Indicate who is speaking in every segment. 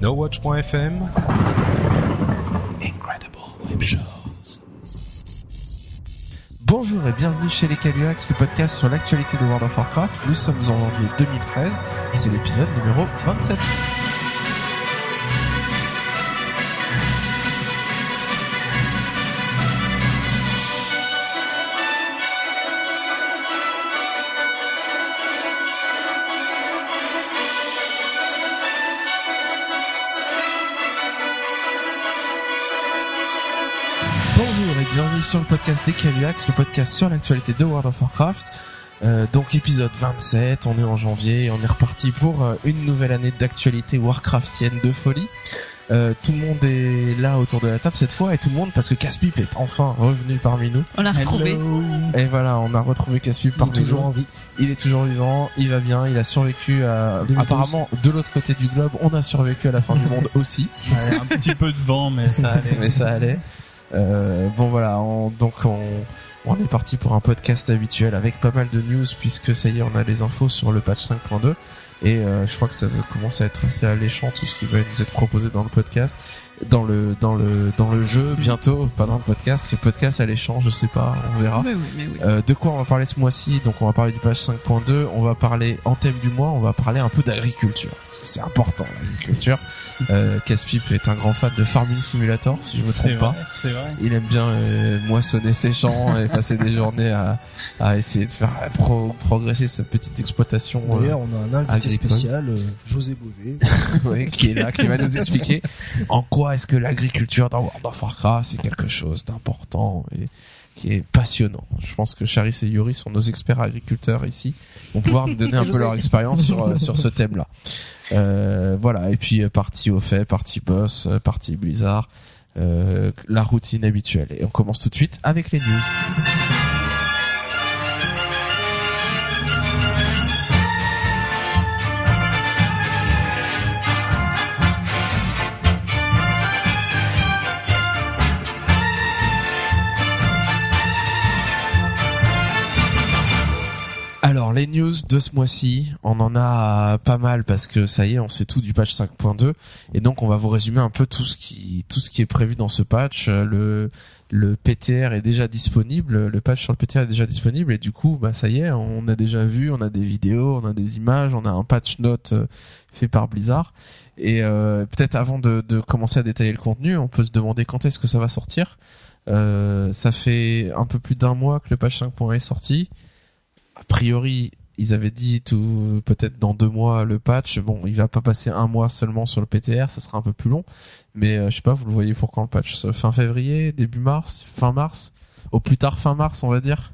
Speaker 1: NoWatch.fm Incredible Web Shows.
Speaker 2: Bonjour et bienvenue chez les Caluax, le podcast sur l'actualité de World of Warcraft. Nous sommes en janvier 2013 et c'est l'épisode numéro 27. Sur le podcast des Caluax, le podcast sur l'actualité de World of Warcraft. Euh, donc épisode 27, on est en janvier et on est reparti pour euh, une nouvelle année d'actualité Warcraftienne de folie. Euh, tout le monde est là autour de la table cette fois et tout le monde parce que Caspip est enfin revenu parmi nous.
Speaker 3: On l'a retrouvé.
Speaker 2: Et voilà, on a retrouvé Caspip parmi
Speaker 4: toujours
Speaker 2: nous.
Speaker 4: en vie.
Speaker 2: Il est toujours vivant, il va bien, il a survécu à...
Speaker 4: 2012.
Speaker 2: Apparemment, de l'autre côté du globe, on a survécu à la fin du monde aussi.
Speaker 5: Ouais, un petit peu de vent, mais ça allait.
Speaker 2: mais ça allait. Euh, bon voilà, on- donc on, on est parti pour un podcast habituel avec pas mal de news puisque ça y est, on a les infos sur le patch 5.2 et euh, je crois que ça commence à être assez alléchant tout ce qui va nous être proposé dans le podcast, dans le dans le dans le jeu bientôt, pas dans le podcast. Ce podcast alléchant, je sais pas, on verra.
Speaker 3: Mais oui, mais oui.
Speaker 2: Euh, de quoi on va parler ce mois-ci? Donc on va parler du patch 5.2, on va parler en thème du mois, on va parler un peu d'agriculture parce que c'est important l'agriculture. Euh, Caspip est un grand fan de Farming Simulator, si je me trompe pas.
Speaker 5: vrai, c'est vrai.
Speaker 2: Il aime bien euh, moissonner ses champs et passer des journées à, à essayer de faire pro- progresser sa petite exploitation euh,
Speaker 4: D'ailleurs, on a un invité
Speaker 2: agricole.
Speaker 4: spécial, euh, José Bové.
Speaker 2: ouais, qui est là, qui va nous expliquer en quoi est-ce que l'agriculture dans World of Warcraft c'est quelque chose d'important et qui est passionnant. Je pense que Charis et Yuri sont nos experts agriculteurs ici, vont pouvoir nous donner un peu leur expérience sur euh, sur ce thème-là. Euh, voilà, et puis euh, partie au fait, partie boss, euh, partie Blizzard, euh, la routine habituelle. Et on commence tout de suite avec les news. Alors les news de ce mois-ci, on en a pas mal parce que ça y est, on sait tout du patch 5.2 et donc on va vous résumer un peu tout ce qui tout ce qui est prévu dans ce patch. Euh, Le PTR est déjà disponible, le patch sur le PTR est déjà disponible. Et du coup bah ça y est, on a déjà vu, on a des vidéos, on a des images, on a un patch note euh, fait par Blizzard. Et euh, peut-être avant de, commencer à détailler le contenu, on peut se demander quand est-ce que ça va sortir. Euh, ça fait un peu plus d'un mois que le patch 5.1 est sorti a priori, ils avaient dit tout peut-être dans deux mois le patch. Bon, il va pas passer un mois seulement sur le PTR, ça sera un peu plus long. Mais euh, je sais pas, vous le voyez pour quand le patch? Fin février, début mars, fin mars, au plus tard fin mars, on va dire?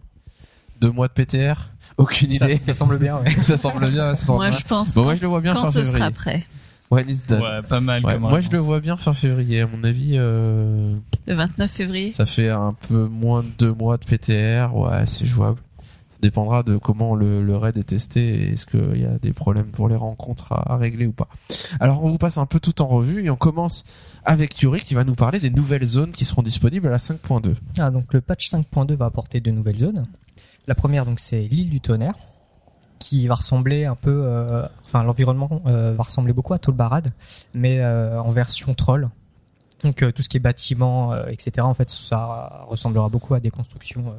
Speaker 2: Deux mois de PTR, aucune idée.
Speaker 4: Ça semble bien, ouais.
Speaker 2: Ça semble bien. Ça semble
Speaker 3: Moi,
Speaker 2: bien.
Speaker 3: je pense
Speaker 2: Bon, moi je le vois bien
Speaker 3: quand
Speaker 2: fin
Speaker 3: ce
Speaker 2: février.
Speaker 3: sera prêt.
Speaker 2: Done.
Speaker 5: Ouais, pas mal
Speaker 2: Ouais,
Speaker 5: comme
Speaker 2: moi je le vois bien fin février. À mon avis, euh,
Speaker 3: Le 29 février.
Speaker 2: ça fait un peu moins de deux mois de PTR. Ouais, c'est jouable. Dépendra de comment le, raid est testé et est-ce qu'il y a des problèmes pour les rencontres à, régler ou pas. Alors on vous passe un peu tout en revue et on commence avec Yuri qui va nous parler des nouvelles zones qui seront disponibles à la 5.2.
Speaker 6: Ah, donc le patch 5.2 va apporter de nouvelles zones. La première, donc, c'est l'île du tonnerre, qui va ressembler un peu, euh, enfin, l'environnement euh, va ressembler beaucoup à Tolbarad, mais euh, en version troll. Donc, tout ce qui est bâtiment, etc., en fait, ça ressemblera beaucoup à des constructions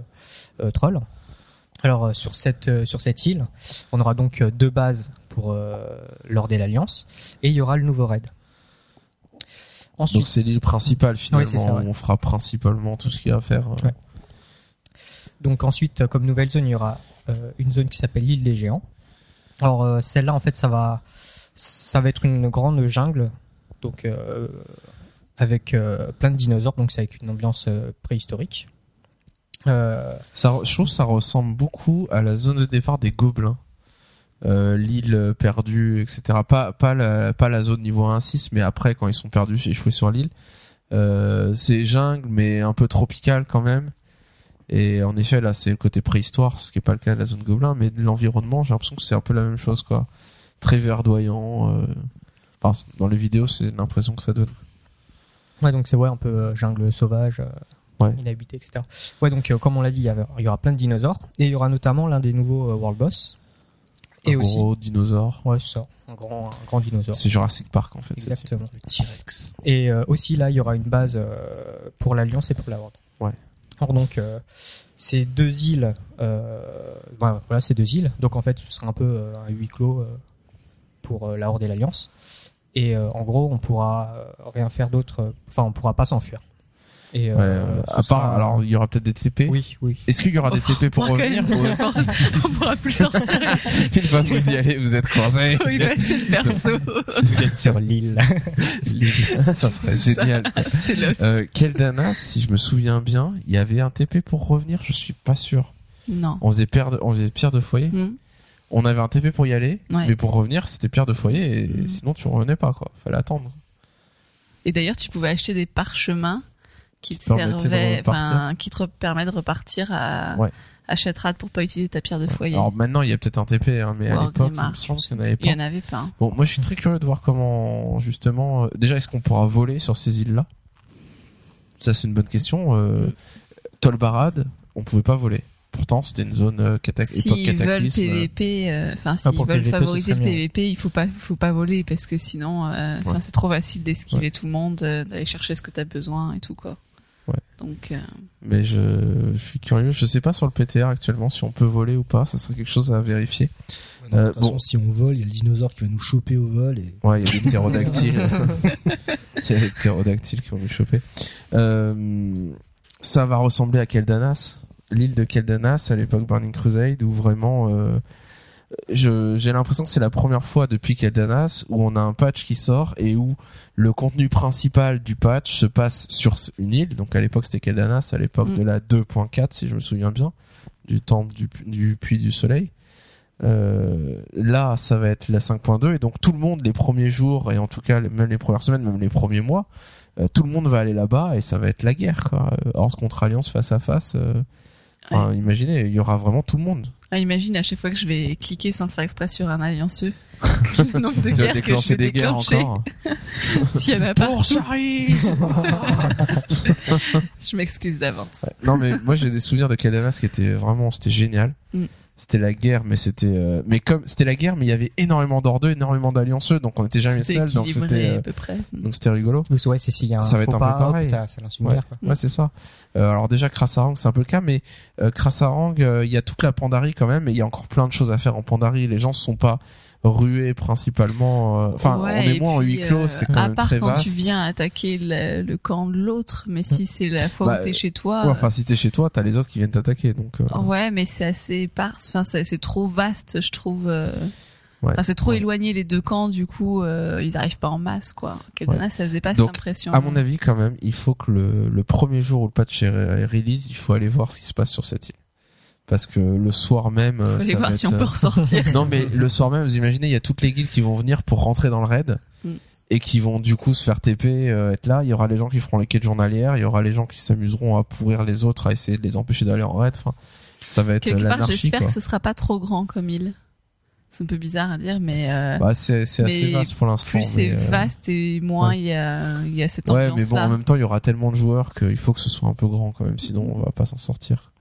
Speaker 6: trolls. Alors, euh, sur cette euh, sur cette île, on aura donc euh, deux bases pour l'Ordre et l'Alliance, et il y aura le nouveau raid. Ensuite,
Speaker 2: Donc c'est l'île principale finalement.
Speaker 6: c'est ça, ouais.
Speaker 2: On fera principalement tout ce qu'il y a à faire.
Speaker 6: Ouais. Donc ensuite, comme nouvelle zone, il y aura une zone qui s'appelle l'île des géants. Alors celle-là, en fait, ça va, ça va être une grande jungle, donc euh, avec euh, plein de dinosaures, donc c'est avec une ambiance préhistorique. Euh,
Speaker 2: Ça, je trouve que ça ressemble beaucoup à la zone de départ des gobelins. Euh, l'île perdue, etc. Pas, pas, la, pas la zone niveau 1-6, mais après, quand ils sont perdus, échoués sur l'île. Euh, c'est jungle, mais un peu tropical quand même. Et en effet, là, c'est le côté préhistoire, ce qui est pas le cas de la zone gobelin, mais de l'environnement, j'ai l'impression que c'est un peu la même chose, quoi. Très verdoyant. Euh... Enfin, dans les vidéos, c'est l'impression que ça donne.
Speaker 6: ouais, donc c'est ouais, un peu jungle sauvage.
Speaker 2: Ouais.
Speaker 6: inhabité, etc. Ouais, donc euh, comme on l'a dit, il y, avait- il y aura plein de dinosaures et il y aura notamment l'un des nouveaux euh, World Boss. Et
Speaker 2: un
Speaker 6: aussi,
Speaker 2: gros dinosaure.
Speaker 6: ouais, c'est ça, un grand, un grand dinosaure.
Speaker 2: C'est Jurassic Park en fait.
Speaker 6: Exactement.
Speaker 4: Le T-Rex.
Speaker 6: Et euh, aussi là, il y aura une base euh, pour l'Alliance et pour la Horde.
Speaker 2: Ouais.
Speaker 6: Alors donc, euh, ces deux îles, euh, voilà, voilà, ces deux îles. Donc en fait, ce sera un peu euh, un huis clos euh, pour euh, la Horde et l'Alliance. Et euh, en gros, on pourra rien faire d'autre. euh, Enfin, on pourra pas s'enfuir. Et,
Speaker 2: Ouais, euh,
Speaker 6: ce
Speaker 2: à part,
Speaker 6: sera-
Speaker 2: alors il y aura peut-être des TP.
Speaker 6: oui, oui.
Speaker 2: Est-ce qu'il y aura des TP pour revenir ou-.
Speaker 3: On pourra plus sortir.
Speaker 2: Une fois que vous y allez, vous êtes croisés.
Speaker 3: Oui, bah, c'est le perso.
Speaker 6: Vous êtes sur l'île.
Speaker 2: Ça serait génial.
Speaker 3: C'est le.
Speaker 2: Euh, Keldanas, si je me souviens bien, il y avait un TP pour revenir, je suis pas sûr.
Speaker 3: Non.
Speaker 2: On faisait pierre de, on faisait pierre de foyer.
Speaker 3: Hmm.
Speaker 2: On avait un TP pour y aller,
Speaker 3: Ouais.
Speaker 2: mais pour revenir, c'était pierre de foyer et
Speaker 3: Mhm.
Speaker 2: sinon tu revenais pas quoi. Fallait attendre.
Speaker 3: Et d'ailleurs, tu pouvais acheter des parchemins qui te
Speaker 2: Qui
Speaker 3: enfin, qui te permettent de repartir à,
Speaker 2: Ouais.
Speaker 3: à Shattrad pour pas utiliser ta pierre de foyer.
Speaker 2: Alors maintenant, il y a peut-être un TP, hein, mais à l'époque, il me semble qu'il n'y en avait
Speaker 3: Il
Speaker 2: pas.
Speaker 3: y en avait pas. hein.
Speaker 2: Bon, moi je suis très curieux de voir comment justement. euh, déjà, est-ce qu'on pourra voler sur ces îles-là? Ça, c'est une bonne question. Euh. Tolbarad, on pouvait pas voler. Pourtant, c'était une zone euh, cata- époque
Speaker 3: S'ils veulent
Speaker 2: cataclysme.
Speaker 3: PVP, euh, enfin
Speaker 6: Ah,
Speaker 3: s'ils veulent
Speaker 6: PVP, ce
Speaker 3: favoriser le
Speaker 6: serait mieux.
Speaker 3: PVP, il faut pas, faut pas voler parce que sinon, euh, enfin
Speaker 2: Ouais.
Speaker 3: c'est trop facile d'esquiver tout le monde, euh, d'aller chercher ce que t'as besoin et tout quoi.
Speaker 2: Ouais.
Speaker 3: Donc euh,
Speaker 2: Mais je, je suis curieux. Je sais pas sur le PTR actuellement si on peut voler ou pas. Ce serait quelque chose à vérifier.
Speaker 4: Non,
Speaker 2: Euh,
Speaker 4: de toute façon,
Speaker 2: bon.
Speaker 4: si on vole, il y a le dinosaure qui va nous choper au vol. Et...
Speaker 2: Ouais, il y a des ptérodactyles. Il y a des ptérodactyles qui vont nous choper. Euh, ça va ressembler à Keldanas, l'île de Keldanas à l'époque Burning Crusade, où vraiment, euh, j'ai l'impression que c'est la première fois depuis Keldanas où on a un patch qui sort et où le contenu principal du patch se passe sur une île. Donc à l'époque c'était Keldanas, à l'époque
Speaker 3: Mm.
Speaker 2: de la 2.4 si je me souviens bien, du temple du, du puits du soleil. Euh, là, ça va être la 5.2 et donc tout le monde les premiers jours et en tout cas même les premières semaines, même les premiers mois, euh, tout le monde va aller là-bas et ça va être la guerre. Quoi. Euh, Horde contre Alliance face à face. euh, enfin, Imaginez, il y aura vraiment tout le monde.
Speaker 3: Ah, imagine à chaque fois que je vais cliquer sans le faire exprès sur un allianceux, le nombre de
Speaker 2: Tu vas
Speaker 3: guerres que je
Speaker 2: déclencher
Speaker 3: vais
Speaker 2: des guerres encore.
Speaker 3: s'il y en a pas,
Speaker 2: Pour Charis
Speaker 3: je m'excuse d'avance.
Speaker 2: Ouais. Non mais moi j'ai des souvenirs de Keldanas qui étaient vraiment c'était génial.
Speaker 3: Mm.
Speaker 2: C'était la guerre mais c'était euh, mais comme c'était la guerre mais il y avait énormément d'ordeux, énormément d'allianceux donc on était jamais seul donc c'était euh,
Speaker 3: à peu près.
Speaker 2: donc c'était rigolo.
Speaker 6: Donc, ouais, c'est s'il y a un
Speaker 2: Ça va être un peu
Speaker 6: pas,
Speaker 2: pareil.
Speaker 6: ça, ça lance une
Speaker 2: Ouais.
Speaker 6: guerre. quoi.
Speaker 2: Ouais, c'est ça. Euh, alors déjà Krasarang, c'est un peu le cas, mais euh, Krasarang, euh, il y a toute la Pandarie quand même, et il y a encore plein de choses à faire en Pandarie. Les gens se sont pas rués principalement. euh, Enfin,
Speaker 3: Ouais,
Speaker 2: on est moins en huis clos,
Speaker 3: euh,
Speaker 2: c'est quand
Speaker 3: à
Speaker 2: même
Speaker 3: part
Speaker 2: très
Speaker 3: quand
Speaker 2: vaste.
Speaker 3: tu viens attaquer le, le camp de l'autre, mais si c'est la fois
Speaker 2: Bah,
Speaker 3: où t'es chez toi.
Speaker 2: Ouais, enfin, si t'es chez toi, t'as les autres qui viennent t'attaquer, donc. euh,
Speaker 3: Ouais, mais c'est assez épars. Enfin, c'est trop vaste, je trouve. euh,
Speaker 2: ouais.
Speaker 3: Enfin, c'est trop
Speaker 2: Ouais.
Speaker 3: éloigné les deux camps, du coup, euh, ils arrivent pas en masse, quoi. Keldana, ça faisait pas
Speaker 2: Donc,
Speaker 3: cette impression.
Speaker 2: À mon avis, quand même, il faut que le, le premier jour où le patch est release, il faut aller voir ce qui se passe sur cette île. Parce que le soir même, euh,
Speaker 3: Faut
Speaker 2: ça
Speaker 3: voir
Speaker 2: va
Speaker 3: si
Speaker 2: être,
Speaker 3: on peut
Speaker 2: euh,
Speaker 3: ressortir.
Speaker 2: Non, mais le soir même, vous imaginez, il y a toutes les guildes qui vont venir pour rentrer dans le raid.
Speaker 3: Mm.
Speaker 2: Et qui vont du coup se faire TP, euh, être là. Il y aura les gens qui feront les quêtes journalières. Il y aura les gens qui s'amuseront à pourrir les autres, à essayer de les empêcher d'aller en raid. Enfin, ça va être l'anarchie,
Speaker 3: j'espère que ce sera pas trop grand comme île. C'est un peu bizarre à dire, mais euh,
Speaker 2: Bah, c'est assez vaste pour l'instant.
Speaker 3: plus c'est
Speaker 2: euh,
Speaker 3: vaste et moins
Speaker 2: ouais.
Speaker 3: il y a, il y a cette
Speaker 2: Ouais, mais bon, en même temps, il y aura tellement de joueurs qu'il faut que ce soit un peu grand quand même, sinon on va pas s'en sortir.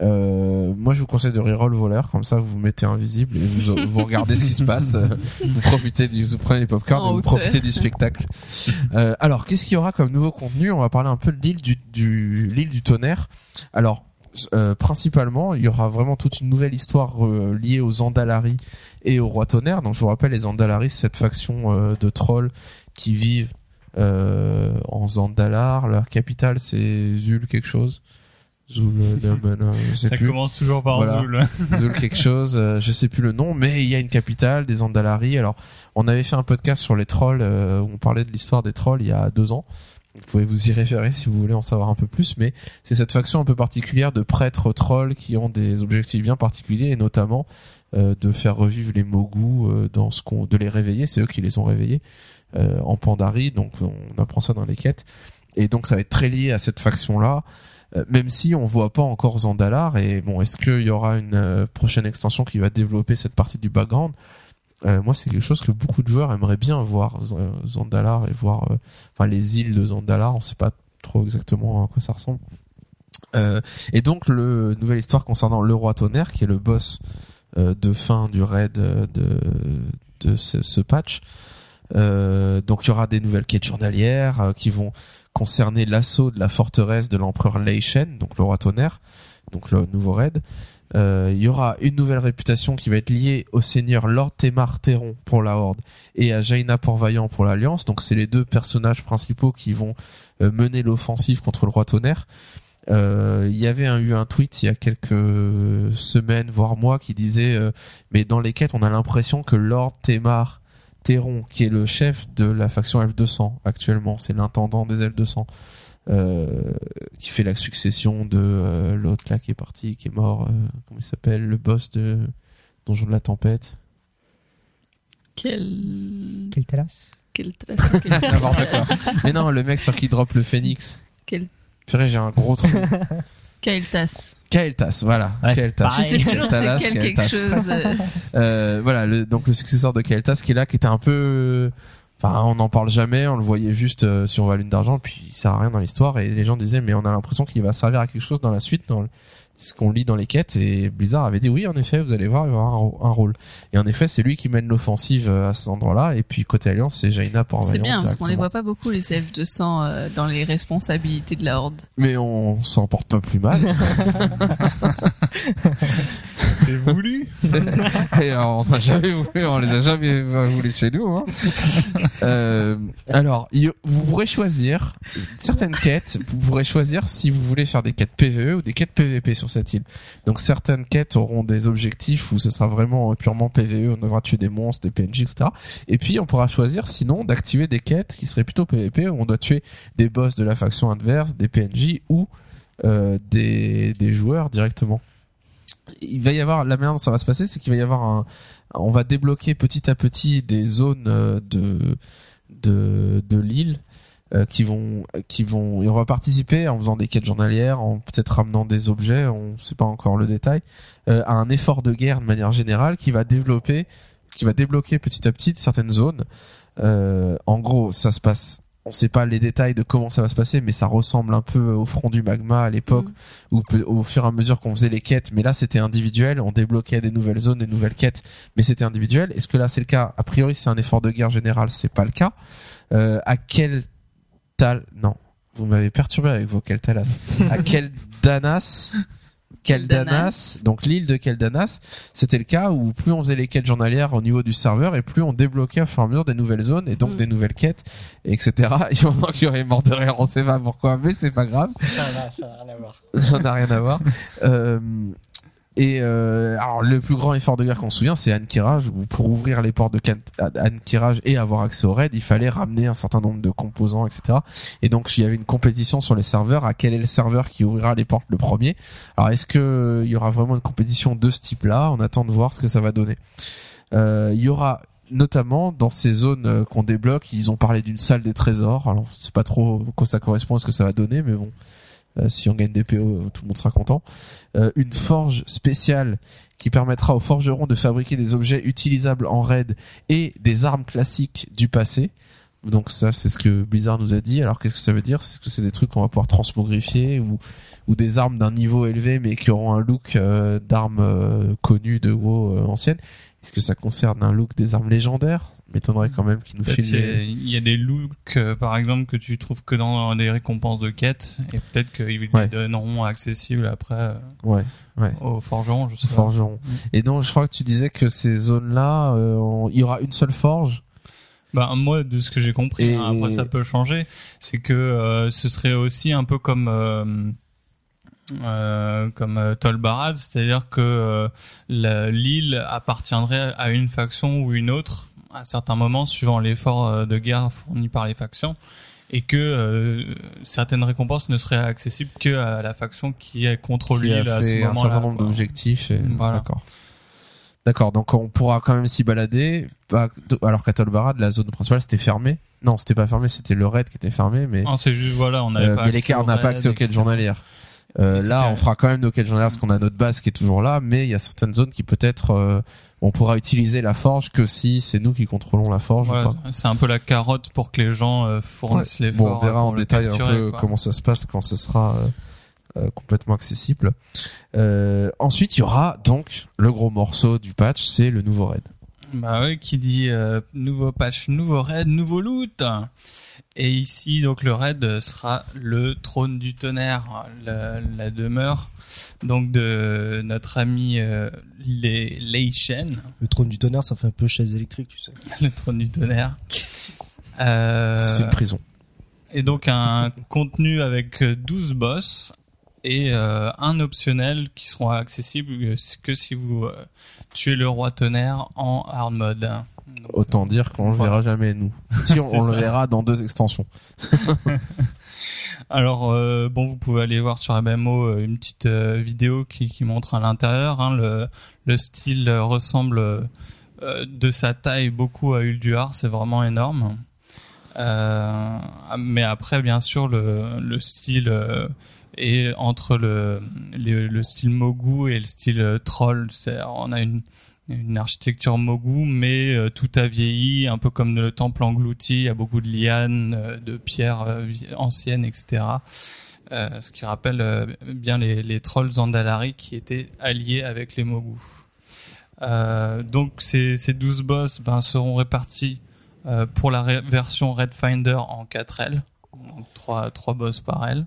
Speaker 2: Euh, moi, je vous conseille de reroll voleur, comme ça vous vous mettez invisible et vous, vous regardez ce qui se passe. Vous profitez du, vous prenez les popcorn et vous profitez du spectacle. Euh, alors, qu'est-ce qu'il y aura comme nouveau contenu? On va parler un peu de l'île du, du l'île du tonnerre. Alors, euh, principalement, il y aura vraiment toute une nouvelle histoire euh, liée aux Andalari et au roi tonnerre. Donc, je vous rappelle, les Andalari, c'est cette faction euh, de trolls qui vivent en Zandalar. Leur capitale, c'est Zul quelque chose. Euh, je sais
Speaker 5: Ça
Speaker 2: plus.
Speaker 5: commence toujours par
Speaker 2: Voilà.
Speaker 5: Zul.
Speaker 2: Zul quelque chose, euh, je sais plus le nom, mais il y a une capitale des Andalari. Alors, on avait fait un podcast sur les trolls, euh, où on parlait de l'histoire des trolls il y a deux ans. Vous pouvez vous y référer si vous voulez en savoir un peu plus, mais c'est cette faction un peu particulière de prêtres trolls qui ont des objectifs bien particuliers et notamment euh, de faire revivre les Mogus euh, dans ce qu'on, de les réveiller. C'est eux qui les ont réveillés euh, en Pandarie, donc on apprend ça dans les quêtes. Et donc ça va être très lié à cette faction-là. Euh, même si on voit pas encore Zandalar et bon est-ce qu'il y aura une euh, prochaine extension qui va développer cette partie du background? Euh, moi c'est quelque chose que beaucoup de joueurs aimeraient bien voir Z- Zandalar et voir euh, enfin les îles de Zandalar on sait pas trop exactement à quoi ça ressemble Euh, et donc le nouvelle histoire concernant le roi tonnerre qui est le boss euh, de fin du raid euh, de de ce, ce patch. Euh, donc il y aura des nouvelles quêtes journalières euh, qui vont concerner l'assaut de la forteresse de l'empereur Lei Shen, donc le roi tonnerre, donc le nouveau raid. Euh, il y aura une nouvelle réputation qui va être liée au seigneur Lord Temar Teron pour la Horde et à Jaina Port-Vaillant pour l'Alliance. Donc c'est les deux personnages principaux qui vont euh, mener l'offensive contre le roi tonnerre. Euh, il y avait eu un tweet il y a quelques semaines, voire mois, qui disait euh, mais dans les quêtes on a l'impression que Lord Temar Teron, qui est le chef de la faction F200 actuellement, c'est l'intendant des F200, euh, qui fait la succession de euh, l'autre là qui est parti, qui est mort, euh, comment il s'appelle, le boss de Donjon de la Tempête.
Speaker 3: Quel...
Speaker 6: Quel talas
Speaker 3: Quel trace, quel...
Speaker 2: N'importe quoi. Mais non, le mec sur qui drop le phénix.
Speaker 3: Quel...
Speaker 2: Purée, j'ai un gros trou.
Speaker 3: Kael'thas.
Speaker 2: Kael'thas, voilà.
Speaker 6: Ouais, c'est
Speaker 2: Kael'thas.
Speaker 3: Je sais toujours c'est quel quelque
Speaker 2: Kael'thas.
Speaker 3: chose. euh,
Speaker 2: voilà, le, donc le successeur de Kael'thas qui est là, qui était un peu, enfin, on n'en parle jamais, on le voyait juste euh, sur Valune d'argent, puis il sert à rien dans l'histoire, et les gens disaient, mais on a l'impression qu'il va servir à quelque chose dans la suite, dans le- ce qu'on lit dans les quêtes, et Blizzard avait dit, oui, en effet, vous allez voir, il va avoir un, un rôle. Et en effet, c'est lui qui mène l'offensive euh, à cet endroit-là, et puis côté Alliance, c'est Jaina pour
Speaker 3: C'est bien parce qu'on les voit pas beaucoup les F200 euh, dans les responsabilités de la Horde.
Speaker 2: Mais on s'en porte pas plus mal.
Speaker 5: C'est voulu.
Speaker 2: Et alors, on n'a jamais voulu, on les a jamais voulu chez nous. Hein. Euh, alors, vous pourrez choisir certaines quêtes. Vous pourrez choisir si vous voulez faire des quêtes PVE ou des quêtes PVP sur cette île. Donc, certaines quêtes auront des objectifs où ce sera vraiment purement PVE. On devra tuer des monstres, des PNJ, etc. Et puis, on pourra choisir sinon d'activer des quêtes qui seraient plutôt PVP où on doit tuer des boss de la faction adverse, des PNJ ou euh, des, des joueurs directement il va y avoir la manière dont ça va se passer, c'est qu'il va y avoir un, on va débloquer petit à petit des zones euh, de de de l'île euh, qui vont qui vont on va participer en faisant des quêtes journalières, en peut-être ramenant des objets, on sait pas encore le détail, euh, à un effort de guerre de manière générale qui va développer, qui va débloquer petit à petit certaines zones. Euh, en gros, ça se passe. On sait pas les détails de comment ça va se passer, mais ça ressemble un peu au front du magma à l'époque
Speaker 3: Mm.
Speaker 2: peu- au fur et à mesure qu'on faisait les quêtes, mais là c'était individuel, on débloquait des nouvelles zones, des nouvelles quêtes, mais c'était individuel. Est-ce que là c'est le cas? A priori c'est un effort de guerre général, c'est pas le cas. Euh, à quel tal Non, vous m'avez perturbé avec vos Keltalas. à Keldanas,
Speaker 3: Keldanas?
Speaker 2: donc l'île de Keldanas, c'était le cas où plus on faisait les quêtes journalières au niveau du serveur et plus on débloquait au fur et à mesure des nouvelles zones et donc
Speaker 3: Mm.
Speaker 2: des nouvelles quêtes, etc. Et pendant qu'il y aurait mort de rire, on sait pas pourquoi, mais c'est pas grave
Speaker 6: Ça n'a rien à voir.
Speaker 2: ça n'a rien à voir. Euh, et euh, alors le plus grand effort de guerre qu'on se souvient, c'est Anne Kirage, où pour ouvrir les portes de Kirage et avoir accès au raid, il fallait ramener un certain nombre de composants, etc. Et donc il y avait une compétition sur les serveurs, à quel est le serveur qui ouvrira les portes le premier? Alors est-ce que euh, il y aura vraiment une compétition de ce type-là? On attend de voir ce que ça va donner. Euh, il y aura notamment dans ces zones euh, qu'on débloque, ils ont parlé d'une salle des trésors. Alors sais pas trop quoi ça correspond, à ce que ça va donner, mais bon. Euh, si on gagne des PO, tout le monde sera content. Euh, une forge spéciale qui permettra aux forgerons de fabriquer des objets utilisables en raid et des armes classiques du passé. Donc ça, c'est ce que Blizzard nous a dit. Alors qu'est-ce que ça veut dire? C'est que c'est des trucs qu'on va pouvoir transmogrifier ou ou des armes d'un niveau élevé mais qui auront un look euh, d'armes euh, connues de WoW euh, anciennes. Est-ce que ça concerne un look des armes légendaires? M'étonnerait quand même qu'ils nous filent.
Speaker 5: Il y a-
Speaker 2: les-
Speaker 5: des looks, euh, par exemple, que tu trouves que dans des récompenses de quêtes, et peut-être qu'ils
Speaker 2: Ouais.
Speaker 5: donneront accessible après euh,
Speaker 2: Ouais.
Speaker 5: aux forgerons, je sais pas.
Speaker 2: Forgeron.
Speaker 5: Mm.
Speaker 2: Et donc, je crois que tu disais que ces zones-là, euh, on- il y aura une seule forge?
Speaker 5: Bah moi, de ce que j'ai compris,
Speaker 2: Et-
Speaker 5: hein, après ça peut changer, c'est que ce serait aussi un peu comme euh, comme euh, Tolbarad, c'est-à-dire que euh, l'île appartiendrait à une faction ou une autre à certains moments, suivant l'effort euh, de guerre fourni par les factions, et que euh, certaines récompenses ne seraient accessibles que à la faction qui est contrôle
Speaker 2: qui a
Speaker 5: l'île à ce
Speaker 2: fait un certain nombre d'objectifs. et-
Speaker 5: Voilà.
Speaker 2: D'accord. D'accord. Donc on pourra quand même s'y balader. Pas- Alors qu'à Tolbarad, la zone principale c'était fermé. Non, c'était pas fermé, c'était le raid qui était fermé, mais
Speaker 5: Non, c'est juste voilà, on n'avait
Speaker 2: euh,
Speaker 5: pas
Speaker 2: mais les
Speaker 5: accès
Speaker 2: cas, on n'a pas accès aux quêtes journalières. Euh, là, on fera quand même nos quêtes journalières parce qu'on a notre base qui est toujours là, mais il y a certaines zones qui peut-être on pourra utiliser la forge que si c'est nous qui contrôlons la forge
Speaker 5: Voilà,
Speaker 2: ou pas.
Speaker 5: c'est un peu la carotte pour que les gens euh, fournissent l'effort.
Speaker 2: Bon, on verra en détail un peu
Speaker 5: quoi.
Speaker 2: comment ça se passe quand ce sera euh, euh, complètement accessible. Euh, ensuite, il y aura donc le gros morceau du patch, c'est le nouveau raid.
Speaker 5: Bah oui, qui dit euh, nouveau patch, nouveau raid, nouveau loot. Et ici, donc le raid sera le trône du tonnerre, la demeure donc de notre ami euh, Shen,
Speaker 4: Le trône du tonnerre, ça fait un peu chaise électrique, tu sais.
Speaker 5: le trône du tonnerre. Euh,
Speaker 2: C'est une prison.
Speaker 5: et donc un contenu avec 12 boss et euh, un optionnel qui seront accessibles que si vous euh, tuez le roi tonnerre en hard mode.
Speaker 2: Autant dire qu'on le verra jamais nous. Si on, on le verra dans deux extensions.
Speaker 5: Alors euh, bon, vous pouvez aller voir sur MMO euh, une petite euh, vidéo qui, montre à l'intérieur. hein, le, le style ressemble de sa taille beaucoup à Ulduar, c'est vraiment énorme. Mais après, bien sûr, le, le style est entre le, le, le style Mogu et le style Troll. On a une, une architecture Mogu, mais euh, tout a vieilli, un peu comme le temple englouti. Il y a beaucoup de lianes, euh, de pierres euh, anciennes, etc. Ce qui rappelle bien les, trolls Zandalari qui étaient alliés avec les Mogu. Donc ces, ces 12 boss ben, seront répartis pour la version Red Finder en 4L, donc 3, 3 boss par L.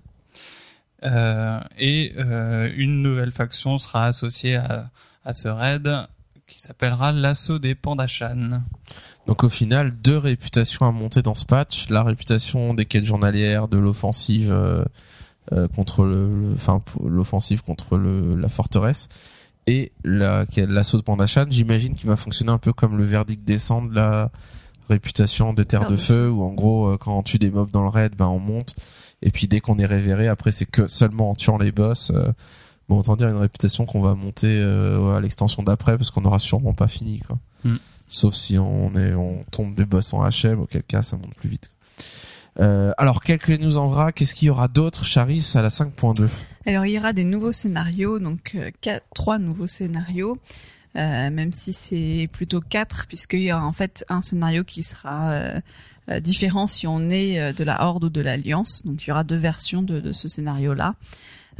Speaker 5: Et une nouvelle faction sera associée à, à ce raid qui s'appellera l'assaut des Pandashan.
Speaker 2: Donc au final, deux réputations à monter dans ce patch. La réputation des quêtes journalières, de l'offensive euh, euh, contre le, enfin l'offensive contre le, la forteresse et la l'assaut de Pandachan. J'imagine qu'il va fonctionner un peu comme le verdict descend de la réputation de Terre de Feu, où en gros euh, quand on tue des mobs dans le raid, ben on monte. Et puis dès qu'on est révéré, après c'est que seulement en tuant les boss. euh, bon, autant dire une réputation qu'on va monter euh, à l'extension d'après, parce qu'on aura sûrement pas fini quoi.
Speaker 5: Hmm.
Speaker 2: Sauf si on est on tombe des boss en HM, auquel cas ça monte plus vite. Euh, alors quelques news en vrac, qu'est-ce qu'il y aura d'autre, Charis, à la 5.2
Speaker 3: Alors il y aura des nouveaux scénarios, donc euh, quatre, trois nouveaux scénarios, euh, même si c'est plutôt quatre, puisqu'il y aura en fait un scénario qui sera euh, euh, différent si on est euh, de la Horde ou de l'Alliance. Donc il y aura deux versions de, de ce scénario-là.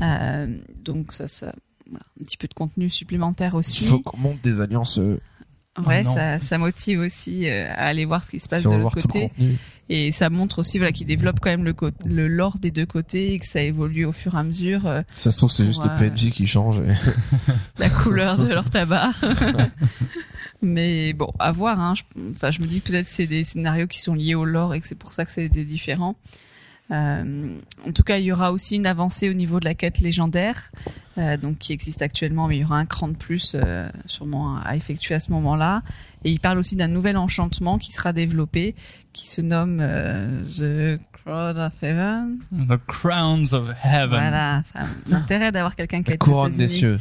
Speaker 3: Euh, donc ça, ça voilà, un petit peu de contenu supplémentaire aussi.
Speaker 2: Il faut qu'on monte des alliances euh,
Speaker 3: Ouais,
Speaker 5: Oh
Speaker 3: ça, ça motive aussi euh, à aller voir ce qui se passe
Speaker 2: si
Speaker 3: de l'autre côté. Et ça montre aussi voilà qu'ils développent quand même le, lore des deux côtés et que ça évolue au fur et à mesure. euh,
Speaker 2: Ça se trouve c'est juste
Speaker 3: Ouais.
Speaker 2: le PNJ qui change. et-
Speaker 3: la couleur de leur tabac. Mais bon, à voir. Hein. Je, enfin, je me dis que peut-être c'est des scénarios qui sont liés au lore et que c'est pour ça que c'est des différents. Euh, en tout cas, il y aura aussi une avancée au niveau de la quête légendaire, euh, donc qui existe actuellement, mais il y aura un cran de plus euh, sûrement à effectuer à ce moment-là. Et il parle aussi d'un nouvel enchantement qui sera développé, qui se nomme The Crown of Heaven.
Speaker 5: The Crowns of Heaven.
Speaker 3: Voilà, ça a l'intérêt d'avoir quelqu'un qui a
Speaker 2: La couronne des cieux.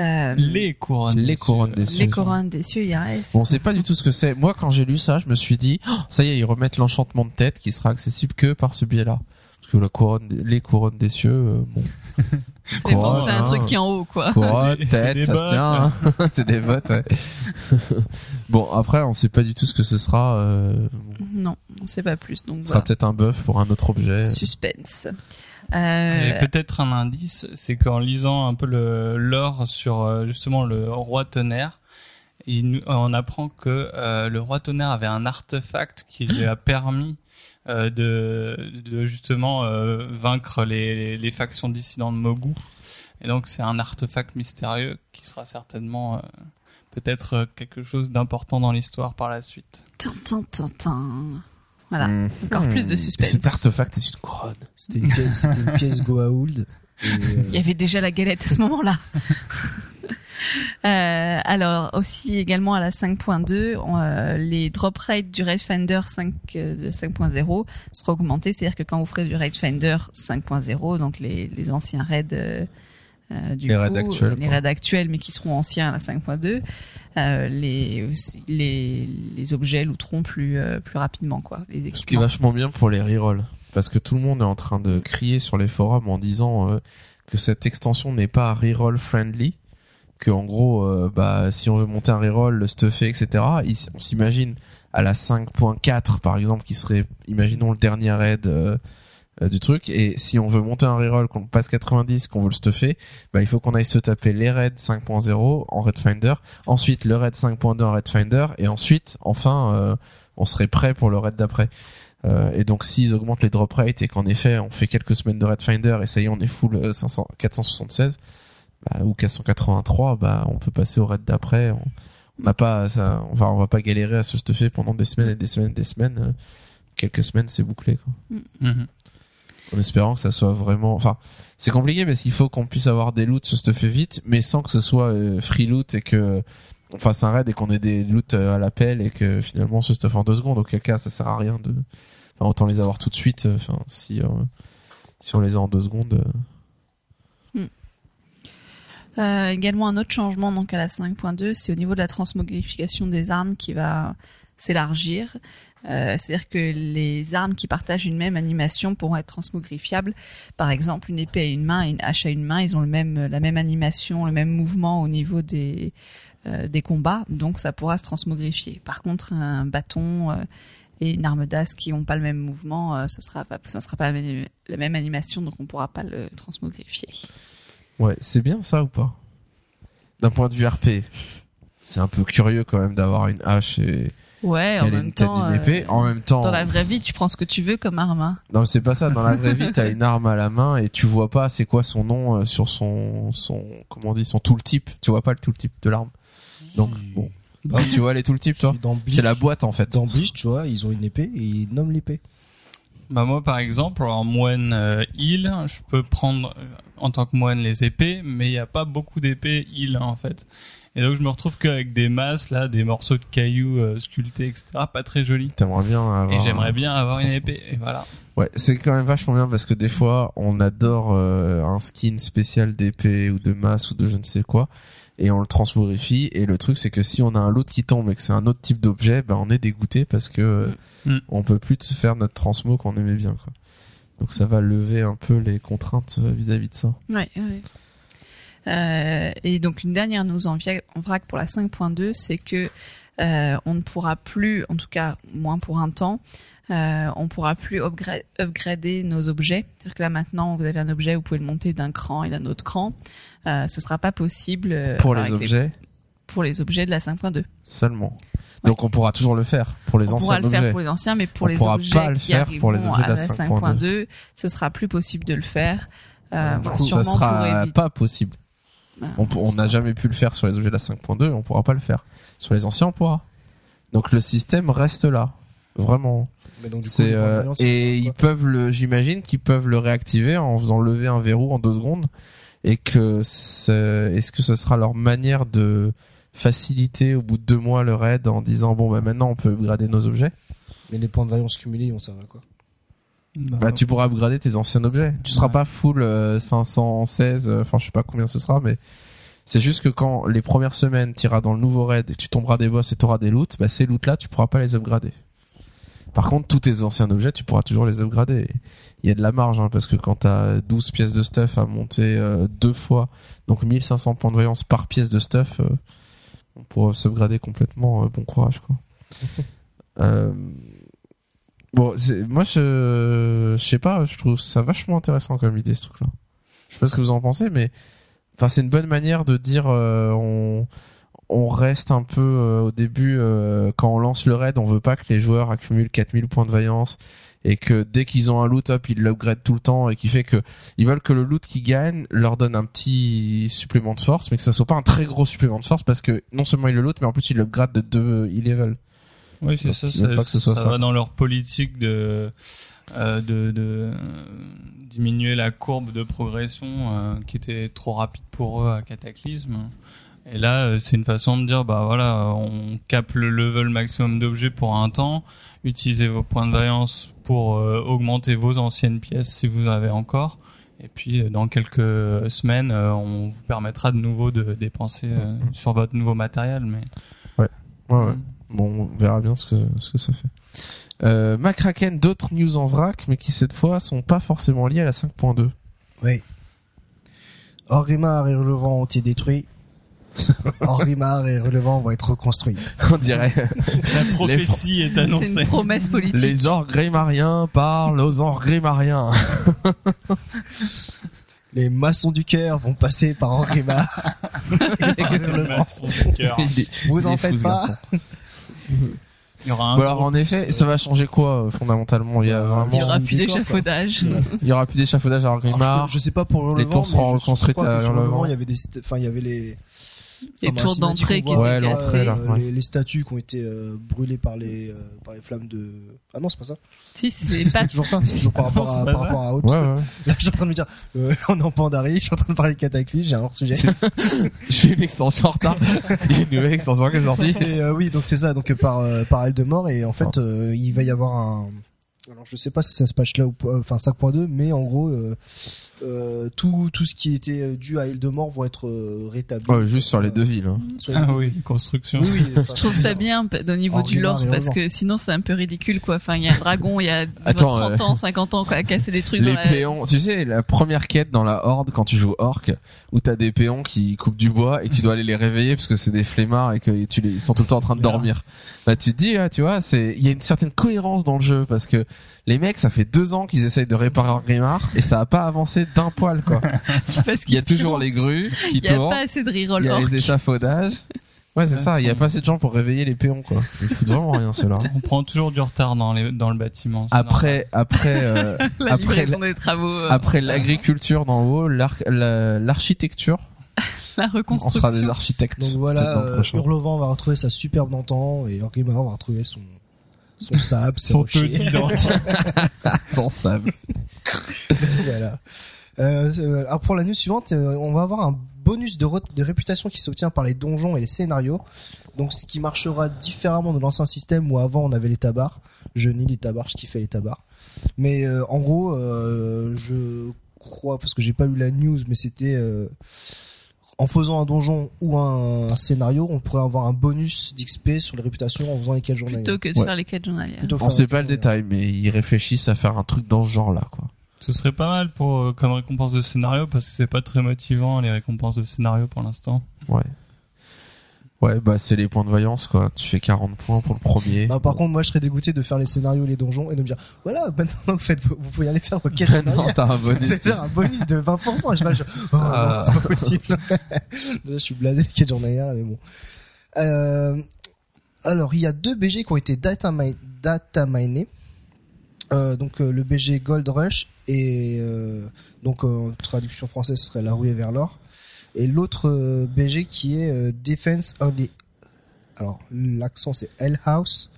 Speaker 3: Euh,
Speaker 5: Les couronnes.
Speaker 2: Les
Speaker 5: des
Speaker 2: couronnes
Speaker 5: cieux.
Speaker 2: des cieux.
Speaker 3: les couronnes des cieux, IRS.
Speaker 2: Bon, on sait pas du tout ce que c'est. Moi, quand j'ai lu ça, je me suis dit, Oh, ça y est, ils remettent l'enchantement de tête qui sera accessible que par ce biais-là. Parce que la couronne, des- les couronnes des cieux, euh, bon.
Speaker 3: Mais bon, c'est un
Speaker 2: hein.
Speaker 3: truc qui est en haut, quoi.
Speaker 2: Couronne, tête,
Speaker 5: des
Speaker 2: ça se tient. hein. c'est des ouais. bon, après, on sait pas du tout ce que ce sera. Euh,
Speaker 3: Non, on sait pas plus, donc
Speaker 2: ce sera
Speaker 3: voilà.
Speaker 2: peut-être un buff pour un autre objet.
Speaker 3: Suspense.
Speaker 5: J'ai
Speaker 3: Euh,
Speaker 5: peut-être un indice, c'est qu'en lisant un peu le lore sur euh, justement le roi tonnerre, il nous- on apprend que euh, le roi tonnerre avait un artefact qui lui a permis euh, de, de justement euh, vaincre les, les factions dissidentes de Mogu. Et donc c'est un artefact mystérieux qui sera certainement euh, peut-être euh, quelque chose d'important dans l'histoire par la suite.
Speaker 3: tin, tin, tin, tin. Voilà.
Speaker 2: Mmh.
Speaker 3: Encore plus de suspense.
Speaker 2: Cet artefact est une couronne.
Speaker 4: C'était une, pièce- une pièce Goa'uld. Euh,
Speaker 3: Il y avait déjà la galette à ce moment-là. Euh, alors aussi également à la 5.2, on, euh, les drop rates du Raid Finder 5 euh, de 5.0 seront augmentés, c'est-à-dire que quand vous ferez du Raid Finder 5.0, donc les, les anciens raids euh, du
Speaker 2: Les
Speaker 3: coup,
Speaker 2: raids actuels,
Speaker 3: euh, les
Speaker 2: quoi.
Speaker 3: raids actuels mais qui seront anciens à la 5.2, euh, les, les les objets looteront plus euh, plus rapidement quoi. Les
Speaker 2: Ce qui est vachement bien pour les rerolls. Parce que tout le monde est en train de crier sur les forums en disant euh, que cette extension n'est pas reroll friendly. Que en gros, euh, bah, si on veut monter un reroll, le stuffer, etc. on s'imagine à la 5.4 par exemple, qui serait, imaginons le dernier raid euh, du truc. Et si on veut monter un reroll, qu'on passe 90, qu'on veut le stuffer, bah, il faut qu'on aille se taper les raids 5.0 en Red Finder, ensuite le raid 5.2 en Red Finder, et ensuite, enfin, euh, on serait prêt pour le raid d'après. Euh, et donc s'ils augmentent les drop rates et qu'en effet on fait quelques semaines de Red Finder et ça y est on est full euh, 500, 476 bah, ou 483 bah on peut passer au raid d'après on n'a pas ça on va on va pas galérer à se stuffer pendant des semaines et des semaines et des semaines quelques semaines c'est bouclé quoi
Speaker 5: Mhm.
Speaker 2: En espérant que ça soit vraiment enfin c'est compliqué parce qu'il faut qu'on puisse avoir des loots se stuffer vite mais sans que ce soit euh, free loot et que on fasse un raid et qu'on ait des loots euh, à l'appel et que finalement on se stuffe en deux secondes. Auquel cas ça sert à rien de enfin, autant les avoir tout de suite euh, enfin si si on les a en deux secondes Euh,
Speaker 3: également un autre changement donc à la 5.2, c'est au niveau de la transmogrification des armes qui va s'élargir. Euh, C'est-à-dire que les armes qui partagent une même animation pourront être transmogrifiables. Par exemple, une épée à une main et une hache à une main, ils ont le même, la même animation, le même mouvement au niveau des, euh, des combats, donc ça pourra se transmogrifier. Par contre, un bâton euh, et une arme d'as qui n'ont pas le même mouvement, ce sera pas, sera pas la même, la même animation, donc on pourra pas le transmogrifier.
Speaker 2: ouais c'est bien ça ou pas? D'un point de vue RP c'est un peu curieux quand même d'avoir une hache et
Speaker 3: Ouais, en même
Speaker 2: une tête
Speaker 3: temps. euh,
Speaker 2: en même temps
Speaker 3: Dans la vraie vie, tu prends ce que tu veux comme arme. hein.
Speaker 2: Non, c'est pas ça. Dans la vraie vie, t'as une arme à la main et tu vois pas c'est quoi son nom euh, sur son son comment on dit son tooltip. Tu vois pas le tooltip de l'arme. Donc bon, si tu vois les tooltips toi, c'est la boîte en fait.
Speaker 4: Dans Bleach, tu vois, ils ont une épée et ils nomment l'épée.
Speaker 5: Bah moi par exemple en moine euh, heal, je peux prendre euh, en tant que moine les épées, mais il n'y a pas beaucoup d'épées heal en fait. Et donc je me retrouve qu'avec des masses là, des morceaux de cailloux euh, sculptés, etc. Pas très jolis.
Speaker 2: T'aimerais bien avoir.
Speaker 5: Et j'aimerais bien avoir une épée. Et voilà.
Speaker 2: Ouais, c'est quand même vachement bien parce que des fois, on adore euh, un skin spécial d'épée ou de masse ou de je ne sais quoi et on le transmogrifie et le truc c'est que si on a un loot qui tombe et que c'est un autre type d'objet, ben on est dégoûté parce que euh,
Speaker 5: Mm.
Speaker 2: on peut plus se faire notre transmo qu'on aimait bien quoi. Donc ça va lever un peu les contraintes euh, vis-à-vis de ça.
Speaker 3: Ouais, ouais. Euh, et donc une dernière news en, vrac pour la 5.2, c'est que euh, on ne pourra plus, en tout cas moins pour un temps, euh, on pourra plus upgra- upgrader nos objets. C'est-à-dire que là maintenant, vous avez un objet, vous pouvez le monter d'un cran et d'un autre cran. Euh, ce sera pas possible euh,
Speaker 2: Pour les objets
Speaker 3: pour les objets de la 5.2.
Speaker 2: seulement. Donc on pourra toujours le faire pour les
Speaker 3: on pourra
Speaker 2: anciens
Speaker 3: le faire pour les anciens, mais pour
Speaker 2: On
Speaker 3: les objets
Speaker 2: pas le
Speaker 3: qui
Speaker 2: faire pour les objets de la
Speaker 3: la 5.2, ce sera plus possible de le faire. Euh, voilà,
Speaker 2: coup, ça
Speaker 3: pour
Speaker 2: sera
Speaker 3: éviter-
Speaker 2: pas possible. On on n'a jamais pu le faire sur les objets de la 5.2, on pourra pas le faire. Sur les anciens, on pourra. Donc le système reste là, vraiment.
Speaker 4: Mais donc, du coup,
Speaker 2: euh, et
Speaker 4: ça
Speaker 2: ils
Speaker 4: quoi
Speaker 2: peuvent le, j'imagine qu'ils peuvent le réactiver en faisant lever un verrou en deux secondes, et que est-ce que ce sera leur manière de faciliter au bout de deux mois le raid en disant bon bah maintenant on peut upgrader nos objets?
Speaker 4: Mais les points de variance cumulés, ils vont servir à quoi
Speaker 2: Bah tu pourras upgrader tes anciens objets. Tu seras
Speaker 5: Ouais.
Speaker 2: pas full euh, 516, euh, enfin je sais pas combien ce sera, mais c'est juste que quand les premières semaines t'iras dans le nouveau raid et tu tomberas des boss et t'auras des loots, bah ces loots là tu pourras pas les upgrader. Par contre tous tes anciens objets tu pourras toujours les upgrader. Il y a de la marge hein, parce que quand t'as 12 pièces de stuff à monter euh, deux fois, donc 1500 points de voyance par pièce de stuff, euh, on pourra s'upgrader complètement. euh, bon courage quoi. Bon, moi je, je sais pas, je trouve ça vachement intéressant comme idée ce truc-là. Je sais pas ce que vous en pensez, mais enfin c'est une bonne manière de dire euh, on on reste un peu euh, au début euh, quand on lance le raid, on veut pas que les joueurs accumulent 4000 points de vaillance et que dès qu'ils ont un loot up, ils l'upgradent tout le temps et qui fait que ils veulent que le loot qu'ils gagnent leur donne un petit supplément de force, mais que ça soit pas un très gros supplément de force parce que non seulement ils le loot, mais en plus ils l'upgradent de deux e-level.
Speaker 5: Oui, c'est ça. Ça,
Speaker 2: pas que ce soit
Speaker 5: ça
Speaker 2: ça.
Speaker 5: va dans leur politique de euh, de, de diminuer la courbe de progression euh, qui était trop rapide pour eux à Cataclysme. Et là, euh, c'est une façon de dire, bah voilà, on capte le level maximum d'objets pour un temps, utilisez vos points de variance pour euh, augmenter vos anciennes pièces si vous en avez encore. Et puis, euh, dans quelques semaines, on vous permettra de nouveau de dépenser sur votre nouveau matériel. Mais
Speaker 2: Ouais, ouais. Bon, on verra bien ce que, ce que ça fait. Euh, McCracken, d'autres news en vrac, mais qui cette fois sont pas forcément liées à la 5.2.
Speaker 4: Oui. Orgrimmar et le vent ont été détruits. Henri Mar et Relevant vont être reconstruits.
Speaker 2: On dirait
Speaker 5: La prophétie est
Speaker 3: C'est
Speaker 5: annoncée.
Speaker 3: une promesse politique.
Speaker 2: les orgrémariens parlent aux orgrémariens.
Speaker 4: Les maçons du cœur vont passer par Henri Mar. Relevant. Vous en faites pas.
Speaker 5: Il y aura un
Speaker 2: Bon, alors en effet, ça va changer quoi euh, fondamentalement? Il y a
Speaker 4: Euh,
Speaker 3: Il y
Speaker 2: vraiment,
Speaker 3: aura plus d'échafaudage.
Speaker 2: il y aura plus d'échafaudage à
Speaker 4: Alors, je, sais pas pour Relevant.
Speaker 2: Les tours seront
Speaker 4: mais je- je
Speaker 2: reconstruites à. Relevant,
Speaker 4: Il y avait des, enfin il y avait les
Speaker 3: Les
Speaker 4: enfin,
Speaker 3: tours d'entrée qui
Speaker 2: Ouais,
Speaker 3: étaient
Speaker 2: l'entrée,
Speaker 3: cassées.
Speaker 2: là. ouais.
Speaker 4: les, les statues qui ont été euh, brûlées par les euh, par les flammes de ah non c'est pas ça
Speaker 3: Si, c'est les
Speaker 4: c'est
Speaker 3: pattes.
Speaker 4: toujours ça c'est toujours par rapport à par rapport à autre
Speaker 2: Ouais, ouais.
Speaker 4: là je suis en train de me dire euh, on est en Pandarie je suis en train de parler de Cataclysme j'ai un hors sujet
Speaker 2: J'ai une extension en retard. Il y a une nouvelle extension qui est sortie.
Speaker 4: et euh, oui donc c'est ça donc euh, par euh, par Eldemort et en fait euh, il va y avoir un alors je sais pas si ça se patch là ou pas, enfin 5.2 mais en gros euh, euh, tout tout ce qui était euh, dû à Eldemort vont être euh, rétablis
Speaker 2: Ouais, juste sur les deux villes. hein.
Speaker 4: Les
Speaker 5: Ah
Speaker 4: deux-
Speaker 5: oui, construction.
Speaker 4: oui, oui, enfin,
Speaker 3: Je trouve ça bien au niveau du lore parce que sinon c'est un peu ridicule quoi. Enfin il y a un dragon il y a
Speaker 2: Attends,
Speaker 3: 30
Speaker 2: euh,
Speaker 3: ans, 50 ans quoi à casser des trucs
Speaker 2: Les
Speaker 3: dans la...
Speaker 2: péons, tu sais, la première quête dans la horde quand tu joues orc, où t'as des péons qui coupent du bois et tu dois aller les réveiller parce que c'est des flemmards et que tu les, ils sont tout le temps en train de dormir. Bah tu te dis, ah, tu vois, c'est, il y a une certaine cohérence dans le jeu parce que les mecs, ça fait deux ans qu'ils essayent de réparer Grimard et ça a pas avancé d'un poil quoi.
Speaker 3: C'est parce
Speaker 2: Il y a
Speaker 3: qu'il
Speaker 2: toujours les grues qui
Speaker 3: il y a
Speaker 2: tournent,
Speaker 3: pas assez de
Speaker 2: il y a les échafaudages. Ouais, c'est
Speaker 5: Ouais,
Speaker 2: ça. Il y a pas assez de gens pour réveiller les péons quoi. Ils foutent vraiment rien ceux-là.
Speaker 5: On prend toujours du retard dans, les, dans le bâtiment.
Speaker 2: Après, après, euh,
Speaker 3: La
Speaker 2: après,
Speaker 3: livraison des travaux, euh,
Speaker 2: après l'agriculture d'en haut, l'ar- la- l'architecture.
Speaker 3: la
Speaker 2: On sera
Speaker 3: reconstruction.
Speaker 2: des architectes.
Speaker 4: Donc voilà, euh. Hurlevent va retrouver sa superbe d'antan et Orgrimmar va retrouver son son sable, ses
Speaker 5: Son
Speaker 2: Sans sable.
Speaker 4: voilà. Euh, alors pour la news suivante, euh, on va avoir un bonus de réputation qui s'obtient par les donjons et les scénarios. Donc ce qui marchera différemment de l'ancien système où avant on avait les tabards. Je nie les tabards, je kiffais les tabards. Mais euh, en gros, euh, je crois parce que j'ai pas lu la news, mais c'était euh, en faisant un donjon ou un, scénario, on pourrait avoir un bonus d'XP sur les réputations en faisant les quêtes journalières.
Speaker 3: Plutôt que de
Speaker 2: Ouais.
Speaker 3: faire les quêtes journalières.
Speaker 4: Plutôt
Speaker 2: On sait
Speaker 4: les
Speaker 2: pas le
Speaker 4: quêtes
Speaker 2: détail, mais ils réfléchissent à faire un truc dans ce genre-là, quoi.
Speaker 5: Ce serait pas mal pour euh, comme récompense de scénario parce que c'est pas très motivant les récompenses de scénario pour l'instant.
Speaker 2: Ouais. Ouais, bah c'est les points de vaillance, quoi. Tu fais 40 points pour le premier.
Speaker 4: Non, par contre, moi, je serais dégoûté de faire les scénarios et les donjons et de me dire, voilà, maintenant vous faites, vous pouvez aller faire vos quêtes
Speaker 2: non,
Speaker 4: journalières.
Speaker 2: t'as un bonus.
Speaker 4: C'est faire un bonus de 20%. Je sais pas, je, oh,
Speaker 2: Ah.
Speaker 4: c'est pas possible. Déjà, je suis blasé journalières, là, mais bon. Euh, alors, il y a deux BG qui ont été data, mi- data minés. Euh, donc, euh, le BG Gold Rush et, donc, en traduction française, ce serait la ruée vers l'or. Et l'autre euh, BG qui est euh, Defense of the alors l'accent c'est Hell House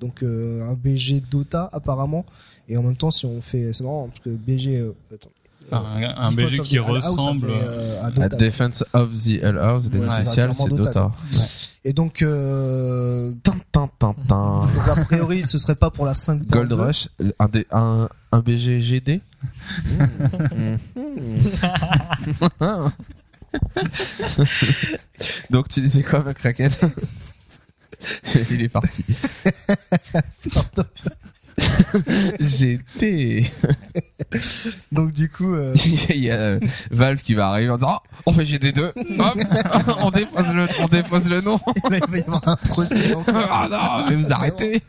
Speaker 4: donc euh, un BG Dota apparemment et en même temps si on fait c'est marrant parce que BG euh, attends,
Speaker 5: Enfin, un, BG
Speaker 4: of
Speaker 5: qui ressemble.
Speaker 4: fait, euh, à Dota.
Speaker 2: Defense of the Hell House, les
Speaker 4: Ouais, c'est
Speaker 2: initiales, c'est
Speaker 4: Dota,
Speaker 2: Dota.
Speaker 4: et donc euh,
Speaker 2: Tin, tin, tin, tin.
Speaker 4: donc a priori ce serait pas pour la 5
Speaker 2: Gold Rush, un, D- un, un BG GD. Donc tu disais quoi, McCracken Il est parti. GT.
Speaker 4: donc du coup euh,
Speaker 2: Il y a euh, Valve qui va arriver en disant oh, on fait GD2 Hop on dépose le on dépose le nom
Speaker 4: il va y avoir un procès
Speaker 2: ah non mais vous arrêtez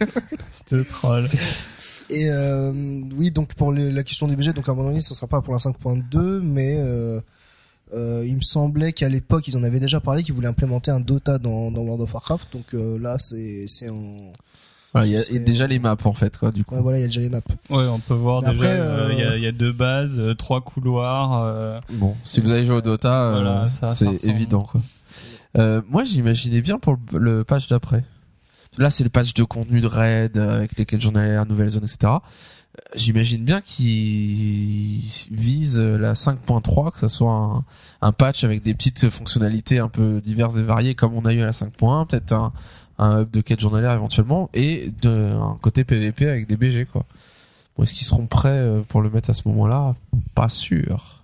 Speaker 5: C'était troll.
Speaker 4: Et euh, oui, donc pour le- la question des BG, donc à un moment donné, ce sera pas pour la 5.2, mais euh, il me semblait qu'à l'époque, ils en avaient déjà parlé, qu'ils voulaient implémenter un Dota dans, dans World of Warcraft. Donc euh, là, c'est c'est en
Speaker 2: Voilà, il y a il y a déjà les maps en fait quoi du coup
Speaker 4: ouais, voilà, il y a déjà les maps.
Speaker 5: Ouais, on peut voir
Speaker 4: Mais
Speaker 5: déjà. euh, Il y, a, il y a deux bases, euh, trois couloirs. euh,
Speaker 2: Bon, si vous avez joué au Dota, euh,
Speaker 5: Voilà,
Speaker 2: c'est
Speaker 5: ressemble.
Speaker 2: évident quoi. Euh, moi, j'imaginais bien pour le, patch d'après. Là, c'est le patch de contenu de raid avec lesquels journalières, nouvelles zones, etc. J'imagine bien qu'il vise la 5.3, que ça soit un, patch avec des petites fonctionnalités un peu diverses et variées comme on a eu à la 5.1, peut-être un, un hub de quête journalière éventuellement, et de, un côté PVP avec des BG quoi. Est-ce qu'ils seront prêts euh, pour le mettre à ce moment-là? Pas sûr.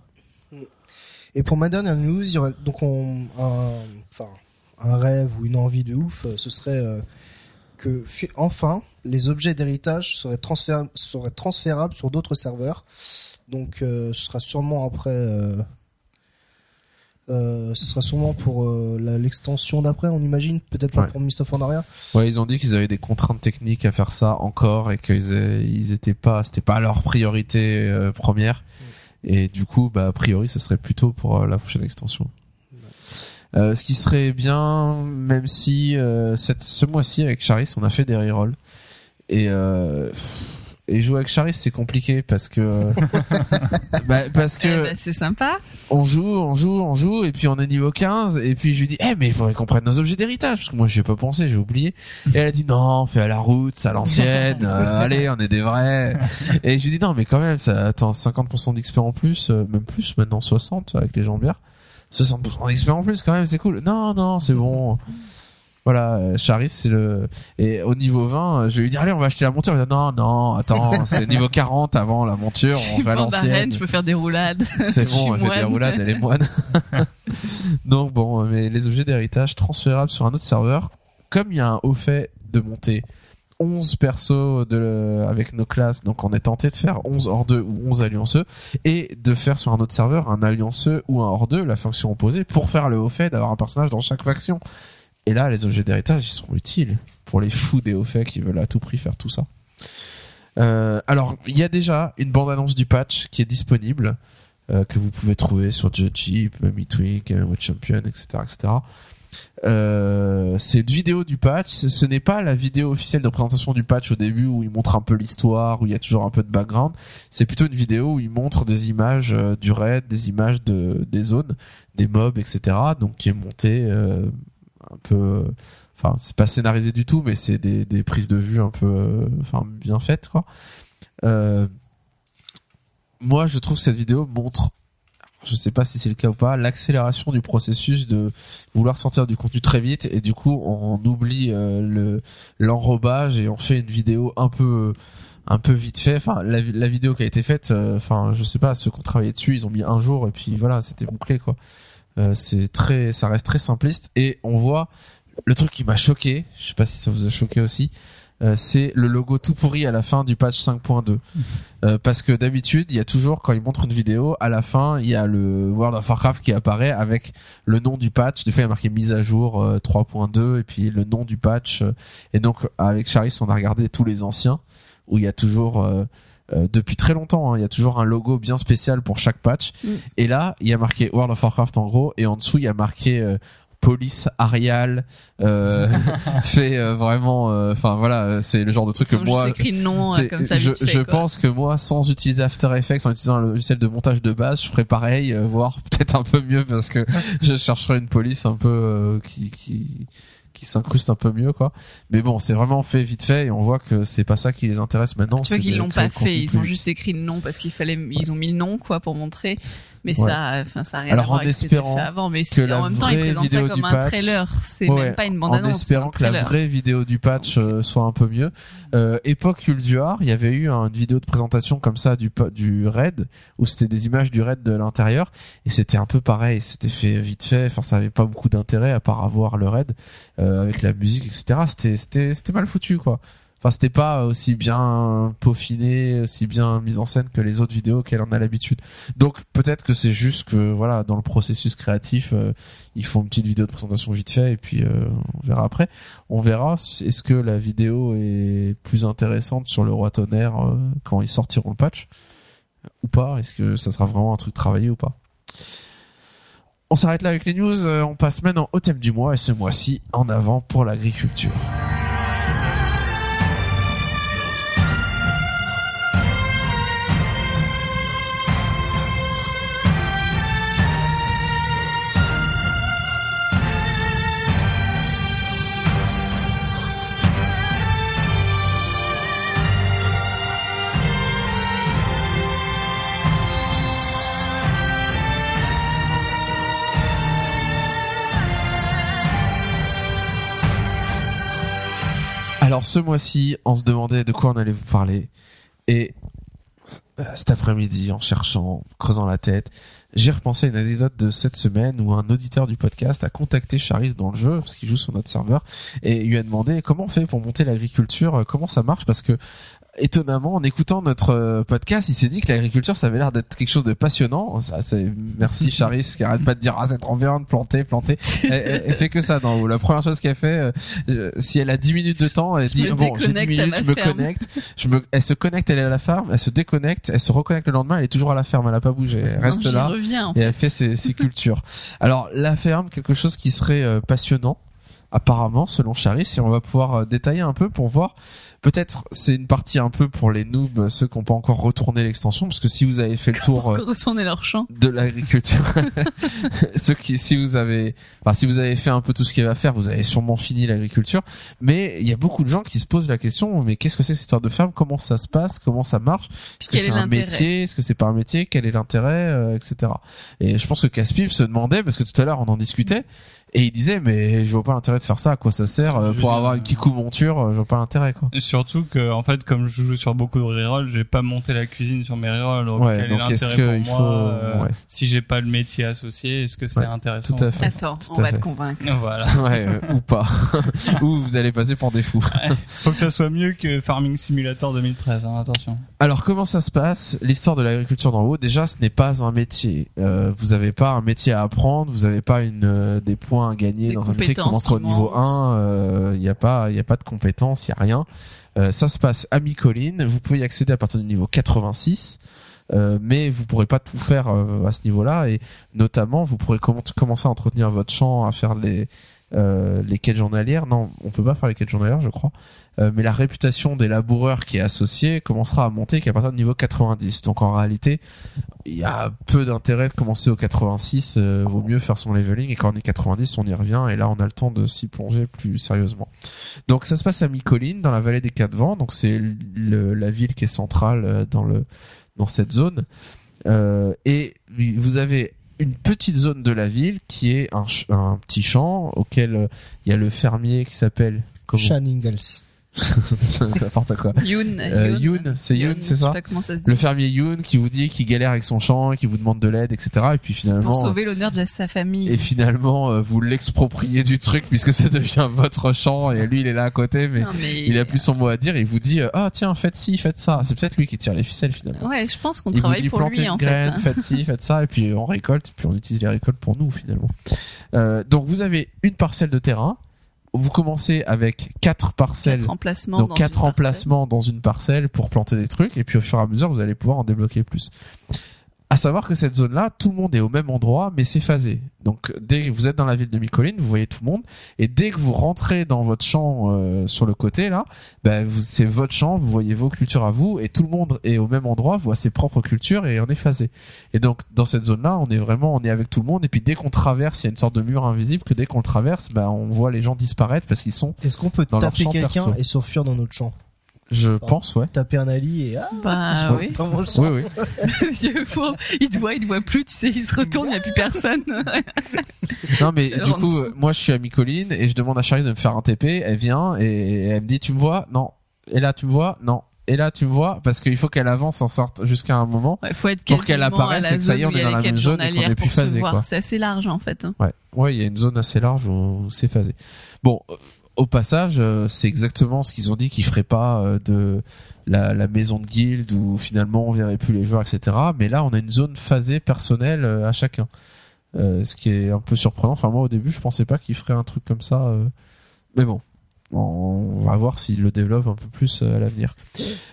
Speaker 4: Et pour ma dernière news, donc on, un, rêve ou une envie de ouf, euh, ce serait euh, que fi- enfin les objets d'héritage seraient, transfér- seraient transférables sur d'autres serveurs. Donc euh, ce sera sûrement après euh, Euh, ce sera sûrement pour l'extension d'après, on imagine, peut-être pas
Speaker 2: Ouais.
Speaker 4: pour Mist of Pandaria.
Speaker 2: Ouais, ils ont dit qu'ils avaient des contraintes techniques à faire ça encore et qu'ils ils étaient pas, c'était pas leur priorité première. Et du coup, bah a priori, ce serait plutôt pour la prochaine extension. Euh, ce qui serait bien, même si euh, cette, ce mois-ci avec Charis, on a fait des rerolls et euh, et jouer avec Charis, c'est compliqué parce que bah, parce
Speaker 3: Eh
Speaker 2: que
Speaker 3: ben, c'est sympa.
Speaker 2: on joue, on joue, on joue, et puis on est niveau 15, et puis je lui dis, eh, mais il faudrait qu'on prenne nos objets d'héritage, parce que moi, j'ai pas pensé, j'ai oublié. Et elle a dit, non, fais à la route, c'est à l'ancienne, euh, allez, on est des vrais. Et je lui dis, non, mais quand même, ça attend 50% d'XP en plus, euh, même plus, maintenant 60, avec les jambières. 60% d'XP en plus, quand même, c'est cool. Non, non, c'est bon. Voilà, euh, Charis, c'est le, et au niveau 20, euh, je vais lui dire, allez, on va acheter la monture. Il va dire, non, non, attends, c'est niveau 40 avant la monture, on
Speaker 3: Je
Speaker 2: à l'ancienne.
Speaker 3: Rennes, je peux faire des roulades.
Speaker 2: C'est bon, elle fait des roulades, elle est moine. Donc bon, mais les objets d'héritage transférables sur un autre serveur, comme il y a un haut fait de monter 11 persos de le- avec nos classes, donc on est tenté de faire 11 hors 2 ou 11 allianceux, et de faire sur un autre serveur un allianceux ou un hors 2, la fonction opposée, pour faire le haut fait d'avoir un personnage dans chaque faction. Et là, les objets d'héritage, ils sont utiles pour les fous des hauts faits qui veulent à tout prix faire tout ça. Euh, alors, il y a déjà une bande-annonce du patch qui est disponible euh, que vous pouvez trouver sur MeTwink, Watch Champion, etc., etc. Euh, c'est une vidéo du patch. Ce n'est pas la vidéo officielle de présentation du patch au début où il montre un peu l'histoire, où il y a toujours un peu de background. C'est plutôt une vidéo où il montre des images euh, du raid, des images de des zones, des mobs, etc. Donc qui est monté euh, un peu. Enfin, c'est pas scénarisé du tout, mais c'est des, des prises de vue un peu, euh, enfin, bien faites, quoi. Euh, moi, je trouve que cette vidéo montre, je sais pas si c'est le cas ou pas, l'accélération du processus de vouloir sortir du contenu très vite et du coup, on, oublie euh, le l'enrobage et on fait une vidéo un peu un peu vite fait. Enfin, la, la vidéo qui a été faite, enfin, je sais pas, ceux qui ont travaillé dessus, ils ont mis un jour et puis voilà, c'était bouclé quoi. Euh, c'est très, ça reste très simpliste et on voit le truc qui m'a choqué. Je sais pas si ça vous a choqué aussi. euh, c'est le logo tout pourri à la fin du patch 5.2 Euh, parce que d'habitude il y a toujours quand ils montrent une vidéo à la fin il y a le World of Warcraft qui apparaît avec le nom du patch des fois il y a marqué mise à jour euh, 3.2 et puis le nom du patch euh, et donc avec Charis on a regardé tous les anciens où il y a toujours euh, depuis très longtemps, hein, il y a toujours un logo bien spécial pour chaque patch.
Speaker 3: Mm.
Speaker 2: Et là, il y a marqué World of Warcraft en gros, et en dessous il y a marqué euh, police Arial. Euh, fait euh, vraiment, euh, enfin voilà, euh, c'est le genre de truc que moi,
Speaker 3: juste écrit le nom euh,
Speaker 2: c'est-
Speaker 3: comme ça
Speaker 2: je,
Speaker 3: fait,
Speaker 2: pense que moi, sans utiliser After Effects, en utilisant un logiciel de montage de base, je ferais pareil, euh, voire peut-être un peu mieux parce que je chercherais une police un peu euh, qui qui qui s'incruste un peu mieux quoi. Mais bon, c'est vraiment fait vite fait et on voit que c'est pas ça qui les intéresse maintenant.
Speaker 3: Tu vois qu'ils l'ont pas fait, ils ont juste écrit le nom parce qu'il fallait, ils ont mis le nom quoi pour montrer. Mais
Speaker 2: Ouais.
Speaker 3: ça, enfin ça a rien
Speaker 2: Alors,
Speaker 3: à voir
Speaker 2: en
Speaker 3: avec
Speaker 2: espérant
Speaker 3: fait avant. Mais
Speaker 2: que
Speaker 3: en même temps, ils présentent ça comme
Speaker 2: du
Speaker 3: un
Speaker 2: patch-
Speaker 3: trailer. C'est
Speaker 2: Ouais,
Speaker 3: même pas une bande
Speaker 2: en
Speaker 3: annonce.
Speaker 2: espérant que la vraie vidéo du patch euh, soit un peu mieux. Euh, époque Ulduar, il y avait eu une vidéo de présentation comme ça du du raid où c'était des images du raid de l'intérieur et c'était un peu pareil, c'était fait vite fait, enfin ça avait pas beaucoup d'intérêt à part avoir le raid euh, avec la musique etc. C'était c'était c'était mal foutu quoi. Enfin, c'était pas aussi bien peaufiné, aussi bien mis en scène que les autres vidéos qu'elle en a l'habitude. Donc peut-être que c'est juste que voilà, dans le processus créatif, euh, ils font une petite vidéo de présentation vite fait et puis euh, on verra après. On verra est-ce que la vidéo est plus intéressante sur le roi tonnerre euh, quand ils sortiront le patch ou pas? Est-ce que ça sera vraiment un truc travaillé ou pas? On s'arrête là avec les news. euh, on passe maintenant au thème du mois et ce mois-ci en avant pour l'agriculture. Alors ce mois-ci, on se demandait de quoi on allait vous parler. Et euh, cet après-midi, en cherchant, creusant la tête, j'ai repensé à une anecdote de cette semaine où un auditeur du podcast a contacté Charis dans le jeu, parce qu'il joue sur notre serveur, et lui a demandé comment on fait pour monter l'agriculture, euh, comment ça marche, parce que étonnamment, en écoutant notre euh, podcast, il s'est dit que l'agriculture, ça avait l'air d'être quelque chose de passionnant. Ça, c'est merci Charis qui arrête pas de dire ah c'est trop bien de planter, planter. Elle, elle- elle fait que ça dans la première chose qu'elle fait. euh, si elle a 10 minutes de temps, elle
Speaker 3: Je
Speaker 2: dit bon j'ai 10
Speaker 3: déconnecte à
Speaker 2: minutes, je me
Speaker 3: ferme.
Speaker 2: connecte, je me, elle se connecte, elle est à la ferme, elle se déconnecte, elle se reconnecte le lendemain, elle est toujours à la ferme, elle a pas bougé, elle reste là
Speaker 3: reviens. en
Speaker 2: et elle fait ses, ses cultures. Alors la ferme, quelque chose qui serait euh, passionnant, apparemment, selon Charis, si on va pouvoir euh, détailler un peu pour voir. Peut-être c'est une partie un peu pour les noobs, euh, ceux qui n'ont pas encore retourné l'extension, parce que si vous avez fait le tour euh,
Speaker 3: Encore retourner leur champ.
Speaker 2: de l'agriculture, ceux qui, si vous avez, enfin si vous avez fait un peu tout ce qu'il y avait à faire, vous avez sûrement fini l'agriculture. Mais il y a beaucoup de gens qui se posent la question, mais qu'est-ce que c'est cette histoire de ferme? Comment ça se passe? Comment ça marche? Est-ce que c'est
Speaker 3: est
Speaker 2: un métier? Est-ce que c'est pas un métier? Quel est l'intérêt? Euh, Etc. Et je pense que Caspip se demandait parce que tout à l'heure on en discutait et il disait mais je vois pas l'intérêt de faire ça. À quoi ça sert euh, pour avoir une kikou monture euh, Je vois pas l'intérêt quoi.
Speaker 5: Et Surtout que, en fait, comme je joue sur beaucoup de rerolls, j'ai pas monté la cuisine sur mes rerolls. Donc,
Speaker 2: Ouais,
Speaker 5: quel
Speaker 2: donc
Speaker 5: est
Speaker 2: est-ce
Speaker 5: l'intérêt pour
Speaker 2: il
Speaker 5: moi
Speaker 2: faut-
Speaker 5: euh,
Speaker 2: ouais.
Speaker 5: Si j'ai pas le métier associé, est-ce que c'est
Speaker 2: Ouais,
Speaker 5: intéressant
Speaker 2: tout à fait.
Speaker 3: Attends,
Speaker 2: tout
Speaker 3: on va
Speaker 2: fait.
Speaker 3: te convaincre.
Speaker 5: Voilà.
Speaker 2: Ouais euh, ou pas. ou vous allez passer pour des fous.
Speaker 5: Faut que ça soit mieux que Farming Simulator 2013, hein, attention.
Speaker 2: Alors comment ça se passe L'histoire de l'agriculture d'en haut, déjà ce n'est pas un métier. Euh, vous n'avez pas un métier à apprendre, vous n'avez pas une euh, des points à gagner
Speaker 3: Des
Speaker 2: dans un métier qui commence au niveau
Speaker 3: qui montent.
Speaker 2: 1. euh, Il n'y a pas, il y a pas de compétences, il y a rien. Euh, ça se passe à mi-colline. Vous pouvez y accéder à partir du niveau 86. Euh, mais vous pourrez pas tout faire euh, à ce niveau-là et notamment vous pourrez comm- commencer à entretenir votre champ, à faire les euh, les quêtes journalières. Non, on peut pas faire les quêtes journalières, je crois. Euh, mais la réputation des laboureurs qui est associée commencera à monter qu'à partir du niveau 90. Donc en réalité, il y a peu d'intérêt de commencer au 86. euh, vaut mieux faire son leveling et quand on est 90, on y revient et là on a le temps de s'y plonger plus sérieusement. Donc ça se passe à mi-colline dans la vallée des Quatre Vents. Donc c'est la ville qui est centrale euh, dans le dans cette zone. Euh, et vous avez une petite zone de la ville qui est un, petit champ auquel euh, il y a le fermier qui s'appelle. n'importe quoi.
Speaker 3: Yoon,
Speaker 2: Euh, Yoon, c'est Yoon, c'est ça
Speaker 3: pas comment ça se dit.
Speaker 2: Le fermier Yoon qui vous dit qu'il galère avec son champ, qui vous demande de l'aide, etc. Et puis finalement,
Speaker 3: pour sauver l'honneur de sa famille.
Speaker 2: et finalement, euh, vous l'expropriez du truc puisque ça devient votre champ et lui il est là à côté, mais
Speaker 3: Non, mais...
Speaker 2: il a plus son mot à dire. Il vous dit, euh, ah tiens, faites ci, faites ça. C'est peut-être lui qui tire les ficelles finalement.
Speaker 3: Ouais, je pense qu'on
Speaker 2: vous
Speaker 3: travaille
Speaker 2: dit
Speaker 3: pour lui en
Speaker 2: graine,
Speaker 3: fait.
Speaker 2: faites ci, faites ça, et puis on récolte, puis on utilise les récoltes pour nous finalement. Euh, donc vous avez une parcelle de terrain. Vous commencez avec quatre parcelles,
Speaker 3: Quatre emplacements.
Speaker 2: donc
Speaker 3: dans
Speaker 2: quatre emplacements dans une parcelle pour planter des trucs, et puis au fur et à mesure vous allez pouvoir en débloquer plus. À savoir que cette zone-là, tout le monde est au même endroit, mais c'est phasé. Donc, dès que vous êtes dans la ville de Micoline, vous voyez tout le monde, et dès que vous rentrez dans votre champ euh, sur le côté là, ben vous- c'est votre champ, vous voyez vos cultures à vous, et tout le monde est au même endroit, voit ses propres cultures et on est phasé. Et donc, dans cette zone-là, on est vraiment, on est avec tout le monde, et puis dès qu'on traverse, il y a une sorte de mur invisible que dès qu'on le traverse, ben on voit les gens disparaître parce qu'ils sont,
Speaker 4: Est-ce qu'on peut
Speaker 2: Dans
Speaker 4: taper quelqu'un et s'enfuir dans notre champ?
Speaker 2: Je pense, ouais.
Speaker 4: Taper un ali et ah,
Speaker 3: Bah oui.
Speaker 4: vraiment.
Speaker 2: Oui, oui.
Speaker 3: Vieux pauvre. il te voit, il te voit plus, tu sais, il se retourne, il n'y a plus personne.
Speaker 2: Non mais du coup, moi je suis à Micoline et je demande à Charlie de me faire un TP. Elle vient et elle me dit tu me vois? Non. Et là tu me vois? Non. Et là tu me vois? Parce qu'il faut qu'elle avance en sorte jusqu'à un moment.
Speaker 3: Ouais, faut être
Speaker 2: Pour qu'elle apparaisse, c'est que ça y est, on est dans la même zone et qu'on est plus phasé.
Speaker 3: C'est assez large en fait. hein.
Speaker 2: Ouais. Ouais, il y a une zone assez large où c'est phasé. Bon, euh, au passage, euh, c'est exactement ce qu'ils ont dit qu'ils feraient pas euh, de la, la maison de guild où finalement on verrait plus les joueurs, etc. Mais là, on a une zone phasée personnelle euh, à chacun. Euh, ce qui est un peu surprenant. Enfin, moi, au début, je pensais pas qu'ils feraient un truc comme ça. euh. Mais bon, on va voir s'ils le développent un peu plus à l'avenir.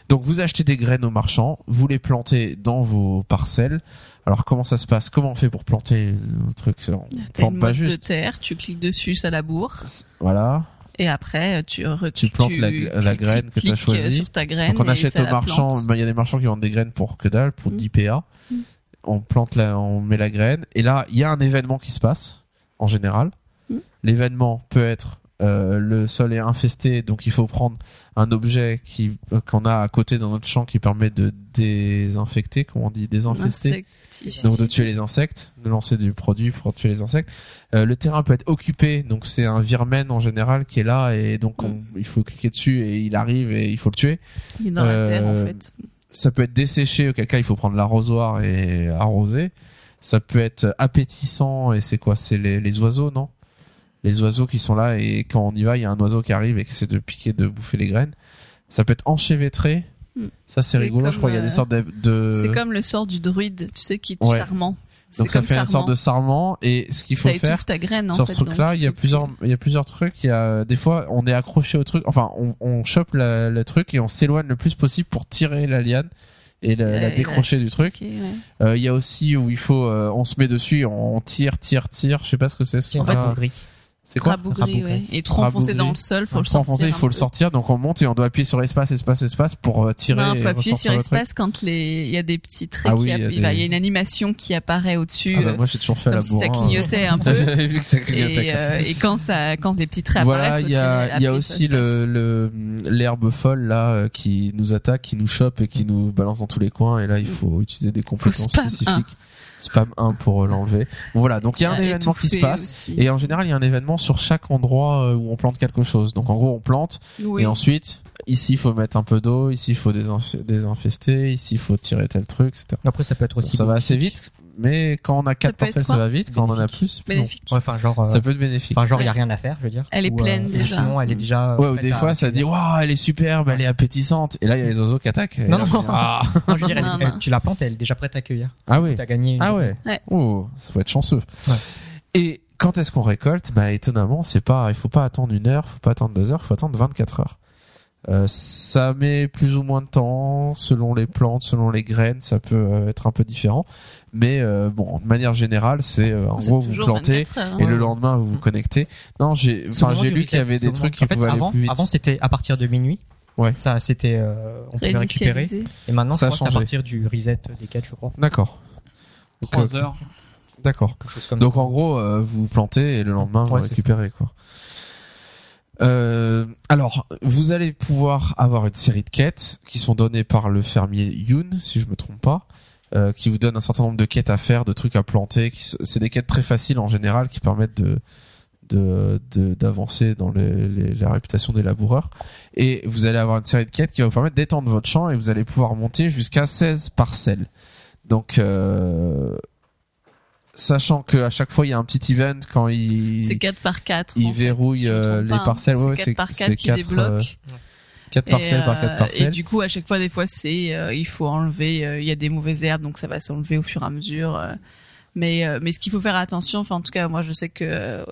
Speaker 2: Donc, vous achetez des graines au marchand, vous les plantez dans vos parcelles. Alors, comment ça se passe? Comment on fait pour planter un truc? On plante pas
Speaker 3: motte de
Speaker 2: juste.
Speaker 3: terre, tu cliques dessus, ça laboure.
Speaker 2: Voilà.
Speaker 3: Et après, tu,
Speaker 2: Tu plantes la- la graine que t'as
Speaker 3: cliques
Speaker 2: choisie.
Speaker 3: sur ta graine.
Speaker 2: Donc on achète
Speaker 3: ça
Speaker 2: au
Speaker 3: la
Speaker 2: marchand,
Speaker 3: plante.
Speaker 2: ben, il y a des marchands qui vendent des graines pour que dalle, pour
Speaker 3: Mm.
Speaker 2: 10 PA.
Speaker 3: Mm.
Speaker 2: On plante la, on met la graine, et là, il y a un événement qui se passe, en général.
Speaker 3: Mm.
Speaker 2: L'événement peut être, euh, le sol est infesté, donc il faut prendre un objet qui, euh, qu'on a à côté dans notre champ qui permet de désinfecter, comment on dit, désinfester. Donc de tuer les insectes, de lancer du produit pour tuer les insectes. Euh, le terrain peut être occupé, donc c'est un virmen en général qui est là et donc on- il faut cliquer dessus et il arrive et il faut le tuer.
Speaker 3: Il est dans la terre
Speaker 2: Euh,
Speaker 3: en fait.
Speaker 2: Ça peut être desséché, auquel cas il faut prendre l'arrosoir et arroser. Ça peut être appétissant et c'est quoi? C'est les, les oiseaux, non? Les oiseaux qui sont là et quand on y va, il y a un oiseau qui arrive et qui essaie de piquer, de bouffer les graines. Ça peut être enchevêtré.
Speaker 3: Mm.
Speaker 2: Ça c'est
Speaker 3: C'est
Speaker 2: rigolo.
Speaker 3: comme,
Speaker 2: je crois qu'il y a des
Speaker 3: euh,
Speaker 2: sortes de. de-
Speaker 3: C'est comme le sort du druide, tu sais, qui est
Speaker 2: Ouais.
Speaker 3: sarment. C'est
Speaker 2: Donc ça
Speaker 3: comme
Speaker 2: fait une
Speaker 3: sarment.
Speaker 2: sorte de sarment et ce qu'il faut
Speaker 3: ça
Speaker 2: faire
Speaker 3: ta graine en
Speaker 2: sur
Speaker 3: fait,
Speaker 2: ce truc-là, il y a plusieurs, il y a plusieurs trucs. Il y a des fois, on est accroché au truc. Enfin, on, on chope la- le truc et on s'éloigne le plus possible pour tirer la liane et la,
Speaker 3: Euh,
Speaker 2: la
Speaker 3: et
Speaker 2: décrocher du truc.
Speaker 3: Ouais.
Speaker 2: Euh, Il y a aussi où il faut, euh, on se met dessus, on tire, tire, tire. Je sais pas ce que c'est. ce
Speaker 6: C'est un
Speaker 2: truc-là. C'est quoi
Speaker 3: Rabougri,
Speaker 6: Rabougri.
Speaker 3: ouais. Et trop enfoncé dans le sol, faut le
Speaker 2: Trop enfoncé,
Speaker 3: sortir.
Speaker 2: il faut le
Speaker 3: peu.
Speaker 2: sortir. Donc on monte et on doit appuyer sur espace, espace, espace pour euh, tirer.
Speaker 3: Non, faut appuyer sur espace quand les, il y a des petits traits
Speaker 2: Ah
Speaker 3: qui
Speaker 2: oui, il y a
Speaker 3: il va-
Speaker 2: des-
Speaker 3: il y a une animation qui apparaît au-dessus,
Speaker 2: Ah bah, moi j'ai toujours fait la
Speaker 3: si ça
Speaker 2: bourrin.
Speaker 3: clignotait un peu.
Speaker 2: J'avais vu que ça clignotait.
Speaker 3: Et, euh, et quand ça, quand les petits traits
Speaker 2: Voilà,
Speaker 3: apparaissent,
Speaker 2: il y a, il y a aussi le, le, l'herbe folle là euh, qui nous attaque, qui nous chope et qui nous balance dans tous les coins. Et là, il faut utiliser des compétences
Speaker 3: spam
Speaker 2: spécifiques. Spam 1 pour euh, l'enlever. Bon, voilà, donc il y a un événement qui se passe.
Speaker 3: aussi.
Speaker 2: Et en général, il y a un événement sur chaque endroit euh, où on plante quelque chose. Donc en gros, on plante
Speaker 3: Oui.
Speaker 2: et ensuite, ici, il faut mettre un peu d'eau, ici, il faut désinf- désinfester, ici, il faut tirer tel truc, etc.
Speaker 6: Après, ça peut être
Speaker 2: Bon,
Speaker 6: aussi.
Speaker 2: ça va assez vite, mais quand on a quatre parcelles, ça va vite. Quand on en a plus.
Speaker 3: Bénéfique.
Speaker 6: Ouais, Enfin, genre. euh,
Speaker 2: Ça peut être bénéfique.
Speaker 6: Enfin, genre, il y a
Speaker 3: Ouais.
Speaker 6: rien à faire, je veux dire.
Speaker 3: Elle est
Speaker 6: Ou, euh,
Speaker 3: pleine
Speaker 6: ou
Speaker 3: déjà.
Speaker 6: Sinon, elle est déjà.
Speaker 2: Ouais,
Speaker 6: euh,
Speaker 2: ou
Speaker 6: faite
Speaker 2: des fois, ça dit, waouh, elle est superbe, elle est appétissante. Et là, il y a les oiseaux qui attaquent.
Speaker 6: Non,
Speaker 2: ah,
Speaker 6: Non, je veux dire, elle-
Speaker 3: Non,
Speaker 6: elle-
Speaker 3: non.
Speaker 6: tu la plantes, elle est déjà prête à accueillir.
Speaker 2: ah oui.
Speaker 6: T'as gagné.
Speaker 2: Ah ouais.
Speaker 3: Ouais.
Speaker 2: Oh, ça faut être chanceux.
Speaker 6: Ouais.
Speaker 2: Et quand est-ce qu'on récolte? Bah étonnamment, c'est pas, il faut pas attendre une heure, faut pas attendre deux heures, faut attendre 24 heures. Euh, ça met plus ou moins de temps selon les plantes, selon les graines, ça peut euh, être un peu différent. Mais euh, bon, de manière générale, c'est euh, en gros vous plantez
Speaker 3: 24 heures,
Speaker 2: et
Speaker 3: hein.
Speaker 2: le lendemain vous vous connectez. Non, j'ai, enfin j'ai lu qu'il y avait des trucs qui
Speaker 6: en fait,
Speaker 2: pouvaient
Speaker 6: avant,
Speaker 2: aller plus vite.
Speaker 6: Avant, c'était à partir de minuit.
Speaker 2: Ouais.
Speaker 6: Ça, c'était, euh, on pouvait récupérer.
Speaker 3: Réinitialiser.
Speaker 6: Et maintenant,
Speaker 2: Ça
Speaker 6: c'est à partir du reset des quêtes, je crois.
Speaker 2: D'accord. Donc,
Speaker 5: Trois
Speaker 2: euh,
Speaker 5: heures.
Speaker 2: D'accord.
Speaker 6: Quelque chose comme
Speaker 2: Donc
Speaker 6: ça.
Speaker 2: en gros, euh, vous plantez et le lendemain vous
Speaker 6: Ouais, c'est
Speaker 2: récupérez quoi. Euh, alors, vous allez pouvoir avoir une série de quêtes qui sont données par le fermier Yoon, si je me trompe pas, euh, qui vous donne un certain nombre de quêtes à faire, de trucs à planter. C'est des quêtes très faciles en général qui permettent de de de- d'avancer dans les- les- la réputation des laboureurs. Et vous allez avoir une série de quêtes qui va vous permettre d'étendre votre champ et vous allez pouvoir monter jusqu'à 16 parcelles. Donc, euh, sachant que à chaque fois il y a un petit event quand il
Speaker 3: C'est 4 par 4.
Speaker 2: il verrouille euh, les parcelles. Ouais, ouais,
Speaker 3: c'est
Speaker 2: c'est
Speaker 3: 4 par 4
Speaker 2: c'est
Speaker 3: qui
Speaker 2: quatre, euh,
Speaker 3: débloque.
Speaker 2: quatre parcelles par
Speaker 3: euh,
Speaker 2: quatre parcelles.
Speaker 3: Et du coup, à chaque fois, des fois, c'est euh, il faut enlever. euh, Il y a des mauvaises herbes, donc ça va s'enlever au fur et à mesure. euh. mais euh, mais ce qu'il faut faire attention, enfin en tout cas, moi je sais que euh,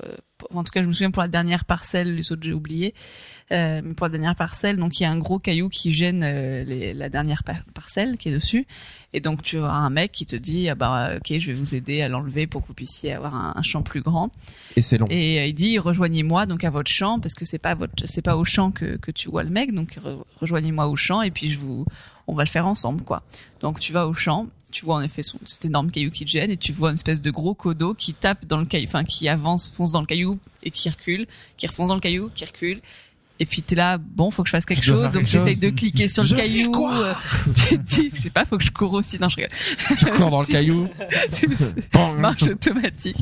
Speaker 3: en tout cas, je me souviens pour la dernière parcelle, les autres j'ai oublié. Euh, pour la dernière parcelle, donc il y a un gros caillou qui gêne euh, les- la dernière par- parcelle qui est dessus, et donc tu auras un mec qui te dit ah bah ok je vais vous aider à l'enlever pour que vous puissiez avoir un, un champ plus grand.
Speaker 2: Et c'est long.
Speaker 3: Et euh, il dit rejoignez-moi donc à votre champ parce que c'est pas votre c'est pas au champ que que tu vois le mec donc re- rejoignez-moi au champ et puis je vous on va le faire ensemble quoi. Donc tu vas au champ, tu vois en effet son, cet énorme caillou qui te gêne et tu vois une espèce de gros codo qui tape dans le caillou enfin qui avance fonce dans le caillou et qui recule, qui refonce dans le caillou, qui recule. Et puis t'es là, bon, faut que je fasse quelque
Speaker 2: Je
Speaker 3: chose, donc
Speaker 2: quelque
Speaker 3: tu essayes
Speaker 2: chose.
Speaker 3: de cliquer sur
Speaker 2: Je
Speaker 3: le caillou.
Speaker 2: quoi
Speaker 3: euh, tu te dis, je sais pas, faut que je cours aussi. Non, je rigole.
Speaker 2: Tu cours dans le caillou.
Speaker 3: Marche automatique.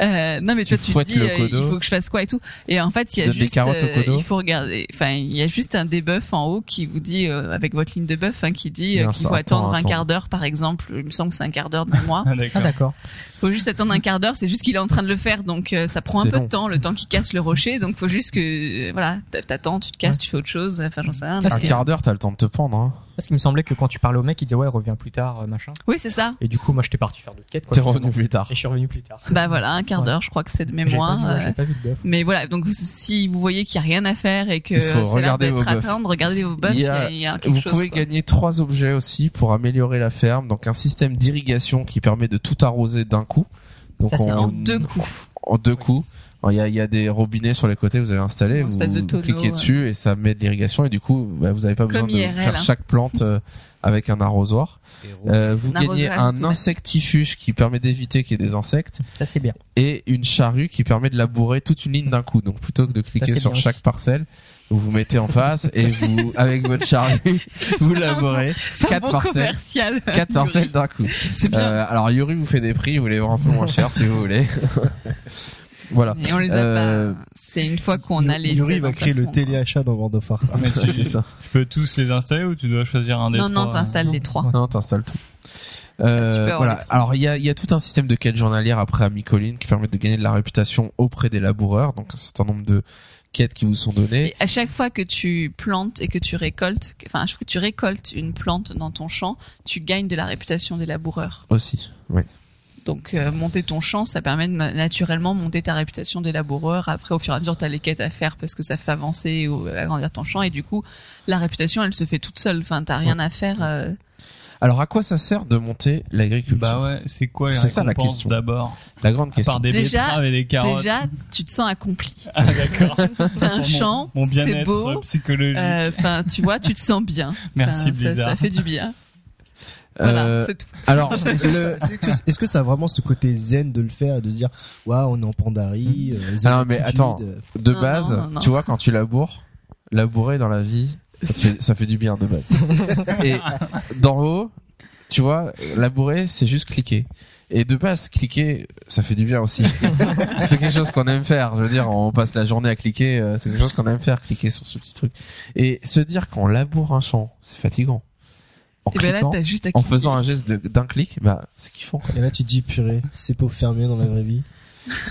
Speaker 3: Euh, non mais tu,
Speaker 2: Tu
Speaker 3: vois, tu te dis euh, il faut que je fasse quoi et tout. Et en fait, il y a juste euh, il faut regarder enfin il y a juste un debuff en haut qui vous dit euh, avec votre ligne de buff hein, qui dit euh, qu'il faut
Speaker 2: attends,
Speaker 3: attendre un quart d'heure par exemple. Il me semble que c'est un quart d'heure de mémoire.
Speaker 5: Ah,
Speaker 6: Ah,
Speaker 5: d'accord.
Speaker 3: faut juste attendre un quart d'heure, c'est juste qu'il est en train de le faire donc euh, ça prend un peu
Speaker 2: long.
Speaker 3: de temps le temps qu'il casse le rocher donc faut juste que euh, voilà, t'attends, tu te casses, tu fais autre chose, enfin j'en sais rien.
Speaker 2: Un quart d'heure, t'as le temps de te pendre. Hein.
Speaker 6: Parce qu'il me semblait que quand tu parlais au mec, il disait ouais, reviens plus tard, euh, machin.
Speaker 3: Oui, c'est ça.
Speaker 6: Et du coup, moi, j'étais parti faire d'autres quêtes.
Speaker 2: T'es revenu plus tard.
Speaker 6: Et je suis revenu plus tard.
Speaker 3: Bah voilà, un quart
Speaker 6: Ouais.
Speaker 3: d'heure, je crois que c'est de
Speaker 6: J'ai
Speaker 3: mémoire.
Speaker 6: pas, vu, ouais,
Speaker 3: euh,
Speaker 6: j'ai pas vu de buff.
Speaker 3: Mais voilà, donc si vous voyez qu'il y a rien à faire et que
Speaker 2: Il faut
Speaker 3: c'est l'air
Speaker 2: regarder
Speaker 3: d'être attendre, regardez vos buffs,
Speaker 2: Il y a-
Speaker 3: il y a quelque
Speaker 2: Vous
Speaker 3: chose.
Speaker 2: pouvez
Speaker 3: quoi.
Speaker 2: gagner trois objets aussi pour améliorer la ferme. Donc un système d'irrigation qui permet de tout arroser d'un coup. Donc
Speaker 3: Ça, c'est
Speaker 2: on-
Speaker 3: en deux coups.
Speaker 2: en deux coups. Il y a, il y a des robinets sur les côtés, vous avez installé,
Speaker 3: Une
Speaker 2: vous,
Speaker 3: espèce de
Speaker 2: vous cliquez
Speaker 3: ouais.
Speaker 2: dessus et ça met de l'irrigation et du coup bah, vous n'avez pas besoin de faire
Speaker 3: hein.
Speaker 2: chaque plante euh, avec un arrosoir. Euh, vous
Speaker 3: Un
Speaker 2: gagnez un insectifuge qui permet d'éviter qu'il y ait des insectes
Speaker 6: Ça, c'est bien.
Speaker 2: et une charrue qui permet de labourer toute une ligne d'un coup. Donc plutôt que de cliquer sur chaque
Speaker 6: aussi.
Speaker 2: parcelle, vous vous mettez en face et vous avec votre charrue vous
Speaker 3: un
Speaker 2: quatre
Speaker 3: bon
Speaker 2: parcelles,
Speaker 3: commercial.
Speaker 2: quatre parcelles d'un coup.
Speaker 3: C'est bien.
Speaker 2: Euh, alors Yuri vous fait des prix, vous les vend un peu moins cher si vous voulez. voilà.
Speaker 3: Et on les a
Speaker 2: Euh,
Speaker 3: pas. C'est une fois qu'on a les.
Speaker 4: Yuri
Speaker 3: 16
Speaker 4: va créer le téléachat dans World of Warcraft.
Speaker 2: C'est ça.
Speaker 5: tu peux tous les installer ou tu dois choisir un des
Speaker 3: quoi. Non, non,
Speaker 5: trois
Speaker 3: t'installes les trois.
Speaker 2: Non, t'installes tout. Euh, voilà.
Speaker 3: trois.
Speaker 2: Alors il y a, y a tout un système de quêtes journalières après à Micoline qui permettent de gagner de la réputation auprès des laboureurs. Donc un certain nombre de quêtes qui vous sont données.
Speaker 3: Et à chaque fois que tu plantes et que tu récoltes, enfin à chaque fois que tu récoltes une plante dans ton champ, tu gagnes de la réputation des laboureurs.
Speaker 2: Aussi, oui.
Speaker 3: Donc euh, monter ton champ, ça permet de naturellement monter ta réputation des laboureurs. Après, au fur et à mesure, tu as les quêtes à faire parce que ça fait avancer ou agrandir ton champ. Et du coup, la réputation, elle se fait toute seule. Enfin, t'as rien à faire. euh,
Speaker 2: Alors à quoi ça sert de monter l'agriculture?
Speaker 5: Bah ouais, c'est quoi les
Speaker 2: C'est ça, la question.
Speaker 5: d'abord?
Speaker 2: La grande
Speaker 5: À
Speaker 2: question.
Speaker 5: part des
Speaker 3: Déjà-
Speaker 5: betteraves et des carottes.
Speaker 3: Déjà, tu te sens accompli.
Speaker 5: Ah d'accord.
Speaker 3: T'as un
Speaker 5: mon-
Speaker 3: champ,
Speaker 5: Mon
Speaker 3: c'est beau.
Speaker 5: psychologique.
Speaker 3: Euh, Enfin, tu vois, tu te sens bien.
Speaker 5: Merci
Speaker 3: ça,
Speaker 5: Blizzard.
Speaker 3: ça fait du bien. Voilà,
Speaker 2: Euh,
Speaker 3: c'est tout.
Speaker 2: alors
Speaker 4: Est-ce que, ça- a vraiment ce côté zen de le faire et de se dire waouh on est en Pandari euh, zen
Speaker 2: Ah non, mais attends.
Speaker 4: euh,
Speaker 2: de
Speaker 3: Non,
Speaker 2: base,
Speaker 3: non, non, non.
Speaker 2: tu vois, quand tu laboures, labourer dans la vie, ça fait, ça fait du bien de base. Et d'en haut, tu vois, labourer, c'est juste cliquer. Et de base, cliquer, ça fait du bien aussi. c'est quelque chose qu'on aime faire. Je veux dire, on passe la journée à cliquer, euh, c'est quelque chose qu'on aime faire, cliquer sur ce petit truc. Et se dire qu'on laboure un champ, c'est fatigant. En
Speaker 3: Et ben là,
Speaker 2: cliquant,
Speaker 3: t'as juste à
Speaker 2: en
Speaker 3: cliquer.
Speaker 2: faisant un geste d'un clic, bah, c'est kiffant. Quoi.
Speaker 4: et là tu te dis purée c'est pas fermier dans la vraie vie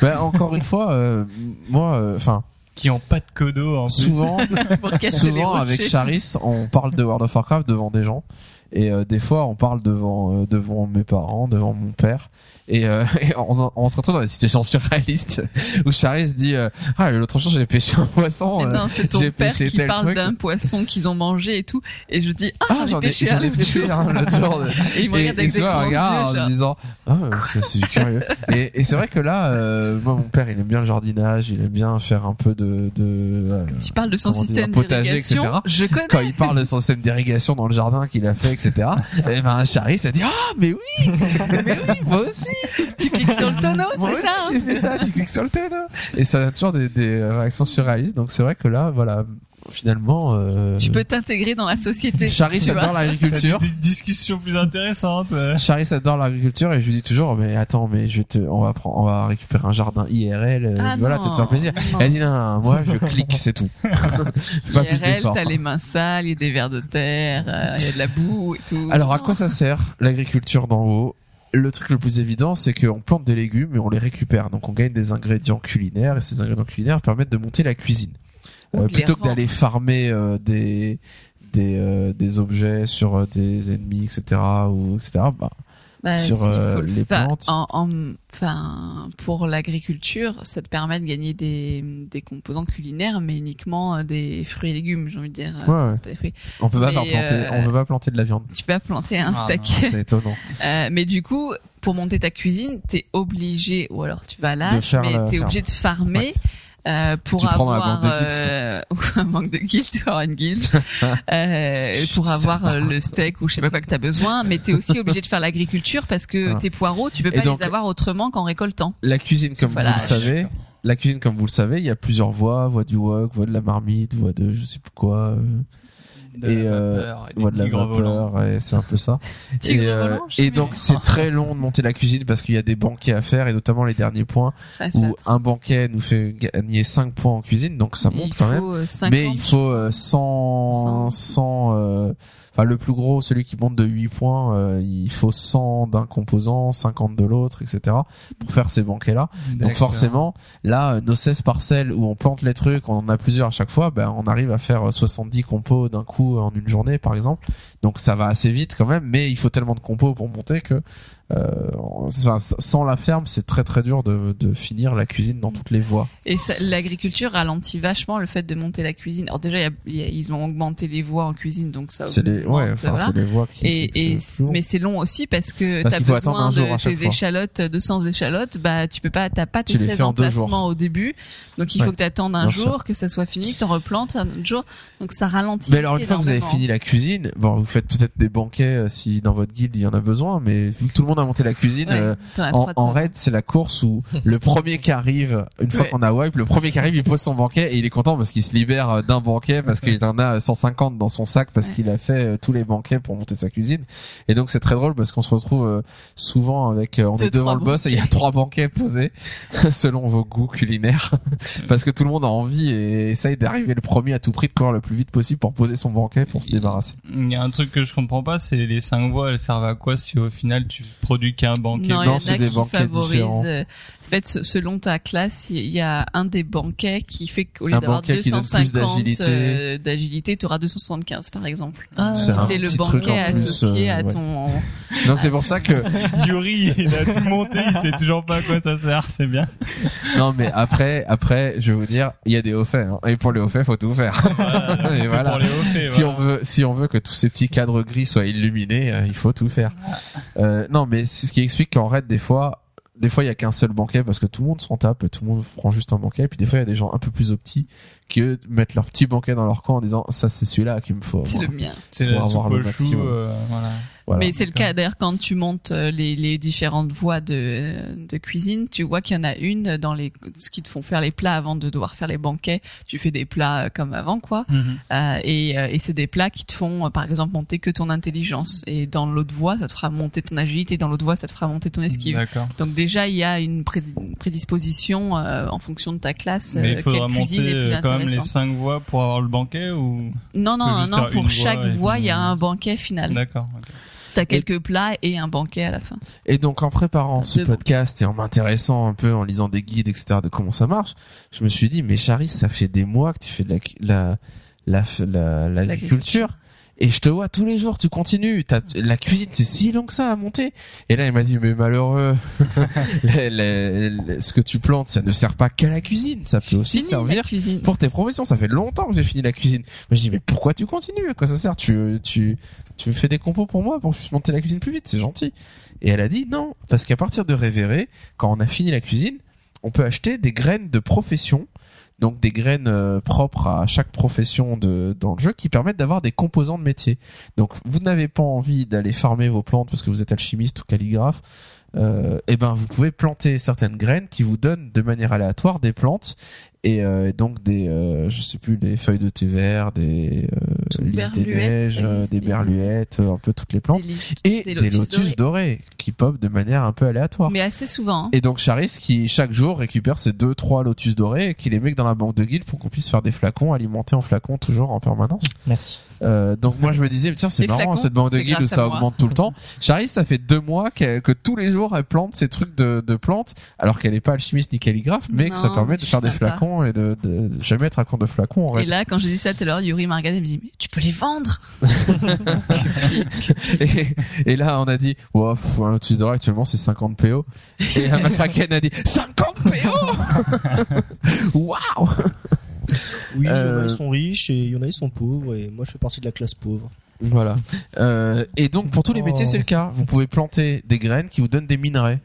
Speaker 2: Bah, encore une fois, euh, moi, enfin,
Speaker 5: Qui ont pas de codo en
Speaker 2: souvent, souvent avec. Charis, on parle de World of Warcraft devant des gens. Et euh, des fois, on parle devant euh, devant mes parents, devant mon père. Et, euh, et on, on se retrouve dans des situations surréalistes où Charis dit euh, Ah, l'autre jour, j'ai pêché un poisson.
Speaker 3: Mais
Speaker 2: euh,
Speaker 3: non, c'est ton
Speaker 2: j'ai
Speaker 3: père
Speaker 2: pêché
Speaker 3: qui
Speaker 2: tel
Speaker 3: parle
Speaker 2: truc.
Speaker 3: d'un poisson qu'ils ont mangé et tout. Et je dis, ah,
Speaker 2: Ah,
Speaker 3: j'en ai
Speaker 2: j'en ai,
Speaker 3: pêché
Speaker 2: j'en ai
Speaker 3: l'autre
Speaker 2: pêché
Speaker 3: jour.
Speaker 2: un l'autre jour.
Speaker 3: Et il me regarde avec des grands
Speaker 2: regarde
Speaker 3: yeux,
Speaker 2: en disant ah c'est c'est curieux et, et c'est vrai que là euh, moi mon père il aime bien le jardinage il aime bien faire un peu de, de euh,
Speaker 3: Tu parles de son
Speaker 2: dire,
Speaker 3: système
Speaker 2: potager,
Speaker 3: d'irrigation.
Speaker 2: etc.
Speaker 3: Je connais.
Speaker 2: quand il parle de son système d'irrigation dans le jardin qu'il a fait etc et ben Charis a dit ah mais oui mais oui moi aussi
Speaker 3: Tu cliques sur le tonneau, c'est
Speaker 2: aussi
Speaker 3: ça. hein
Speaker 2: j'ai fait ça tu cliques sur le tonneau et ça a toujours des, des réactions surréalistes donc c'est vrai que là voilà finalement euh,
Speaker 3: Tu peux t'intégrer dans la société.
Speaker 2: Charis adore l'agriculture
Speaker 5: Des discussions plus intéressantes.
Speaker 2: Charis adore l'agriculture et je lui dis toujours mais attends mais je te on va prendre on va récupérer un jardin IRL euh,
Speaker 3: Ah
Speaker 2: voilà vas te faire plaisir.
Speaker 3: non.
Speaker 2: Elle dit non, non, non, moi je clique c'est tout. Pas
Speaker 3: IRL, t'as les mains sales, il y a des vers de terre, euh, il y a de la boue et tout.
Speaker 2: Alors à quoi ça sert l'agriculture d'en haut le truc le plus évident, c'est qu'on plante des légumes et on les récupère. Donc on gagne des ingrédients culinaires et ces ingrédients culinaires permettent de monter la cuisine. Euh, plutôt que d'aller farmer euh, des des euh, des objets sur euh, des ennemis, etc. ou etc. Bah,
Speaker 3: Bah,
Speaker 2: sur,
Speaker 3: si,
Speaker 2: euh,
Speaker 3: le
Speaker 2: les plantes.
Speaker 3: En, en- enfin, pour l'agriculture, ça te permet de gagner des, des composants culinaires, mais uniquement euh, des fruits et légumes, j'ai envie de dire.
Speaker 2: Ouais,
Speaker 3: Euh,
Speaker 2: ouais.
Speaker 3: c'est pas des fruits.
Speaker 2: on peut pas faire planter,
Speaker 3: euh,
Speaker 2: on peut pas planter de la viande.
Speaker 3: Tu peux pas planter un
Speaker 5: Ah,
Speaker 3: steak.
Speaker 2: C'est étonnant.
Speaker 3: Euh, mais du coup, pour monter ta cuisine, t'es obligé, ou alors tu vas à
Speaker 2: De
Speaker 3: l'âge,
Speaker 2: faire
Speaker 3: mais t'es obligé de farmer. Euh, pour
Speaker 2: Tu
Speaker 3: avoir euh, ou un manque de guild, tu avoir une euh, pour avoir euh, le steak ou je sais pas quoi que t'as besoin, mais t'es aussi obligé de faire l'agriculture parce que
Speaker 2: Ah.
Speaker 3: tes poireaux, tu peux pas
Speaker 2: donc-
Speaker 3: les avoir autrement qu'en récoltant.
Speaker 2: La cuisine, comme vous le savez, la cuisine, comme vous le savez, il y a plusieurs voies, voie du wok, voie de la marmite, voie de je sais plus quoi, euh,
Speaker 5: De
Speaker 2: et euh,
Speaker 5: vapeur, et
Speaker 2: de la vapeur, et c'est un peu ça.
Speaker 3: Tigre
Speaker 2: et, euh, et donc c'est très long de monter la cuisine parce qu'il y a des banquets à faire et notamment les derniers points
Speaker 3: Ah,
Speaker 2: où un banquet nous fait gagner 5 points en cuisine, donc ça monte quand même.
Speaker 3: euh, 50,
Speaker 2: Mais il faut euh, 100, 100, euh, enfin le plus gros, celui qui monte de 8 points, euh, il faut 100 d'un composant, 50 de l'autre, etc. pour faire ces banquets-là. Donc forcément, là, euh, nos 16 parcelles où on plante les trucs, on en a plusieurs à chaque fois, ben on arrive à faire euh, 70 compos d'un coup en une journée, par exemple. Donc ça va assez vite quand même, mais il faut tellement de compos pour monter que euh, enfin, sans la ferme, c'est très très dur de, de finir la cuisine dans toutes les voies.
Speaker 3: Et l'agriculture ralentit vachement le fait de monter la cuisine. Alors déjà, y a- y a- ils ont augmenté les voies en cuisine, donc ça.
Speaker 2: C'est les, ouais, enfin, les voies qui.
Speaker 3: Et, et mais c'est long aussi parce que
Speaker 2: Parce
Speaker 3: t'as besoin de tes
Speaker 2: fois.
Speaker 3: échalotes, 200 échalotes, bah tu peux pas, t'as pas tes
Speaker 2: Tu les
Speaker 3: 16
Speaker 2: fais en deux
Speaker 3: emplacements au début, donc il
Speaker 2: Ouais,
Speaker 3: faut que t'attendes un
Speaker 2: bien
Speaker 3: jour,
Speaker 2: sûr.
Speaker 3: que ça soit fini, que t'en replantes un autre jour, donc ça ralentit.
Speaker 2: Mais alors une fois que vous avez fini la cuisine, bon, vous faites peut-être des banquets euh, si dans votre guilde il y en a besoin, mais tout le monde a monté la cuisine,
Speaker 3: Ouais,
Speaker 2: euh, en, raid c'est la course où le premier qui arrive, une fois
Speaker 3: Ouais.
Speaker 2: qu'on a wipe, le premier qui arrive il pose son banquet et il est content parce qu'il se libère euh, d'un banquet parce qu'il en a 150 dans son sac parce qu'il a fait euh, tous les banquets pour monter sa cuisine. Et donc c'est très drôle parce qu'on se retrouve euh, souvent avec, on
Speaker 3: Deux,
Speaker 2: est devant le boss et il y a trois banquets posés selon vos goûts culinaires, parce que tout le monde a envie et essaye d'arriver le premier à tout prix de courir le plus vite possible pour poser son banquet pour se débarrasser.
Speaker 5: Il y a un truc que je comprends pas, c'est les cinq voies, elles servent à quoi si au final tu produis qu'un banquet
Speaker 3: Non, il y en
Speaker 2: c'est
Speaker 3: a
Speaker 2: des
Speaker 3: qui
Speaker 2: banquets
Speaker 3: favorisent.
Speaker 2: différents.
Speaker 3: euh, En fait, se- selon ta classe, il y a un des banquets qui fait qu'au lieu d'avoir
Speaker 2: banquet qui donne plus
Speaker 3: 250
Speaker 2: d'agilité.
Speaker 3: euh, d'agilité, tu auras 275 par exemple.
Speaker 2: C'est un
Speaker 3: C'est le
Speaker 2: petit truc
Speaker 3: banquet
Speaker 2: en plus,
Speaker 3: associé
Speaker 2: euh,
Speaker 3: à ton.
Speaker 2: Donc c'est pour ça que
Speaker 5: Yuri, il a tout monté, il sait toujours pas à quoi ça sert, c'est bien.
Speaker 2: non mais après après je vais vous dire il y a des hauts faits hein. et pour les hauts faits faut tout faire.
Speaker 5: Voilà,
Speaker 2: Et
Speaker 5: c'était
Speaker 2: voilà.
Speaker 5: pour les hauts faits,
Speaker 2: si
Speaker 5: voilà.
Speaker 2: on veut si on veut que tous ces petits cadres gris soient illuminés euh, il faut tout faire. Euh, non mais c'est ce qui explique qu'en raid des fois des fois il y a qu'un seul banquet parce que tout le monde s'en tape tout le monde prend juste un banquet puis des fois il y a des gens un peu plus optis qui eux mettent leur petit banquet dans leur camp en disant ça c'est celui-là qu'il me faut.
Speaker 3: C'est le mien.
Speaker 5: C'est
Speaker 2: pour avoir le
Speaker 5: chou,
Speaker 2: maximum.
Speaker 5: euh, voilà.
Speaker 2: Voilà.
Speaker 3: Mais c'est le
Speaker 5: D'accord.
Speaker 3: cas d'ailleurs quand tu montes euh, les, les différentes voies de, de cuisine, tu vois qu'il y en a une dans les ce qui te font faire les plats avant de devoir faire les banquets. Tu fais des plats euh, comme avant quoi,
Speaker 5: Mhm.
Speaker 3: Euh, et, euh, et c'est des plats qui te font euh, par exemple monter que ton intelligence. Et dans l'autre voie, ça te fera monter ton agilité. Dans l'autre voie, ça te fera monter ton esquive.
Speaker 5: D'accord.
Speaker 3: Donc déjà il y a une pré- prédisposition euh, en fonction de ta classe.
Speaker 5: Mais
Speaker 3: euh,
Speaker 5: il faudra
Speaker 3: quelle cuisine
Speaker 5: monter euh, quand même les cinq voies pour avoir le banquet ou
Speaker 3: Non non non pour chaque
Speaker 5: voie
Speaker 3: il y a un banquet final.
Speaker 5: D'accord.
Speaker 3: T'as quelques plats et un banquet à la fin.
Speaker 2: Et donc en préparant ce
Speaker 3: banquets.
Speaker 2: podcast et en m'intéressant un peu, en lisant des guides, etc. de comment ça marche, je me suis dit, mais Charis, ça fait des mois que tu fais de la la la la- l'agriculture. Et je te vois tous les jours, tu continues. T'as- la cuisine, c'est si long que ça à monter. Et là, il m'a dit, mais malheureux, les- les- les- ce que tu plantes, ça ne sert pas qu'à la cuisine. Ça peut aussi servir pour tes professions. Ça fait longtemps que j'ai fini la cuisine. Moi, je dis, mais pourquoi tu continues? À quoi ça sert? Tu, tu, tu me fais des compos pour moi pour que je puisse monter la cuisine plus vite. C'est gentil. Et elle a dit non, parce qu'à partir de Révéré, quand on a fini la cuisine, on peut acheter des graines de profession. Donc des graines euh, propres à chaque profession dans le jeu qui permettent d'avoir des composants de métier. Donc vous n'avez pas envie d'aller farmer vos plantes parce que vous êtes alchimiste ou calligraphe. Euh, et ben vous pouvez planter certaines graines qui vous donnent de manière aléatoire des plantes et euh, donc des euh, je sais plus des feuilles de thé vert, des euh, lys des
Speaker 3: Berluettes,
Speaker 2: neiges, euh, des berluettes, euh, un peu toutes les plantes
Speaker 3: Des listes-
Speaker 2: et
Speaker 3: des
Speaker 2: des
Speaker 3: lotus
Speaker 2: dorés. qui popent de manière un peu aléatoire.
Speaker 3: Mais assez souvent. hein.
Speaker 2: Et donc Charis qui chaque jour récupère ces deux trois lotus dorés et qui les met dans la banque de guilde pour qu'on puisse faire des flacons alimentés en flacons toujours en permanence.
Speaker 6: Merci.
Speaker 2: Euh, donc moi je me disais tiens c'est marrant
Speaker 3: flacons,
Speaker 2: cette banque de guilde où ça augmente tout le temps. Charis ça fait deux mois qu'elle- que tous les jours elle plante ces trucs de, de plantes alors qu'elle est pas alchimiste ni calligraphe mais que ça permet de faire des flacons et de, de, de jamais être à compte de flacons en
Speaker 3: Et
Speaker 2: règle.
Speaker 3: là, quand j'ai dit ça tout à l'heure, Yuri m'a regardé et me dit, mais tu peux les vendre
Speaker 2: et, et là, on a dit, wow, pff, un actuellement c'est 50 PO. Et la Macraken a dit, 50 PO Waouh
Speaker 4: Oui, il y en a,
Speaker 2: Euh,
Speaker 4: ils sont riches et il y en a, ils sont pauvres et moi, je fais partie de la classe pauvre.
Speaker 2: Voilà. Euh, et donc pour tous les
Speaker 6: Oh.
Speaker 2: métiers c'est le cas. Vous pouvez planter des graines qui vous donnent des minerais.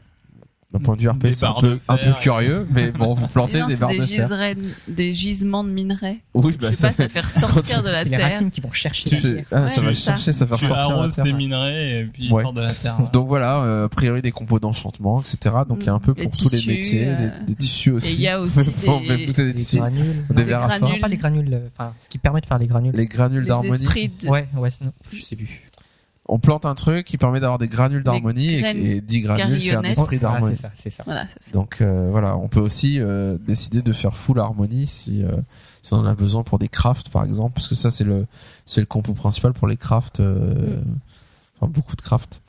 Speaker 2: D'un point de vue RP, c'est un peu, un peu curieux, mais bon, vous plantez
Speaker 3: non,
Speaker 2: des
Speaker 3: c'est
Speaker 2: barres
Speaker 3: des,
Speaker 2: de fer.
Speaker 3: des gisements de minerais.
Speaker 2: Oui,
Speaker 3: Je
Speaker 2: bah
Speaker 3: sais pas, ça fait ressortir de la
Speaker 6: C'est les
Speaker 3: terre.
Speaker 6: racines qui vont chercher
Speaker 2: c'est-
Speaker 6: la terre.
Speaker 2: ah,
Speaker 3: Ouais,
Speaker 2: ça va
Speaker 3: c'est ça.
Speaker 2: chercher, ça va
Speaker 5: Tu
Speaker 2: ressortir. terre.
Speaker 5: tes minerais et puis ils
Speaker 2: Ouais.
Speaker 5: sortent de la terre.
Speaker 2: Donc voilà, euh, a priori des compos d'enchantement, etc. Donc il y a un peu
Speaker 3: Les
Speaker 2: pour tous les métiers,
Speaker 3: euh,
Speaker 2: des, des tissus aussi.
Speaker 3: Et il y a aussi
Speaker 2: Bon,
Speaker 3: des,
Speaker 2: mais pousser des
Speaker 6: Des
Speaker 2: tissus.
Speaker 6: granules.
Speaker 2: Des verres à
Speaker 6: pas les granules, euh, enfin, ce qui permet de faire les granules.
Speaker 2: Les granules
Speaker 3: les
Speaker 2: d'harmonie.
Speaker 6: Ouais, ouais, non, je sais plus.
Speaker 2: On plante un truc qui permet d'avoir des granules d'harmonie et, et 10 granules faire un esprit
Speaker 6: Ah,
Speaker 2: d'harmonie.
Speaker 6: c'est ça, c'est ça.
Speaker 3: Voilà, ça.
Speaker 2: Donc euh, voilà, on peut aussi euh, décider de faire full harmonie si, euh, si on en a besoin pour des crafts par exemple, parce que ça c'est le c'est le compo principal pour les crafts, euh, enfin beaucoup de crafts.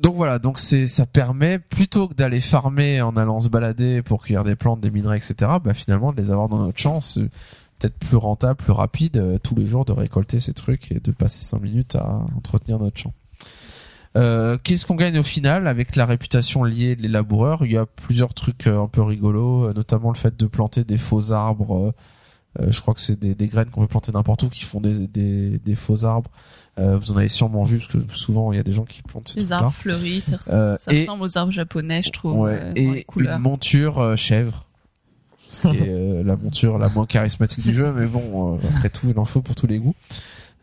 Speaker 2: Donc voilà, donc c'est ça permet plutôt que d'aller farmer en allant se balader pour cueillir des plantes, des minerais, etc. Bah finalement de les avoir dans notre champ, peut-être plus rentable, plus rapide euh, tous les jours de récolter ces trucs et de passer 5 minutes à entretenir notre champ. Euh, Qu'est-ce qu'on gagne au final avec la réputation liée des laboureurs? Il y a plusieurs trucs euh, un peu rigolos, notamment le fait de planter des faux arbres. euh, je crois que c'est des, des graines qu'on peut planter n'importe où qui font des, des, des faux arbres. Euh, vous en avez sûrement vu parce que souvent il y a des gens qui plantent trucs-là.
Speaker 3: arbres fleuris, ça,
Speaker 2: Euh,
Speaker 3: ça
Speaker 2: et-
Speaker 3: ressemble aux arbres japonais, je trouve,
Speaker 2: Ouais,
Speaker 3: dans les
Speaker 2: et une monture chèvre. Ce qui est euh, la monture la moins charismatique du jeu, mais bon, euh, après tout, il en faut pour tous les goûts.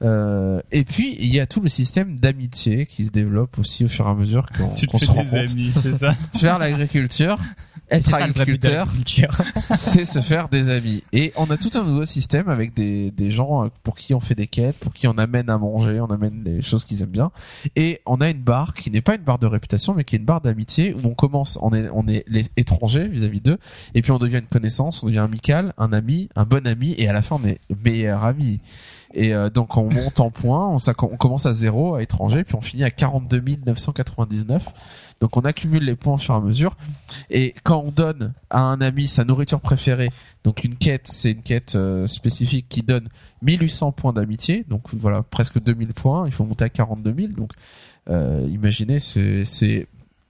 Speaker 2: Euh, et puis, il y a tout le système d'amitié qui se développe aussi au fur et à mesure qu'on
Speaker 5: fais
Speaker 2: se rend compte.
Speaker 5: amis, ça
Speaker 2: Faire l'agriculture, être agriculteur, c'est se faire des amis. Et on a tout un nouveau système avec des, des gens euh, pour qui on fait des quêtes, pour qui on amène à manger, on amène des choses qu'ils aiment bien. Et on a une barre qui n'est pas une barre de réputation, mais qui est une barre d'amitié où on commence, on est, on est les étrangers vis-à-vis d'eux, et puis on devient une connaissance, on devient amical, un ami, un bon ami, et à la fin on est meilleur ami. Et euh, donc on monte en points, on, commence à zéro à étranger, puis on finit à 42 999. Donc on accumule les points au fur et à mesure. Et quand on donne à un ami sa nourriture préférée, donc une quête, c'est une quête euh, spécifique qui donne 1800 points d'amitié, donc voilà presque 2000 points. Il faut monter à 42 000. Donc euh, imaginez, c'est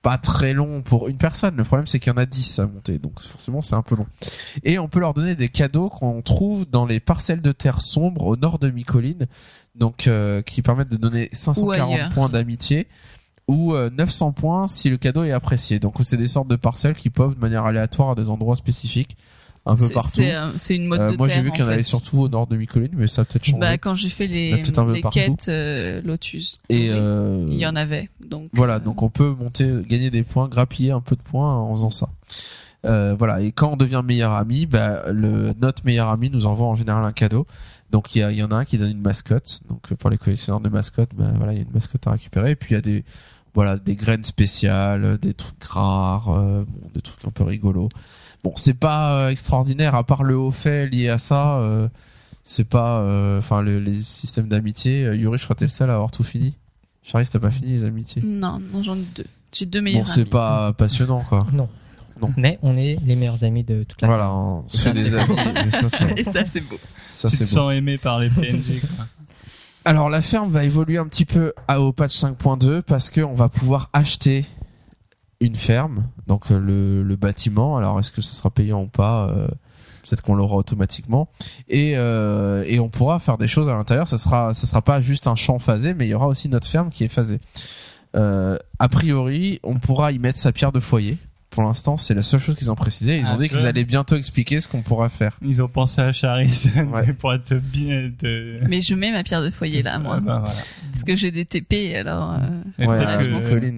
Speaker 2: pas très long pour une personne. Le problème c'est qu'il y en a 10 à monter, donc forcément c'est un peu long. Et on peut leur donner des cadeaux qu'on trouve dans les parcelles de terre sombres au nord de Micoline, donc euh, qui permettent de donner 540
Speaker 3: ailleurs.
Speaker 2: points d'amitié ou euh, 900 points si le cadeau est apprécié. Donc c'est des sortes de parcelles qui peuvent de manière aléatoire à des endroits spécifiques, un peu partout.
Speaker 3: C'est euh, c'est une mode
Speaker 2: Euh,
Speaker 3: de
Speaker 2: moi j'ai vu qu'il y en avait surtout au nord de Micoline, mais ça a peut-être changé.
Speaker 3: Bah, quand j'ai fait les, les quêtes euh, Lotus,
Speaker 2: Et euh,
Speaker 3: il y en avait. Donc
Speaker 2: Voilà, donc on peut monter, gagner des points, grappiller un peu de points en faisant ça. Euh, voilà, et quand on devient meilleur ami, bah, le, notre meilleur ami nous envoie en général un cadeau. Donc il y, a- il y en a un qui donne une mascotte. Donc pour les collectionneurs de mascottes, bah, voilà, il y a une mascotte à récupérer. Et puis il y a des voilà des graines spéciales, des trucs rares, euh, bon, des trucs un peu rigolos. Bon, c'est pas euh, extraordinaire à part le haut fait lié à ça. euh, c'est pas, euh, enfin le- les systèmes d'amitié. Yuri, je crois que t'es le seul à avoir tout fini. Charisse, t'as pas fini les amitiés.
Speaker 3: Non, non j'en ai deux. J'ai deux meilleurs
Speaker 2: Bon, c'est pas passionnant, quoi.
Speaker 6: Non.
Speaker 2: Non.
Speaker 6: Mais on est les meilleurs amis de toute la
Speaker 2: Voilà, on se des amis. mais ça, c'est,
Speaker 3: Et ça, c'est beau.
Speaker 2: ça,
Speaker 5: tu te
Speaker 2: c'est bon.
Speaker 5: sens aimé par les PNJ. Quoi.
Speaker 2: Alors, la ferme va évoluer un petit peu à, au patch 5.2 parce qu'on va pouvoir acheter une ferme, donc euh, le, le bâtiment. Alors, est-ce que ce sera payant ou pas euh, Peut-être qu'on l'aura automatiquement. Et, euh, et on pourra faire des choses à l'intérieur. Ça sera, ça sera pas juste un champ phasé, mais il y aura aussi notre ferme qui est phasée. Euh, a priori, on pourra y mettre sa pierre de foyer. Pour l'instant, c'est la seule chose qu'ils ont précisé. Ils
Speaker 5: Ah,
Speaker 2: ont dit qu'ils allaient bientôt expliquer ce qu'on pourra faire.
Speaker 5: Ils ont pensé à Charis
Speaker 2: Ouais.
Speaker 5: pour être bien. De...
Speaker 3: Mais je mets ma pierre de foyer là, moi.
Speaker 5: Ah bah, voilà.
Speaker 3: Parce que j'ai des TP, alors. euh,
Speaker 2: Ouais,
Speaker 5: que,
Speaker 2: Montpellier.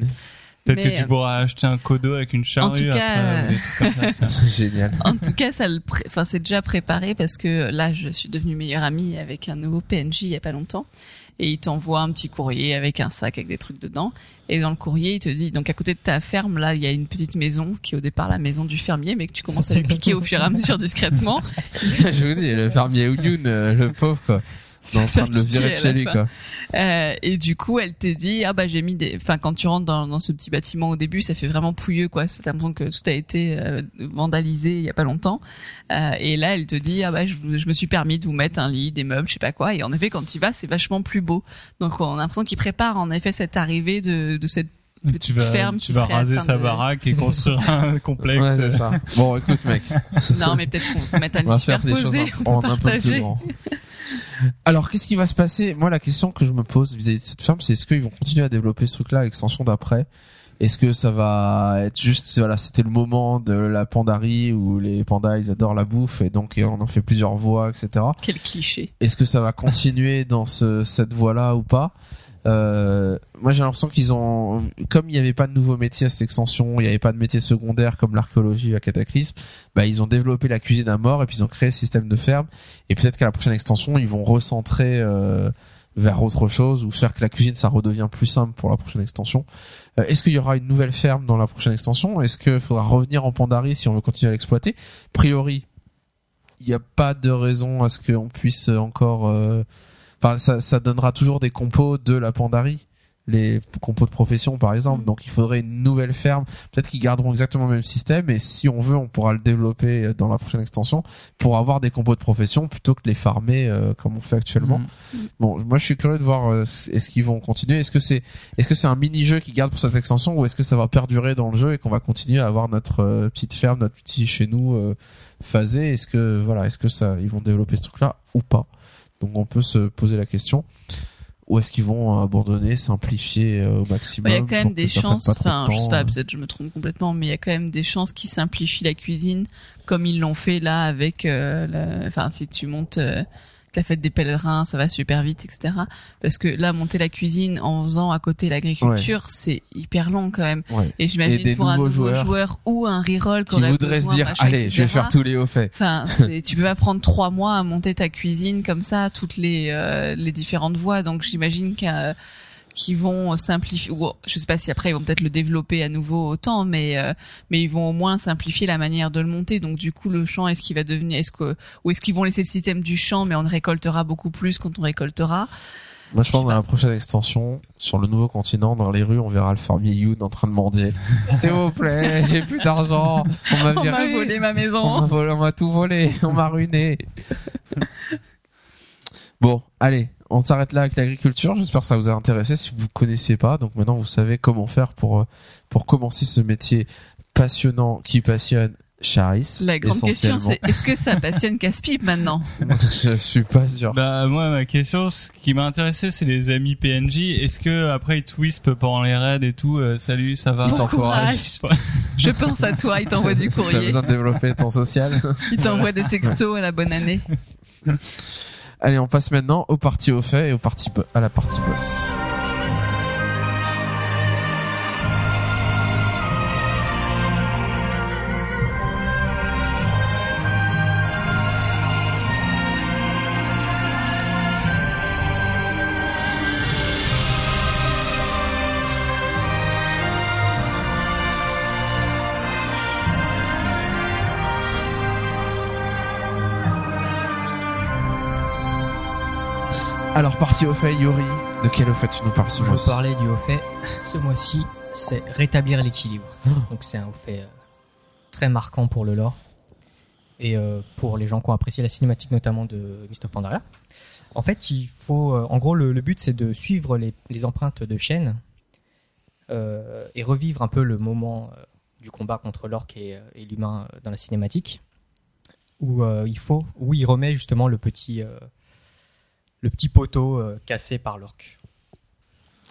Speaker 5: Peut-être que tu
Speaker 3: euh,
Speaker 5: pourras acheter un codo avec une charrue
Speaker 3: tout cas,
Speaker 5: après.
Speaker 3: euh,
Speaker 5: ou des trucs comme ça.
Speaker 2: C'est génial.
Speaker 3: En tout cas, ça le pré- enfin, c'est déjà préparé parce que là, je suis devenue meilleure amie avec un nouveau PNJ il y a pas longtemps. Et il t'envoie un petit courrier avec un sac avec des trucs dedans. Et dans le courrier, il te dit, donc à côté de ta ferme, là, il y a une petite maison qui est au départ la maison du fermier, mais que tu commences à lui piquer au fur et à mesure discrètement.
Speaker 2: je vous dis, le fermier Ouyoun, euh, le pauvre, quoi. En train de le virer chez lui, quoi.
Speaker 3: Euh, et du coup, elle te dit, ah bah j'ai mis des, enfin quand tu rentres dans, dans ce petit bâtiment au début, ça fait vraiment pouilleux quoi. C'est l'impression que tout a été euh, vandalisé il y a pas longtemps. Euh, et là, elle te dit, ah bah je, me suis permis de vous mettre un lit, des meubles, je sais pas quoi. Et en effet, quand tu y vas, c'est vachement plus beau. Donc on a l'impression qu'il prépare en effet cette arrivée de, de cette
Speaker 5: tu
Speaker 3: petite
Speaker 5: vas,
Speaker 3: ferme
Speaker 5: tu vas raser sa
Speaker 3: de-
Speaker 5: baraque et construire un complexe.
Speaker 2: Ouais, c'est ça. Bon, écoute, mec.
Speaker 3: non mais peut-être qu'on peut mettre un lit
Speaker 2: faire des choses
Speaker 3: superposé, on peut
Speaker 2: un peu plus
Speaker 3: partager.
Speaker 2: grand. Alors, qu'est-ce qui va se passer? Moi, la question que je me pose vis-à-vis de cette ferme, c'est est-ce qu'ils vont continuer à développer ce truc-là, l'extension d'après? Est-ce que ça va être juste, voilà, c'était le moment de la pandarie où les pandas, ils adorent la bouffe et donc on en fait plusieurs voies, etc.
Speaker 3: Quel cliché.
Speaker 2: Est-ce que ça va continuer dans ce, cette voie-là ou pas? Euh, Moi, j'ai l'impression qu'ils ont, comme il n'y avait pas de nouveaux métiers à cette extension, il n'y avait pas de métiers secondaires comme l'archéologie à Cataclysme, bah ils ont développé la cuisine à mort et puis ils ont créé le système de ferme. Et peut-être qu'à la prochaine extension, ils vont recentrer euh, vers autre chose ou faire que la cuisine ça redevient plus simple pour la prochaine extension. Euh, Est-ce qu'il y aura une nouvelle ferme dans la prochaine extension? Est-ce qu'il faudra revenir en Pandarie si on veut continuer à l'exploiter? A priori, il n'y a pas de raison à ce qu'on puisse encore. Euh, Enfin, ça, ça donnera toujours des compos de la Pandarie, les compos de profession par exemple.
Speaker 3: Mhm.
Speaker 2: Donc il faudrait une nouvelle ferme. Peut-être qu'ils garderont exactement le même système et si on veut, on pourra le développer dans la prochaine extension pour avoir des compos de profession plutôt que de les farmer euh, comme on fait actuellement.
Speaker 5: Mm.
Speaker 2: Bon, moi je suis curieux de voir euh, est-ce qu'ils vont continuer? Est-ce que c'est est-ce que c'est un mini-jeu qui garde pour cette extension ou est-ce que ça va perdurer dans le jeu et qu'on va continuer à avoir notre euh, petite ferme, notre petit chez nous euh, phasé? Est-ce que voilà, est-ce que ça ils vont développer ce truc-là ou pas? Donc on peut se poser la question. Ou est-ce qu'ils vont abandonner, simplifier euh, au maximum
Speaker 3: Bah, Il y a quand même des chances,
Speaker 2: de
Speaker 3: enfin, je sais pas,
Speaker 2: euh.
Speaker 3: peut-être je me trompe complètement, mais il y a quand même des chances qu'ils simplifient la cuisine comme ils l'ont fait là avec, euh, la- enfin, si tu montes, euh, la fête des pèlerins, ça va super vite, etc. Parce que là, monter la cuisine en faisant à côté l'agriculture, c'est hyper long quand même.
Speaker 2: Ouais.
Speaker 3: Et j'imagine pour un nouveau
Speaker 2: joueurs
Speaker 3: joueur ou un reroll
Speaker 2: Qui voudrait se dire, allez, je vais faire tous les hauts faits.
Speaker 3: Enfin, c'est, tu peux pas prendre trois mois à monter ta cuisine comme ça, toutes les euh, les différentes voies. Donc j'imagine qu'à qu'ils vont simplifier ou je sais pas si après ils vont peut-être le développer à nouveau autant mais euh, mais ils vont au moins simplifier la manière de le monter donc du coup le champ est-ce qu'il va devenir est-ce que ou est-ce qu'ils vont laisser le système du champ mais on récoltera beaucoup plus quand on récoltera?
Speaker 2: Moi, je pense dans la prochaine extension, sur le nouveau continent, dans les rues, on verra le fermier Youn en train de mendier. S'il vous plaît, j'ai plus d'argent. On m'a
Speaker 3: m'a volé ma
Speaker 2: On m'a
Speaker 3: maison
Speaker 2: volé, on m'a tout volé. On m'a ruiné. bon, allez. On s'arrête là avec l'agriculture. J'espère que ça vous a intéressé. Si vous connaissez pas, donc maintenant vous savez comment faire pour euh, pour commencer ce métier passionnant qui passionne Charis.
Speaker 3: la grande question c'est est-ce que ça passionne Casse-Pipe maintenant
Speaker 2: je suis pas sûr.
Speaker 5: Bah moi ma question, ce qui m'a intéressé, c'est les amis PNJ. Est-ce que après ils twispent pendant les raids et tout euh, Salut, ça va
Speaker 2: Ils
Speaker 3: Bon
Speaker 2: t'encouragent.
Speaker 3: courage. je pense à toi il t'envoie du
Speaker 2: T'as
Speaker 3: courrier
Speaker 2: besoin de développer ton social.
Speaker 3: il t'envoie des textos à la bonne année
Speaker 2: Allez, on passe maintenant au parti au fait et au parti bo- à la partie boss. Alors, parti au fait, Yuri, de quel au fait tu nous parles ce
Speaker 6: Je
Speaker 2: mois-ci
Speaker 6: parlais du haut fait. Ce mois-ci, c'est rétablir l'équilibre.
Speaker 2: Oh.
Speaker 6: Donc c'est un haut fait euh, très marquant pour le lore et euh, pour les gens qui ont apprécié la cinématique notamment de Mist of Pandaria. En fait, il faut, euh, en gros, le, le but c'est de suivre les, les empreintes de Shen euh, et revivre un peu le moment euh, du combat contre l'orque et, et l'humain dans la cinématique, où euh, il faut, où il remet justement le petit, euh, le petit poteau euh, cassé par l'orque.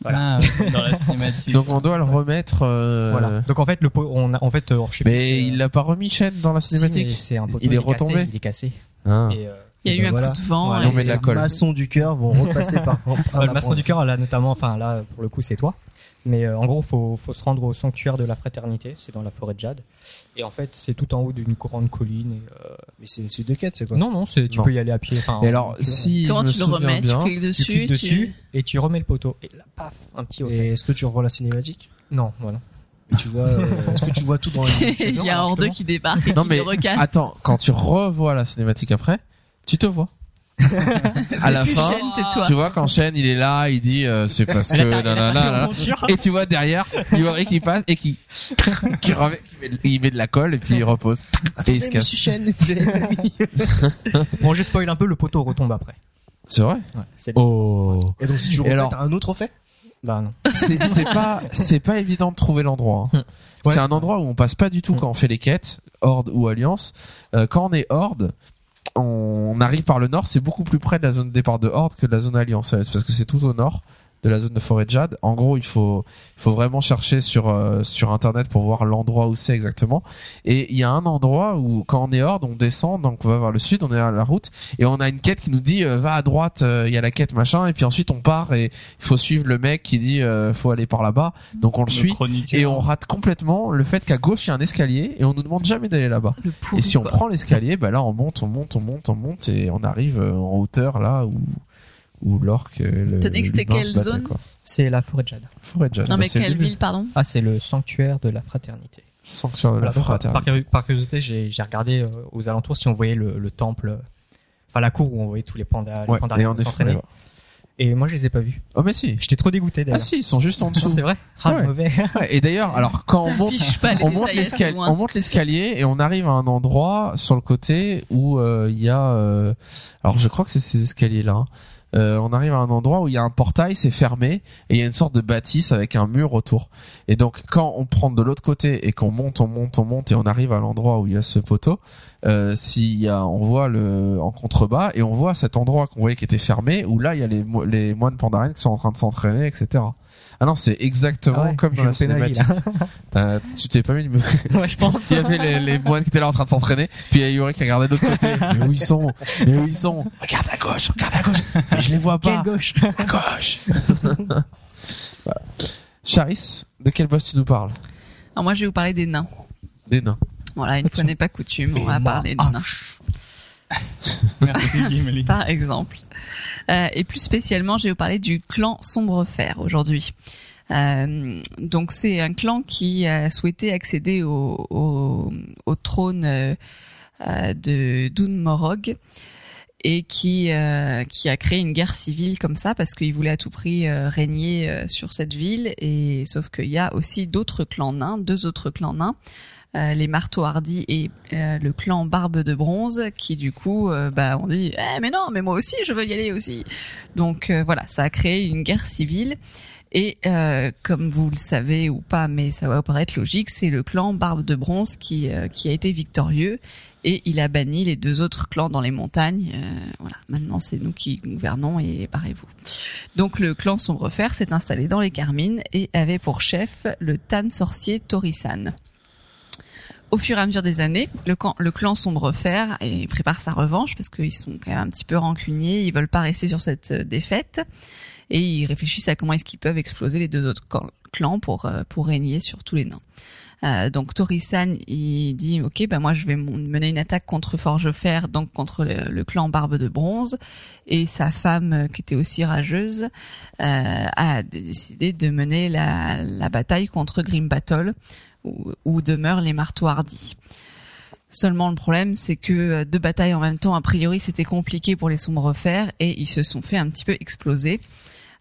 Speaker 6: Voilà.
Speaker 5: Ah, dans la cinématique.
Speaker 2: Donc on doit le remettre. euh,
Speaker 6: Voilà. Donc en fait, le pot, on a, en fait, euh, je sais plus,
Speaker 2: Mais
Speaker 6: euh,
Speaker 2: il l'a pas remis Shen dans la cinématique.
Speaker 6: c'est un poteau,
Speaker 2: Il est
Speaker 6: cassé,
Speaker 2: retombé
Speaker 6: il est cassé.
Speaker 2: Ah.
Speaker 6: Et, euh,
Speaker 3: il y a eu
Speaker 4: ben
Speaker 3: un
Speaker 4: voilà.
Speaker 3: coup de vent
Speaker 6: Voilà.
Speaker 3: et
Speaker 2: On met de la
Speaker 4: Les
Speaker 2: colle.
Speaker 4: maçons du cœur vont repasser par, par la
Speaker 6: le maçon du cœur, là notamment, enfin là pour le coup c'est toi. Mais euh, en gros, faut, faut se rendre au sanctuaire de la fraternité, c'est dans la forêt de Jade. Et en fait, c'est tout en haut d'une grande colline. Et, euh,
Speaker 4: Mais c'est une suite de quêtes, c'est quoi?
Speaker 6: Non, non, c'est, tu
Speaker 2: Non.
Speaker 6: peux y aller à pied. enfin,
Speaker 2: Et alors,
Speaker 6: tu-
Speaker 2: si
Speaker 3: comment tu le remets?
Speaker 2: Bien,
Speaker 3: tu cliques
Speaker 6: tu
Speaker 3: dessus
Speaker 6: cliques
Speaker 3: tu-
Speaker 6: dessus et tu remets le poteau. Et là, paf, un petit haut.
Speaker 4: Et est-ce que tu revois la cinématique?
Speaker 6: Non, voilà.
Speaker 4: Et tu vois, euh, Est-ce que tu vois tout dans la
Speaker 3: il y a deux
Speaker 6: justement.
Speaker 3: qui débarque et
Speaker 2: Non,
Speaker 3: qui
Speaker 2: mais
Speaker 3: le recasse
Speaker 2: attends, quand tu revois la cinématique après, tu te vois. à la fin,
Speaker 3: toi
Speaker 2: tu vois quand Shen il est là, il dit euh, c'est parce que et tu vois derrière Yuri qui passe et qui qui, remet- qui met, il met de la colle et puis il repose et il se casse.
Speaker 6: Bon, je spoil un peu, le poteau retombe après.
Speaker 2: C'est vrai
Speaker 6: Ouais, c'est
Speaker 2: Oh.
Speaker 4: Et donc si tu refais,
Speaker 2: alors
Speaker 4: t'as un autre fait?
Speaker 6: Bah non.
Speaker 2: C'est pas c'est pas évident de trouver l'endroit. hein.
Speaker 6: Ouais.
Speaker 2: C'est un endroit où on passe pas du tout quand on fait les quêtes, Horde ou Alliance. Euh, quand on est Horde, on arrive par le nord, c'est beaucoup plus près de la zone de départ de Horde que de la zone Alliance, parce que c'est tout au nord de la zone de forêt de Jade. En gros, il faut il faut vraiment chercher sur euh, sur internet pour voir l'endroit où c'est exactement. Et il y a un endroit où quand on est Horde, on descend, donc on va vers le sud, on est à la route et on a une quête qui nous dit euh, va à droite, euh, il y a la quête machin et puis ensuite on part et il faut suivre le mec qui dit euh, faut aller par là-bas. Donc on le
Speaker 5: Le
Speaker 2: suit et on rate complètement le fait qu'à gauche il y a un escalier et on nous demande jamais d'aller là-bas. Et si on
Speaker 3: quoi.
Speaker 2: prend l'escalier, bah là on monte, on monte, on monte, on monte et on arrive euh, en hauteur là où où l'orque euh,
Speaker 3: T'as dit que c'était quelle zone.
Speaker 6: C'est la forêt de Jade.
Speaker 2: Forêt de Jade.
Speaker 3: non
Speaker 2: bah,
Speaker 3: mais
Speaker 2: le
Speaker 3: quelle ville pardon
Speaker 6: Ah, c'est le sanctuaire de la fraternité.
Speaker 2: Sanctuaire de la
Speaker 6: Voilà, donc, par,
Speaker 2: fraternité.
Speaker 6: par curiosité, j'ai regardé euh, aux alentours si on voyait le, le temple, euh, enfin la cour où on voyait tous les pandas, les
Speaker 2: Ouais,
Speaker 6: pandas
Speaker 2: et
Speaker 6: s'entraîner. Et moi, je les ai pas vus.
Speaker 2: Oh mais si.
Speaker 6: J'étais trop dégoûté
Speaker 2: Ah
Speaker 6: d'ailleurs.
Speaker 2: si, ils sont juste en dessous.
Speaker 6: C'est vrai. Ah,
Speaker 2: Ouais.
Speaker 6: mauvais.
Speaker 2: Ouais, et d'ailleurs, alors quand on monte on monte l'escalier,
Speaker 3: loin.
Speaker 2: on monte l'escalier et on arrive à un endroit sur le côté où euh, il y a, euh, alors je crois que c'est ces escaliers là. on arrive à un endroit où il y a un portail, c'est fermé et il y a une sorte de bâtisse avec un mur autour. Et donc quand on prend de l'autre côté et qu'on monte, on monte, on monte et on arrive à l'endroit où il y a ce poteau, euh, s'il y a, on voit le en contrebas et on voit cet endroit qu'on voyait qui était fermé où là il y a les, les moines pandariens qui sont en train de s'entraîner, etc. Ah non, c'est exactement
Speaker 6: Ah ouais,
Speaker 2: comme dans la cinématique. Tu t'es pas mis le-
Speaker 6: Ouais, je pense.
Speaker 2: Il y avait les, les moines qui étaient là en train de s'entraîner, puis il y a Yuri qui regardait de l'autre côté. Mais où ils sont? Mais où ils sont? Regarde à gauche, regarde à gauche. Mais je les vois
Speaker 6: Quelle
Speaker 2: pas.
Speaker 6: gauche?
Speaker 2: À gauche. voilà. Charis, de quel boss tu nous parles?
Speaker 3: Alors moi, je vais vous parler des nains.
Speaker 2: Des nains.
Speaker 3: Voilà, une fois n'est pas coutume, on va
Speaker 4: moi,
Speaker 3: parler des
Speaker 4: ah.
Speaker 3: nains.
Speaker 5: Merci Gimli.
Speaker 3: par exemple. Euh, et plus spécialement, je vais vous parler du clan Sombrefer aujourd'hui. Euh, donc c'est un clan qui a souhaité accéder au, au, au trône euh, de Dun Morog et qui qui a créé une guerre civile comme ça parce qu'il voulait à tout prix régner sur cette ville et sauf qu'il y a aussi d'autres clans nains, deux autres clans nains euh, les marteaux hardis et euh, le clan Barbe de Bronze qui du coup euh, bah on dit eh, mais non mais moi aussi je veux y aller aussi donc euh, voilà ça a créé une guerre civile et euh, comme vous le savez ou pas mais ça va paraître logique c'est le clan Barbe de Bronze qui qui a été victorieux et il a banni les deux autres clans dans les montagnes. Euh, voilà maintenant c'est nous qui gouvernons et parez-vous donc le clan Sombrefer s'est installé dans les Carmines et avait pour chef le Tan sorcier Torisan au fur et à mesure des années, le, clan Sombrefer et prépare sa revanche parce qu'ils sont quand même un petit peu rancuniers, ils veulent pas rester sur cette euh, défaite et ils réfléchissent à comment est-ce qu'ils peuvent exploser les deux autres clan- clans pour euh, pour régner sur tous les nains. Euh, donc Torisan il dit ok ben moi je vais mener une attaque contre Forgefer donc contre le, clan Barbe de Bronze et sa femme qui était aussi rageuse euh, a décidé de mener la, la bataille contre Grim Battle où, demeurent les marteaux hardis. Seulement le problème, c'est que euh, deux batailles en même temps, a priori, c'était compliqué pour les sombres fers et ils se sont fait un petit peu exploser.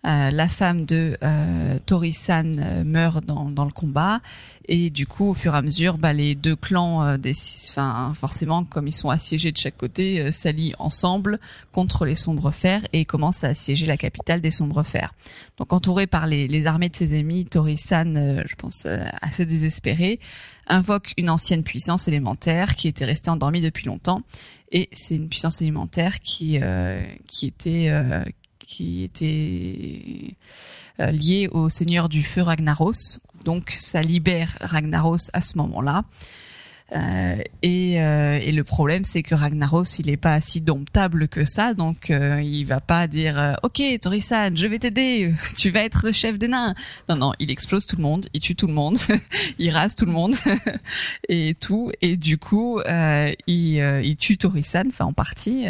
Speaker 3: Euh, la femme de euh, Torisan euh, meurt dans, dans le combat et du coup, au fur et à mesure, bah, les deux clans, euh, des, enfin, forcément, comme ils sont assiégés de chaque côté, euh, s'allient ensemble contre les sombres fers et commencent à assiéger la capitale des sombres fers. Donc, entouré par les, les armées de ses ennemis, Torisan, je pense, assez désespéré, invoque une ancienne puissance élémentaire qui était restée endormie depuis longtemps et c'est une puissance élémentaire qui euh, qui était euh, qui était euh, liée au seigneur du feu Ragnaros. Donc ça libère Ragnaros à ce moment-là. Euh, et, euh, et le problème, c'est que Ragnaros, il est pas si domptable que ça, donc euh, il va pas dire euh, OK, Torisan, je vais t'aider, tu vas être le chef des nains. Non, non, il explose tout le monde, il tue tout le monde, il rase tout le monde. Et tout, et du coup, euh, il, il tue Torisan, enfin en partie,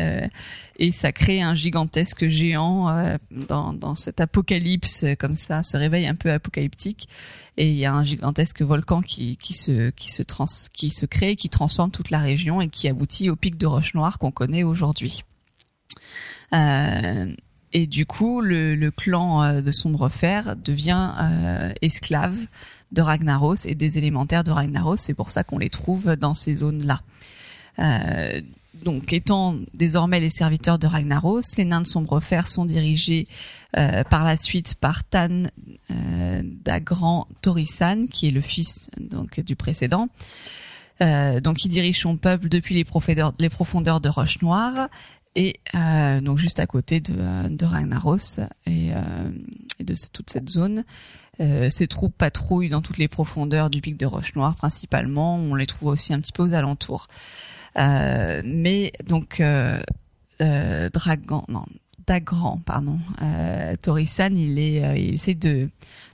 Speaker 3: et ça crée un gigantesque géant euh, dans, dans cet apocalypse euh, comme ça, ce réveil un peu apocalyptique et il y a un gigantesque volcan qui, qui se qui se trans, qui se crée, qui transforme toute la région et qui aboutit au pic de Roche Noire qu'on connaît aujourd'hui. Euh, et du coup, le, clan euh, de Sombrefer devient esclave de Ragnaros et des élémentaires de Ragnaros. C'est pour ça qu'on les trouve dans ces zones-là. Donc, étant désormais les serviteurs de Ragnaros, les nains de Sombrefer sont dirigés euh, par la suite par Tan euh, d'Agran Torisan, qui est le fils donc du précédent. Euh, donc, il dirige son peuple depuis les profondeurs, de Roche Noire et euh, donc juste à côté de, Ragnaros et, euh, de toute cette zone. Ces troupes patrouillent dans toutes les profondeurs du pic de Roche Noire principalement. On les trouve aussi un petit peu aux alentours. Euh, mais donc euh, euh, Dragan, non, Dagran, pardon, euh, Torisan, il est, euh, il essaie de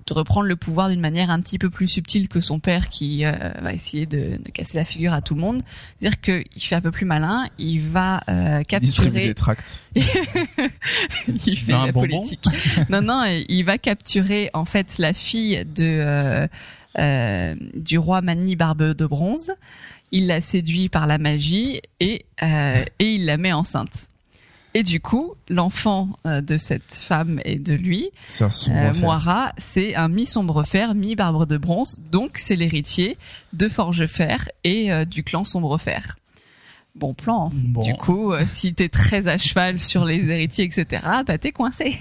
Speaker 3: de reprendre le pouvoir d'une manière un petit peu plus subtile que son père qui euh, va essayer de, de casser la figure à tout le monde. C'est-à-dire qu'il fait un peu plus malin, il va euh,
Speaker 2: Distribue
Speaker 3: capturer
Speaker 2: des tracts.
Speaker 3: il
Speaker 5: Tu
Speaker 3: fait la
Speaker 5: bonbon
Speaker 3: politique. non, non, il va capturer en fait la fille de euh, euh, du roi Mani Barbe de Bronze. Il la séduit par la magie et euh, et il la met enceinte. Et du coup, l'enfant euh, de cette femme et de lui,
Speaker 2: un
Speaker 3: euh. Moira, c'est un mi-sombrefer, mi-barbe de bronze, donc c'est l'héritier de Forgefer et euh, du clan Sombrefer. Bon plan. hein.
Speaker 5: Bon.
Speaker 3: Du coup, si t'es très à cheval sur les héritiers, etc., bah t'es coincé.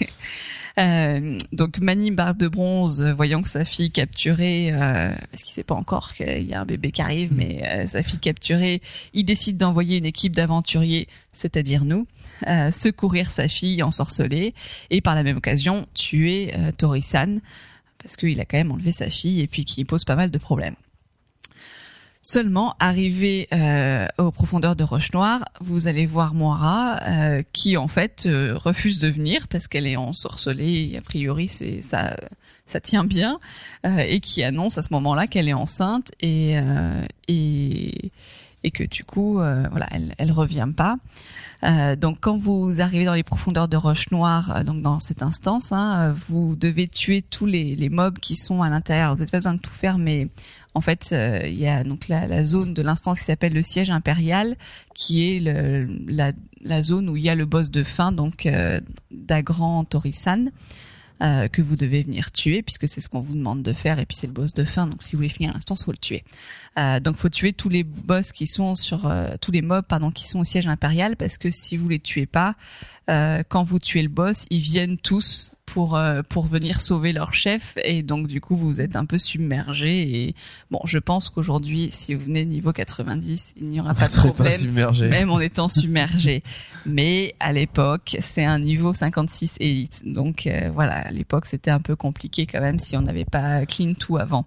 Speaker 3: Euh, donc Mani Barbe de Bronze, euh, voyant que sa fille capturée, euh, parce qu'il sait pas encore qu'il y a un bébé qui arrive, mais euh, sa fille capturée, il décide d'envoyer une équipe d'aventuriers, c'est-à-dire nous, euh, secourir sa fille ensorcelée et par la même occasion tuer euh, Torisan parce qu'il a quand même enlevé sa fille et puis qui pose pas mal de problèmes. Seulement, arrivé euh, aux profondeurs de Roche Noire, vous allez voir Moira euh, qui en fait euh, refuse de venir parce qu'elle est ensorcelée. A priori, c'est ça, ça tient bien, euh, et qui annonce à ce moment-là qu'elle est enceinte et euh, et et que du coup, euh, voilà, elle, elle revient pas. Donc, quand vous arrivez dans les profondeurs de Roche Noire, donc dans cette instance, hein, vous devez tuer tous les, les mobs qui sont à l'intérieur. Vous n'avez pas besoin de tout faire, mais en fait, euh, il y a donc la, la zone de l'instance qui s'appelle le siège impérial, qui est la zone où il y a le boss de fin, donc euh, Dagran Torisan, euh, que vous devez venir tuer, puisque c'est ce qu'on vous demande de faire, et puis c'est le boss de fin, donc si vous voulez finir l'instance, faut le tuer. Euh, donc faut tuer tous les boss qui sont sur euh, tous les mobs pardon qui sont au siège impérial, parce que si vous les tuez pas, euh, quand vous tuez le boss, ils viennent tous pour euh, pour venir sauver leur chef. Et donc du coup vous êtes un peu submergé et bon je pense qu'aujourd'hui si vous venez niveau 90 il n'y aura pas de problème
Speaker 2: submergé.
Speaker 3: même en étant submergé mais à l'époque c'est un niveau 56 élite. Donc euh, voilà à l'époque c'était un peu compliqué quand même si on n'avait pas clean tout avant.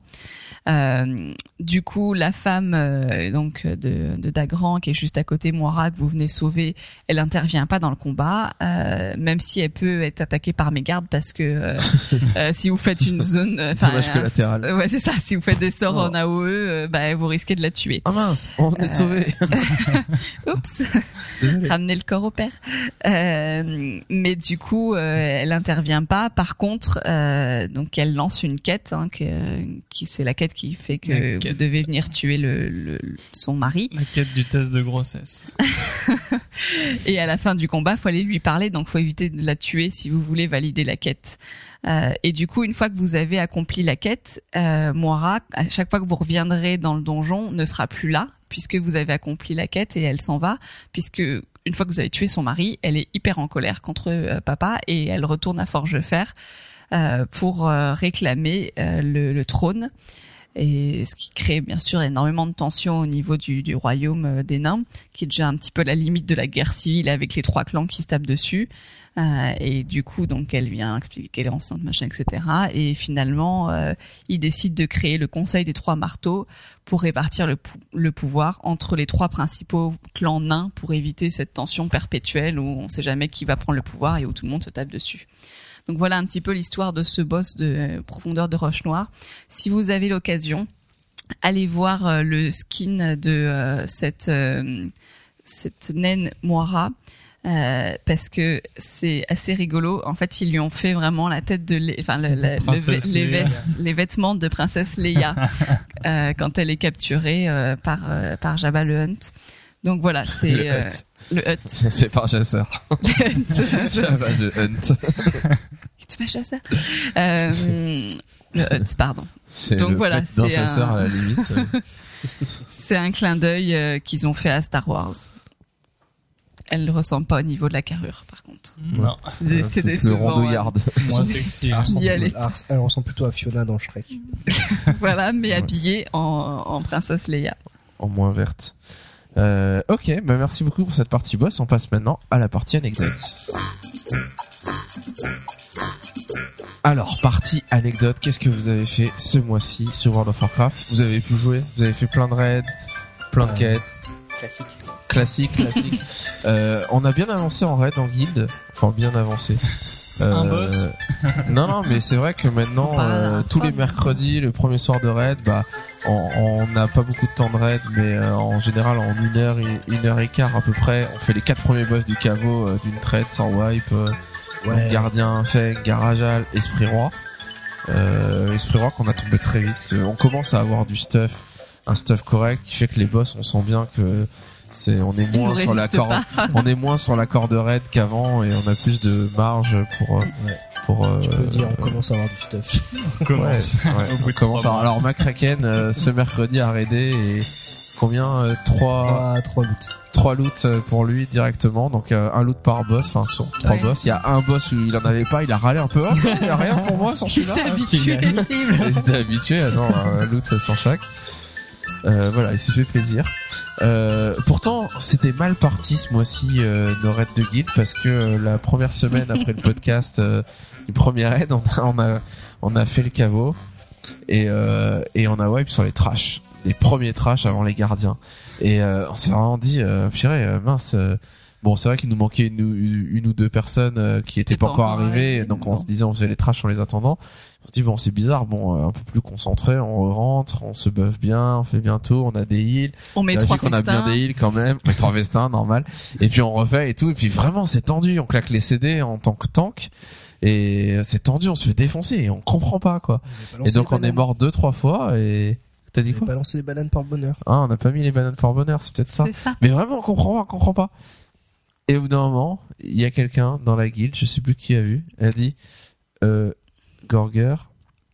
Speaker 3: Euh, du coup la femme euh, donc de, de Dagran qui est juste à côté Moira que vous venez sauver elle intervient pas dans le combat euh, même si elle peut être attaquée par mes gardes parce que euh, si vous faites une zone enfin, un- ouais c'est ça si vous faites des sorts
Speaker 2: Oh.
Speaker 3: en AOE bah vous risquez de la tuer
Speaker 2: Ah mince, on venait de sauver.
Speaker 3: oups ramener le corps au père. Mais du coup, elle intervient pas. Par contre, donc elle lance une quête, hein, que, qui c'est la quête qui fait que vous devez venir tuer le, le- son mari.
Speaker 5: La quête du test de grossesse.
Speaker 3: Et à la fin du combat, faut aller lui parler. Donc, faut éviter de la tuer si vous voulez valider la quête. Euh, et du coup, une fois que vous avez accompli la quête, euh, Moira, à chaque fois que vous reviendrez dans le donjon, ne sera plus là puisque vous avez accompli la quête et elle s'en va puisque une fois que vous avez tué son mari, elle est hyper en colère contre euh, papa et elle retourne à Forgefer euh, pour euh, réclamer le, le trône. Et ce qui crée bien sûr énormément de tensions au niveau du, du royaume euh, des nains, qui est déjà un petit peu la limite de la guerre civile avec les trois clans qui se tapent dessus. Euh, et du coup, donc, elle vient expliquer qu'elle est enceinte, machin, etc. Et finalement, euh, il décide de créer le Conseil des Trois Marteaux pour répartir le, le pouvoir entre les trois principaux clans nains pour éviter cette tension perpétuelle où on sait jamais qui va prendre le pouvoir et où tout le monde se tape dessus. Donc voilà un petit peu l'histoire de ce boss de euh, profondeur de Roche Noire. Si vous avez l'occasion, allez voir euh, le skin de euh, cette cette naine Moira. euh, parce que c'est assez rigolo. En fait, ils lui ont fait vraiment la tête de, Lé- enfin, le- le les, vês- les vêtements de princesse Leia euh, quand elle est capturée euh, par par Jabba le Hunt. Donc voilà, c'est
Speaker 2: Le Hutt. C'est par chasseur.
Speaker 3: Le Hutt.
Speaker 2: Java the Hunt.
Speaker 3: Tu fais chasseur? Euh, Le Hutt, pardon.
Speaker 2: C'est
Speaker 3: Donc
Speaker 2: le
Speaker 3: voilà, c'est
Speaker 2: chasseur
Speaker 3: un-
Speaker 2: à la limite.
Speaker 3: C'est un clin d'œil euh, qu'ils ont fait à Star Wars. Elle ne ressemble pas au niveau de la carrure, par contre.
Speaker 5: Non,
Speaker 3: C'est c'est
Speaker 2: le
Speaker 3: décevant.
Speaker 2: rondouillard.
Speaker 5: moins sexy.
Speaker 4: Elle ressemble,
Speaker 3: Y aller.
Speaker 4: elle res- elle ressemble plutôt à Fiona dans Shrek.
Speaker 3: Voilà, mais
Speaker 2: Ouais.
Speaker 3: habillée en, en princesse Leia.
Speaker 2: en moins verte. Euh, ok, bah merci beaucoup pour cette partie boss. On passe maintenant à la partie anecdote. Alors, partie anecdote, qu'est-ce que vous avez fait ce mois-ci sur World of Warcraft? Vous avez pu jouer Vous avez fait plein de raids, plein de
Speaker 4: Euh,
Speaker 2: quêtes,
Speaker 6: Classique.
Speaker 2: classique, classique. euh, on a bien avancé en raid en guild, enfin bien avancé. Euh,
Speaker 5: Un boss
Speaker 2: Non, non, mais c'est vrai que maintenant, euh, tous les mercredis, le premier soir de raid, bah, on on n'a pas beaucoup de temps de raid, mais euh, en général, en une heure, et, une heure et quart à peu près, on fait les quatre premiers boss du caveau euh, d'une traite sans wipe. euh, donc gardien, Feng, Garajal, Esprit Roi. Euh, Esprit Roi qu'on a tombé très vite. que on commence à avoir du stuff, un stuff correct qui fait que les boss, on sent bien que c'est, on est moins sur la corde, on est moins sur la corde raid qu'avant et on a plus de marge pour, euh,
Speaker 4: Ouais.
Speaker 2: pour, euh,
Speaker 4: Je peux dire, on commence à avoir du stuff.
Speaker 2: Ouais,
Speaker 5: Commence.
Speaker 2: ouais,
Speaker 5: bout
Speaker 2: on commence à-. Alors McCracken euh, ce mercredi a raidé et combien euh, trois
Speaker 4: Ah, trois loots.
Speaker 2: trois loots euh, pour lui directement donc euh, un loot par boss enfin sur trois
Speaker 3: Ouais.
Speaker 2: boss il y a un boss où il en avait pas il a râlé un peu oh, non, il y a rien pour moi sur
Speaker 3: Il
Speaker 2: celui-là
Speaker 3: s'est habitué.
Speaker 2: il était habitué attends un loot sur chaque Euh, voilà, il s'est fait plaisir. Euh, pourtant, c'était mal parti ce mois-ci euh, nos raids de guild parce que euh, la première semaine après le podcast euh, du premier raid, on a, on a on a fait le caveau et euh, et on a wipe sur les trash, les premiers trash avant les gardiens. Et euh, on s'est vraiment dit, euh, purée, mince. euh, Bon, c'est vrai qu'il nous manquait une, ou- une ou deux personnes euh, qui étaient
Speaker 3: C'était
Speaker 2: pas
Speaker 3: pas
Speaker 2: encore arrivées,
Speaker 3: arrivé,
Speaker 2: donc on se disait on faisait les trash en les attendant. On se dit bon c'est bizarre, bon euh, un peu plus concentré, on rentre, on se buff bien, on fait bientôt, on a des heals,
Speaker 3: On met trois
Speaker 2: qu'on a bien des heals quand même, on met trois vestins normal, et puis on refait et tout, et puis vraiment c'est tendu, on claque les CD en tant que tank, et c'est tendu, on se fait défoncer, et on comprend pas quoi. Et donc on est mort deux trois fois, et t'as dit quoi
Speaker 4: pas lancé les bananes par le bonheur.
Speaker 2: Ah on n'a pas mis les bananes for bonheur, c'est peut-être ça. Mais vraiment, on comprend pas, on comprend pas. Et au bout d'un moment, il y a quelqu'un dans la guilde, je sais plus qui a vu, elle a dit, euh, Gorger,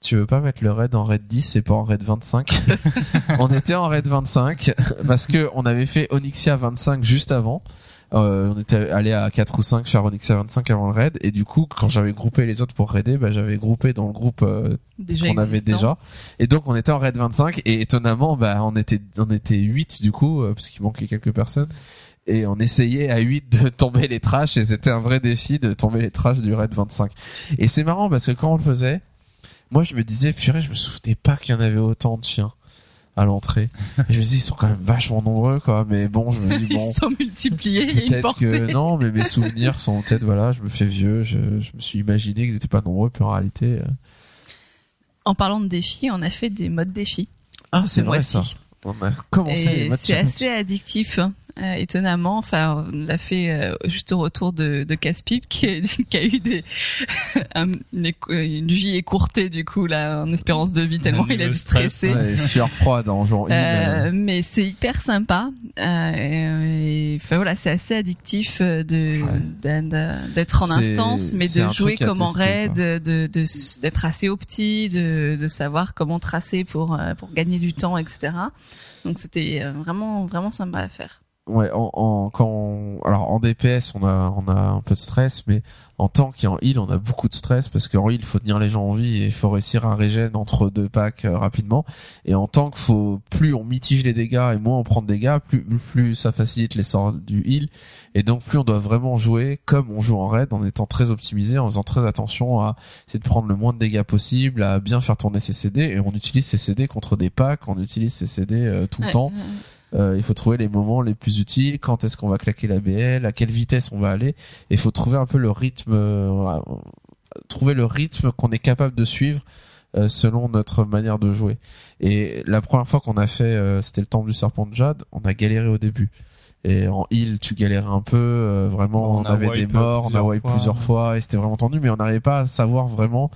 Speaker 2: tu veux pas mettre le raid en raid 10 et pas en raid 25 On était en raid 25 parce que on avait fait Onyxia 25 juste avant. Euh, on était allé à 4 ou 5 faire Onyxia 25 avant le raid. Et du coup quand j'avais groupé les autres pour raider bah, j'avais groupé dans le groupe euh, qu'on avait déjà. Et donc on était en raid 25 et étonnamment bah on était on était 8 du coup euh, parce qu'il manquait quelques personnes et on essayait à 8 de tomber les trash et c'était un vrai défi de tomber les trash du raid 25 et c'est marrant parce que quand on le faisait moi je me disais purée je me souvenais pas qu'il y en avait autant de chiens à l'entrée. Je me dis ils sont quand même vachement nombreux quoi. Mais bon je me dis
Speaker 3: Ils
Speaker 2: bon
Speaker 3: sont multipliés,
Speaker 2: Peut-être que non, mais mes souvenirs sont peut-être voilà, je me fais vieux, je, je me suis imaginé qu'ils étaient pas nombreux, puis en réalité, euh,
Speaker 3: En parlant de défis, on a fait des modes défis.
Speaker 2: ah
Speaker 3: ce mois-ci.
Speaker 2: On a commencé les modes
Speaker 3: c'est assez addictif, hein. Euh, étonnamment. Enfin, on l'a fait euh, juste au retour de, de Caspipe qui, a- qui a eu des un- une, vie écourtée du coup là en espérance de vie tellement il a dû
Speaker 5: stress,
Speaker 3: stresser.
Speaker 2: Ouais, sueur froide en une,
Speaker 3: Euh,
Speaker 2: euh,
Speaker 3: mais c'est hyper sympa. Euh, enfin voilà, c'est assez addictif euh, de
Speaker 2: Ouais.
Speaker 3: d'être en instance, mais de jouer comme en raid, de de- d'être assez opti, de de savoir comment tracer pour euh, pour gagner du temps, etc. Donc c'était euh, vraiment vraiment sympa à faire.
Speaker 2: Ouais, en, en quand on- alors en DPS on a on a un peu de stress, mais en tank et en heal on a beaucoup de stress parce qu'en heal il faut tenir les gens en vie et il faut réussir à régène entre deux packs euh, rapidement. Et en tank faut plus on mitige les dégâts et moins on prend de dégâts, plus plus ça facilite les sorts du heal. Et donc plus on doit vraiment jouer comme on joue en raid en étant très optimisé, en faisant très attention à essayer de prendre le moins de dégâts possible, à bien faire tourner ses CD et on utilise ces CD contre des packs, on utilise ces CD euh, tout le
Speaker 3: Ouais,
Speaker 2: temps.
Speaker 3: Euh,
Speaker 2: il faut trouver les moments les plus utiles, quand est-ce qu'on va claquer la BL, à quelle vitesse on va aller? Et il faut trouver un peu le rythme, euh, trouver le rythme qu'on est capable de suivre euh, selon notre manière de jouer. Et la première fois qu'on a fait, euh, c'était le temple du serpent de Jade, on a galéré au début. Et en heal, tu galérais un peu, euh, vraiment, on, avait des morts, on a wipe plusieurs fois, et c'était vraiment tendu, mais on n'arrivait pas à savoir vraiment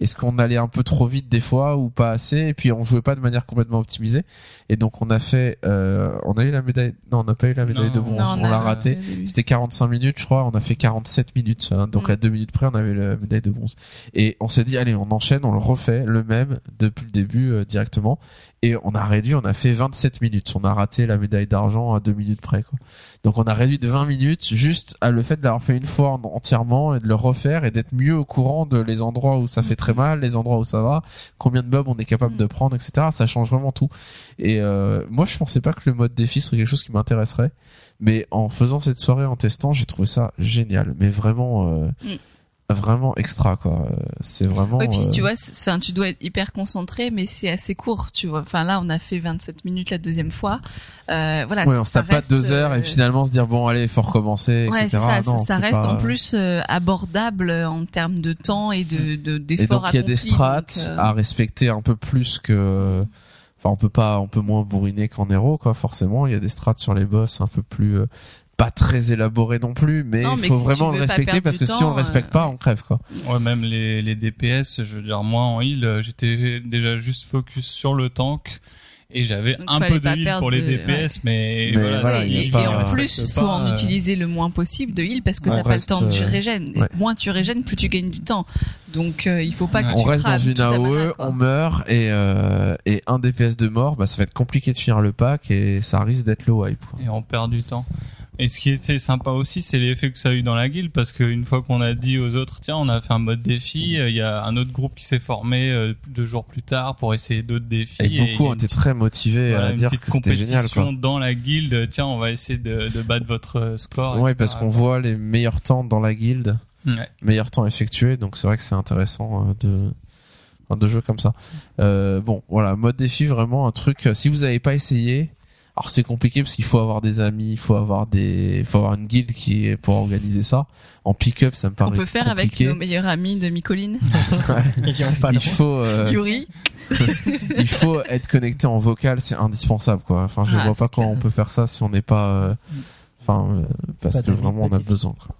Speaker 2: est-ce qu'on allait un peu trop vite des fois ou pas assez, et puis on jouait pas de manière complètement optimisée. Et donc on a fait, euh, on a eu la médaille, non, on n'a pas eu la médaille
Speaker 5: Non.
Speaker 2: de bronze,
Speaker 3: non,
Speaker 2: on
Speaker 3: a-
Speaker 2: l'a raté. C'était 45 minutes, je crois. On a fait 47 minutes. hein. donc
Speaker 3: Mm.
Speaker 2: à deux minutes près, on avait la médaille de bronze. Et on s'est dit, allez, on enchaîne, on le refait, le même, depuis le début euh, directement. Et on a réduit, on a fait 27 minutes. On a raté la médaille d'argent à deux minutes près. Quoi. Donc on a réduit de 20 minutes juste à le fait de l'avoir fait une fois en- entièrement et de le refaire et d'être mieux au courant de les endroits où ça fait très mal, les endroits où ça va, combien de mobs on est capable de prendre, etc. Ça change vraiment tout. Et euh, moi, je pensais pas que le mode défi serait quelque chose qui m'intéresserait. Mais en faisant cette soirée, en testant, j'ai trouvé ça génial. Mais vraiment, euh,
Speaker 3: Mm.
Speaker 2: Vraiment extra, quoi. Euh, C'est vraiment.
Speaker 3: Ouais, puis
Speaker 2: euh,
Speaker 3: tu vois, c'est- enfin, tu dois être hyper concentré, mais c'est assez court, tu vois. Enfin, là, on a fait 27 minutes la deuxième fois. Euh, voilà.
Speaker 2: ouais, on se
Speaker 3: ça
Speaker 2: tape pas deux heures
Speaker 3: euh,
Speaker 2: et finalement se dire bon, allez, faut recommencer,
Speaker 3: Ouais,
Speaker 2: etc.
Speaker 3: ça.
Speaker 2: Non,
Speaker 3: ça reste
Speaker 2: pas-
Speaker 3: en plus euh, abordable en termes de temps et de de-
Speaker 2: Et
Speaker 3: d'efforts
Speaker 2: donc il y a des strats
Speaker 3: donc, euh,
Speaker 2: à respecter un peu plus que. Enfin, on peut pas, on peut moins bourriner qu'en héros, quoi. Forcément, il y a des strats sur les boss un peu plus. Pas très élaborés non plus, mais
Speaker 3: Non,
Speaker 2: il faut vraiment le respecter parce que si on le respecte
Speaker 3: euh,
Speaker 2: pas, on crève, quoi.
Speaker 5: Ouais, même les, les DPS, je veux dire, moi en heal, euh, j'étais déjà juste focus sur le tank et j'avais un peu de heal pour les
Speaker 3: de-
Speaker 5: DPS, mais,
Speaker 2: Mais
Speaker 5: voilà,
Speaker 2: voilà,
Speaker 3: et,
Speaker 2: il y a
Speaker 3: et-
Speaker 2: pas-
Speaker 3: et en plus, faut
Speaker 5: pas,
Speaker 3: en
Speaker 5: euh,
Speaker 3: utiliser le moins possible de heal parce que
Speaker 2: Ouais,
Speaker 3: t'as pas le temps de
Speaker 2: euh,
Speaker 3: régène. Et
Speaker 2: ouais.
Speaker 3: Moins tu régènes, plus tu gagnes du temps. Donc euh, il faut pas que tu
Speaker 2: on reste dans une AOE, on meurt et euh, et un DPS de mort, bah ça va être compliqué de finir le pack et ça risque d'être le wipe. quoi.
Speaker 5: et on perd du temps. Et ce qui était sympa aussi, c'est l'effet que ça a eu dans la guilde, parce qu'une fois qu'on a dit aux autres, tiens, on a fait un mode défi, euh, il y a un autre groupe qui s'est formé euh, deux jours plus tard pour essayer d'autres défis.
Speaker 2: Et beaucoup ont été très motivés
Speaker 5: voilà,
Speaker 2: à dire que c'était génial, quoi.
Speaker 5: dans la guilde. Tiens, on va essayer de, de battre votre euh, score.
Speaker 2: Ouais,
Speaker 5: etc.
Speaker 2: parce qu'on voit les meilleurs temps dans la guilde,
Speaker 5: Ouais.
Speaker 2: meilleurs temps effectués, donc c'est vrai que c'est intéressant de de jouer comme ça. Euh, bon, voilà, mode défi, vraiment un truc. Si vous n'avez pas essayé, alors c'est compliqué parce qu'il faut avoir des amis, il faut avoir des, il faut avoir une guilde qui est pour organiser ça. En pick-up, ça me paraît
Speaker 3: On peut faire avec nos meilleurs amis de Micoline,
Speaker 6: le
Speaker 2: Il faut, euh,
Speaker 3: Yuri.
Speaker 2: il faut être connecté en vocal, c'est indispensable, quoi. Enfin, je
Speaker 3: Ah,
Speaker 2: vois pas
Speaker 3: clair.
Speaker 2: comment on peut faire ça si on n'est pas, euh, enfin, euh, parce
Speaker 4: Pas
Speaker 2: que vraiment on a besoin, quoi.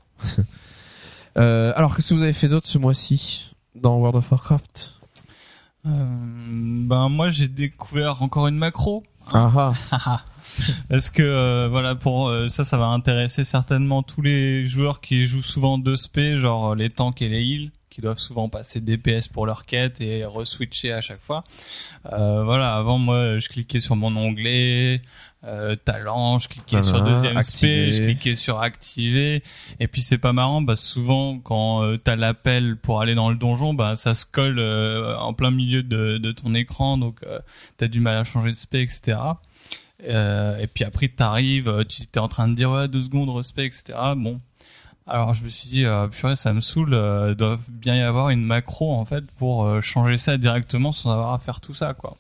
Speaker 2: euh, alors, qu'est-ce que vous avez fait d'autre ce mois-ci dans World of Warcraft?
Speaker 5: Euh, ben moi j'ai découvert encore une macro
Speaker 2: Ah ah.
Speaker 5: parce que euh, voilà pour euh, ça ça va intéresser certainement tous les joueurs qui jouent souvent 2 sp genre euh, les tanks et les heals qui doivent souvent passer DPS pour leur quête et reswitcher à chaque fois. Euh, voilà, avant moi je cliquais sur mon onglet euh, talent, je cliquais sur
Speaker 2: Voilà,
Speaker 5: deuxième
Speaker 2: activer.
Speaker 5: spé, je cliquais sur activer et puis c'est pas marrant que souvent quand euh, t'as l'appel pour aller dans le donjon, bah ça se colle euh, en plein milieu de, de ton écran donc euh, t'as du mal à changer de spé etc. Euh, et puis après t'arrives, tu t'es en train de dire ouais deux secondes respect etc. Bon, alors je me suis dit euh, purée ça me saoule, euh, doit bien y avoir une macro en fait pour euh, changer ça directement sans avoir à faire tout ça quoi.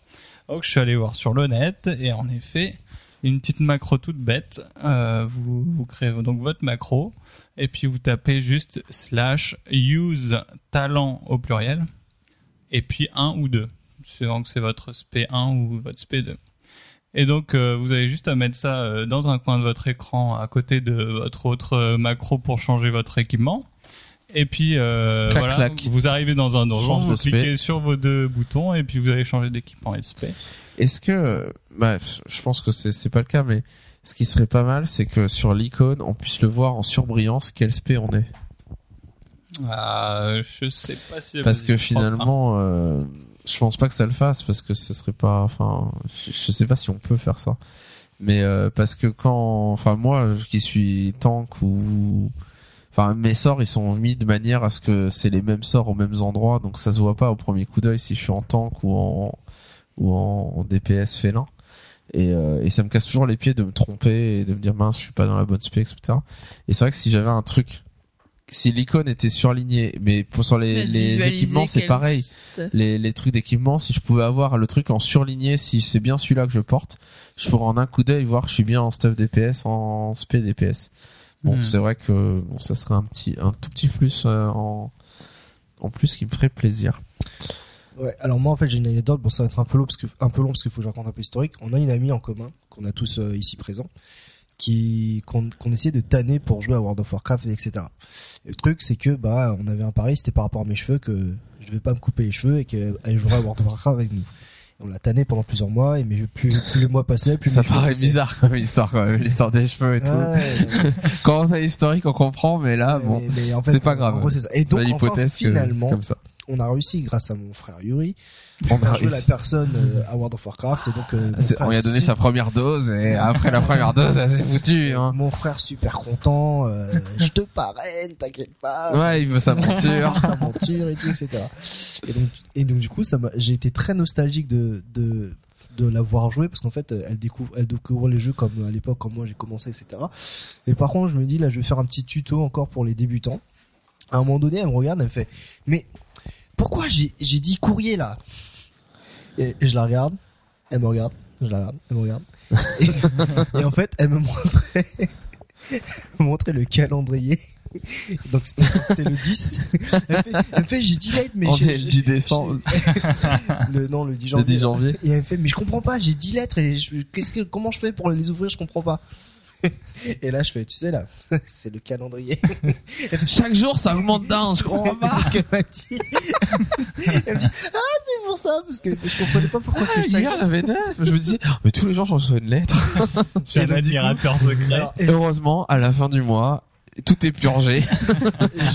Speaker 5: Donc je suis allé voir sur le net et en effet une petite macro toute bête. Euh, vous, vous créez donc votre macro et puis vous tapez juste slash use talent au pluriel et puis 1 ou 2 suivant que c'est votre SP1 ou votre SP2. Et donc euh, vous avez juste à mettre ça euh, dans un coin de votre écran à côté de votre autre euh, macro pour changer votre équipement. Et puis euh,
Speaker 2: Clac,
Speaker 5: voilà,
Speaker 2: clac.
Speaker 5: vous arrivez dans un donjon, vous cliquez sur vos deux boutons et puis vous allez changer d'équipement et de spé.
Speaker 2: Est-ce que, bah, je pense que c'est c'est pas le cas, mais ce qui serait pas mal, c'est que sur l'icône, on puisse le voir en surbrillance quel spé on est.
Speaker 5: Ah, je sais pas si
Speaker 2: Parce que finalement, euh, je pense pas que ça le fasse parce que ce serait pas, enfin, je, sais pas si on peut faire ça. Mais euh, parce que quand, enfin moi qui suis tank ou, enfin mes sorts ils sont mis de manière à ce que c'est les mêmes sorts aux mêmes endroits, donc ça se voit pas au premier coup d'œil si je suis en tank ou en ou en, en DPS félin. Et, euh, et ça me casse toujours les pieds de me tromper et de me dire mince je suis pas dans la bonne spec etc. Et c'est vrai que si j'avais un truc, si l'icône était surlignée, mais pour sur les, équipements c'est pareil les, les trucs d'équipement, si je pouvais avoir le truc en surligné, si c'est bien celui-là que je porte, je pourrais en un coup d'œil voir que je suis bien en stuff DPS, en SP DPS. Bon,
Speaker 5: Hmm.
Speaker 2: c'est vrai que bon, ça serait un petit, un tout petit plus euh, en, en plus qui me ferait plaisir.
Speaker 4: Ouais, alors moi en fait j'ai une anecdote, bon ça va être un peu long parce que un peu long parce qu'il faut que je raconte un peu l'historique. On a une amie en commun qu'on a tous euh, ici présents qui qu'on qu'on essayait de tanner pour jouer à World of Warcraft et etc. Et le truc c'est que bah on avait un pari, c'était par rapport à mes cheveux que je devais pas me couper les cheveux et qu'elle jouerait à World of Warcraft avec nous. On l'a tanné pendant plusieurs mois et mais plus, plus les mois passaient, plus
Speaker 2: ça paraît bizarre comme histoire quand même, l'histoire des cheveux et tout.
Speaker 4: Ouais,
Speaker 2: Quand on a l'historique, on comprend, mais là, bon,
Speaker 4: mais en fait,
Speaker 2: c'est pas grave.
Speaker 4: en gros, ça. Et
Speaker 2: on
Speaker 4: donc enfin, finalement,
Speaker 2: comme ça.
Speaker 4: on a réussi grâce à mon frère Yuri
Speaker 2: On
Speaker 4: faire
Speaker 2: a
Speaker 4: jouer la personne euh, à World of Warcraft et donc euh,
Speaker 2: C'est-
Speaker 4: frère
Speaker 2: On lui a donné sa première dose et après la première dose, ça s'est foutu. Hein.
Speaker 4: mon frère super content euh, je te parraine t'inquiète pas
Speaker 2: Ouais, il veut sa monture.
Speaker 4: sa monture et tout etc et donc et donc du coup ça j'ai été très nostalgique de de de la voir jouer parce qu'en fait elle découvre elle découvre les jeux comme à l'époque comme moi j'ai commencé etc et par contre je me dis là je vais faire un petit tuto encore pour les débutants à un moment donné elle me regarde elle me fait mais pourquoi j'ai dit courrier là? Et je la regarde. Elle me regarde. Je la regarde. Elle me regarde. Et, et en fait elle me montrait elle me montrait le calendrier. Donc c'était le 10 elle me fait, elle fait j'ai dit lettres mais j'ai-
Speaker 2: le 10 décembre,
Speaker 4: le non le 10
Speaker 2: le
Speaker 4: janvier.
Speaker 2: 10 janvier.
Speaker 4: et elle me fait, mais je comprends pas, j'ai 10 lettres et je- que, comment je fais pour les ouvrir, je comprends pas. Et là, je fais, tu sais, là, c'est le calendrier.
Speaker 2: Chaque jour, ça augmente d'un, je comprends pas.
Speaker 4: Ce qu'elle m'a dit. Elle me dit, ah, c'est pour ça, parce que je comprenais pas pourquoi
Speaker 2: Ah,
Speaker 4: que chaque...
Speaker 2: hier, j'avais neuf. Je me dis, oh, mais tous les jours, je reçois une lettre.
Speaker 5: J'ai un admirateur secret.
Speaker 4: Alors, et,
Speaker 2: Heureusement, à la fin du mois, tout est purgé.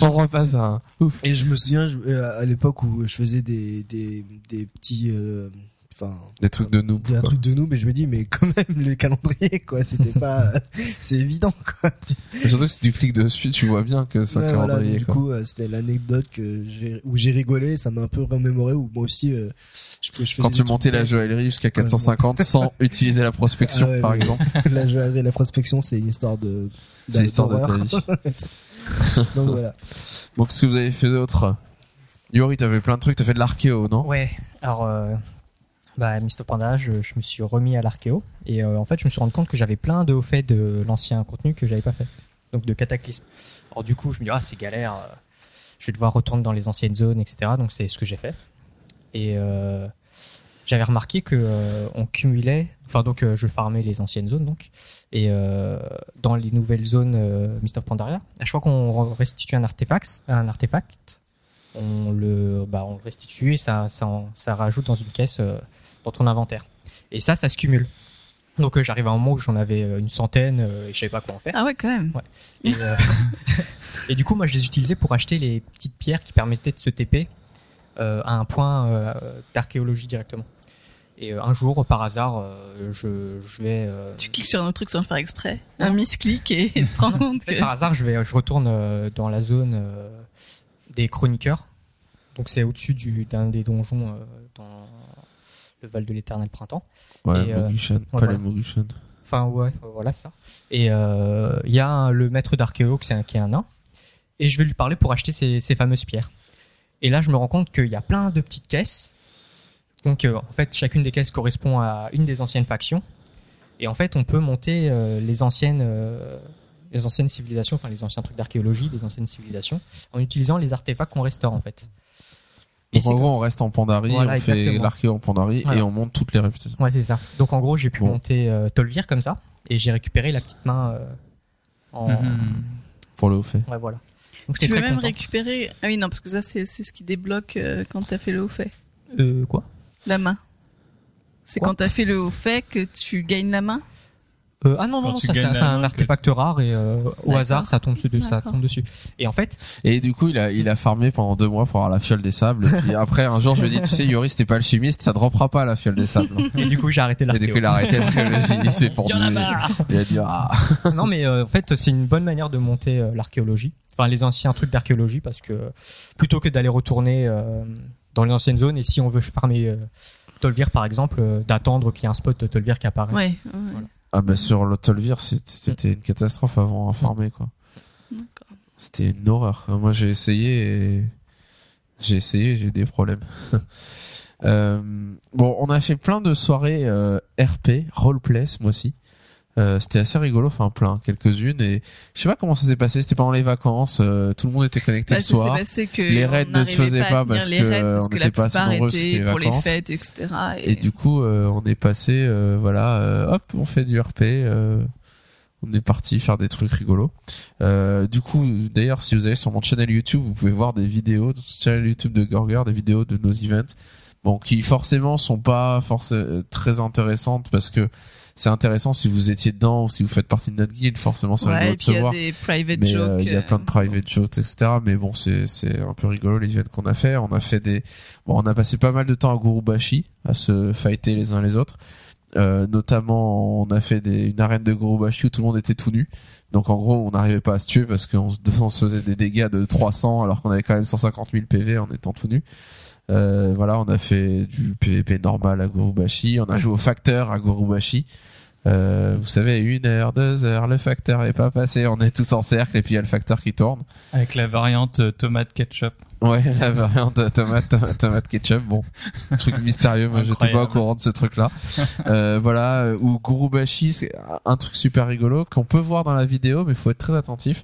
Speaker 2: On repasse à un... Ouf.
Speaker 4: et je me souviens, je- euh, à l'époque où je faisais des, des, des petits, euh, enfin
Speaker 2: Des trucs de nous.
Speaker 4: il y a un truc de nous mais je me dis mais quand même le calendrier quoi c'était pas c'est évident quoi Tu-
Speaker 2: Surtout que si tu cliques dessus, tu vois bien que c'est un
Speaker 4: Ouais, voilà,
Speaker 2: calendrier.
Speaker 4: donc, du
Speaker 2: quoi.
Speaker 4: coup euh, c'était l'anecdote que j'ai où j'ai rigolé ça m'a un peu remémoré où moi aussi euh, je, je
Speaker 2: Quand
Speaker 4: des
Speaker 2: tu
Speaker 4: trucs
Speaker 2: montais la
Speaker 4: bêtes.
Speaker 2: joiellerie jusqu'à
Speaker 4: Quand je
Speaker 2: 450 sans utiliser la prospection,
Speaker 4: Ah ouais,
Speaker 2: par exemple.
Speaker 4: la joaillerie la prospection c'est une histoire de
Speaker 2: C'est l'histoire de ta vie.
Speaker 4: donc voilà
Speaker 2: Bon, qu'est-ce que vous avez fait d'autre Yori, t'avais plein de trucs, t'as fait de l'archéo, non?
Speaker 6: Ouais, alors, euh, bah, of Panda, je, me suis remis à l'archéo. Et euh, en fait, je me suis rendu compte que j'avais plein de faits de l'ancien contenu que j'avais pas fait. Donc de Cataclysme. Alors du coup, je me dis, ah, c'est galère. euh, Je vais devoir retourner dans les anciennes zones, etc. Donc c'est ce que j'ai fait. Et euh, j'avais remarqué que on cumulait, enfin donc je farmais les anciennes zones donc, et dans les nouvelles zones of Pandaria, à chaque fois qu'on restitue un artefact, un artefact, on le, bah, on restitue et ça, ça, ça rajoute dans une caisse dans ton inventaire. Et ça, ça se cumule. Donc euh, j'arrive à un moment où j'en avais euh, une centaine euh, et je savais pas quoi en faire.
Speaker 3: Ah ouais, quand même.
Speaker 6: Et, euh, et du coup, moi, je les utilisais pour acheter les petites pierres qui permettaient de se TP à un point d'archéologie directement. Et un jour, par hasard, je, je vais.
Speaker 3: Tu cliques sur un autre truc sans le faire exprès. Un misclick et tu te rends compte que.
Speaker 6: par hasard, je vais, je retourne dans la zone des chroniqueurs. Donc c'est au-dessus du- d'un des donjons dans le Val de l'Éternel Printemps.
Speaker 2: Ouais,
Speaker 6: euh,
Speaker 2: pas
Speaker 6: voilà. Enfin ouais, voilà ça. Et euh, il y a un- le maître d'archéo qui est un- qui est un nain. Et je vais lui parler pour acheter ces, ces fameuses pierres. Et là, je me rends compte qu'il y a plein de petites caisses. Donc, euh, en fait, chacune des caisses correspond à une des anciennes factions. Et en fait, on peut monter euh, les anciennes, euh, les anciennes civilisations, enfin les anciens trucs d'archéologie, des anciennes civilisations, en utilisant les artefacts qu'on restaure en fait.
Speaker 2: Donc en gros, on reste en Pandarie,
Speaker 6: Voilà,
Speaker 2: on fait
Speaker 6: exactement.
Speaker 2: l'archéo en Pandarie
Speaker 6: Voilà.
Speaker 2: et on monte toutes les réputations.
Speaker 6: Ouais, c'est ça. Donc en gros, j'ai pu
Speaker 2: Bon.
Speaker 6: monter euh, Tolvir comme ça, et j'ai récupéré la petite main euh, en.
Speaker 5: Mhm.
Speaker 2: Pour le haut fait.
Speaker 6: Ouais, voilà. Donc
Speaker 3: Tu peux même
Speaker 6: content.
Speaker 3: récupérer. Ah oui, non, parce que ça, c'est c'est ce qui débloque euh, quand t'as fait le haut fait.
Speaker 6: Euh, quoi?
Speaker 3: La main. C'est quand t'as fait le haut fait que tu gagnes la main
Speaker 6: Euh, ah non, non, non, ça c'est un, artefact rare et euh, au hasard ça tombe, dessus, ça tombe dessus. Et en fait,
Speaker 2: Et du coup, il a, il a farmé pendant deux mois pour avoir la fiole des sables. Et puis après, un jour, je lui ai dit, tu sais, Yori, c'était pas le chimiste, ça droppera pas la fiole des sables.
Speaker 6: et du coup j'ai arrêté
Speaker 2: Et du coup, il a arrêté l'archéologie. C'est pour
Speaker 5: Il a
Speaker 2: dit, ah.
Speaker 6: non mais euh, en fait c'est une bonne manière de monter euh, l'archéologie. Enfin les anciens trucs d'archéologie parce que plutôt que d'aller retourner euh, dans les anciennes zones et si on veut farmer euh, Tolvir par exemple, euh, d'attendre qu'il y ait un spot de Tolvir qui apparaît.
Speaker 3: Ouais. ouais.
Speaker 6: Voilà.
Speaker 2: Ah, bah, sur l'Autolvir, c'était une catastrophe avant à farmer, quoi. C'était une horreur. quoi. Moi, j'ai essayé et j'ai essayé, j'ai eu des problèmes. Euh, bon, on a fait plein de soirées euh, RP, roleplay ce mois-ci. Euh, c'était assez rigolo, enfin plein, quelques-unes et je sais pas comment ça s'est passé. C'était pendant les vacances, euh, tout le monde était connecté
Speaker 3: Bah,
Speaker 2: le soir.
Speaker 3: que
Speaker 2: Les raids ne se faisaient pas parce que,
Speaker 3: raids parce
Speaker 2: on n'était pas assez nombreux, c'était les
Speaker 3: pour les fêtes, etc.
Speaker 2: Et du coup, euh, on est passé, euh, voilà, euh, hop, on fait du RP. euh, on est parti faire des trucs rigolos. Euh, du coup, d'ailleurs, si vous allez sur mon channel YouTube, vous pouvez voir des vidéos, sur le channel YouTube de Gorger, des vidéos de nos events, bon, qui forcément sont pas forcément très intéressantes parce que c'est intéressant si vous étiez dedans ou si vous faites partie de notre guild, forcément c'est
Speaker 3: ouais,
Speaker 2: rigolo de se
Speaker 3: il y a
Speaker 2: voir.
Speaker 3: des private
Speaker 2: Mais
Speaker 3: jokes.
Speaker 2: euh, il y a
Speaker 3: euh,
Speaker 2: plein de private jokes, etc. Mais bon, c'est c'est un peu rigolo les events qu'on a fait. On a fait des, bon, on a passé pas mal de temps à Gurubashi à se fighter les uns les autres. Euh, notamment, on a fait des, une arène de Gurubashi où tout le monde était tout nu. Donc en gros, on n'arrivait pas à se tuer parce qu'on se, on se faisait des dégâts de 300 alors qu'on avait quand même 150 000 PV en étant tout nu. Euh, voilà, on a fait du PVP normal à Gurubashi. On a joué au facteur à Gurubashi. Euh, vous savez, une heure, deux heures, le facteur est pas passé, on est tous en cercle et puis il y a le facteur qui tourne.
Speaker 5: Avec la variante euh, tomate ketchup.
Speaker 2: Ouais, la variante de tomate, tomate, tomate ketchup, bon, truc mystérieux, moi j'étais pas au courant de ce truc-là. Euh, voilà, euh, ou Gurubashi, c'est un truc super rigolo qu'on peut voir dans la vidéo, mais faut être très attentif.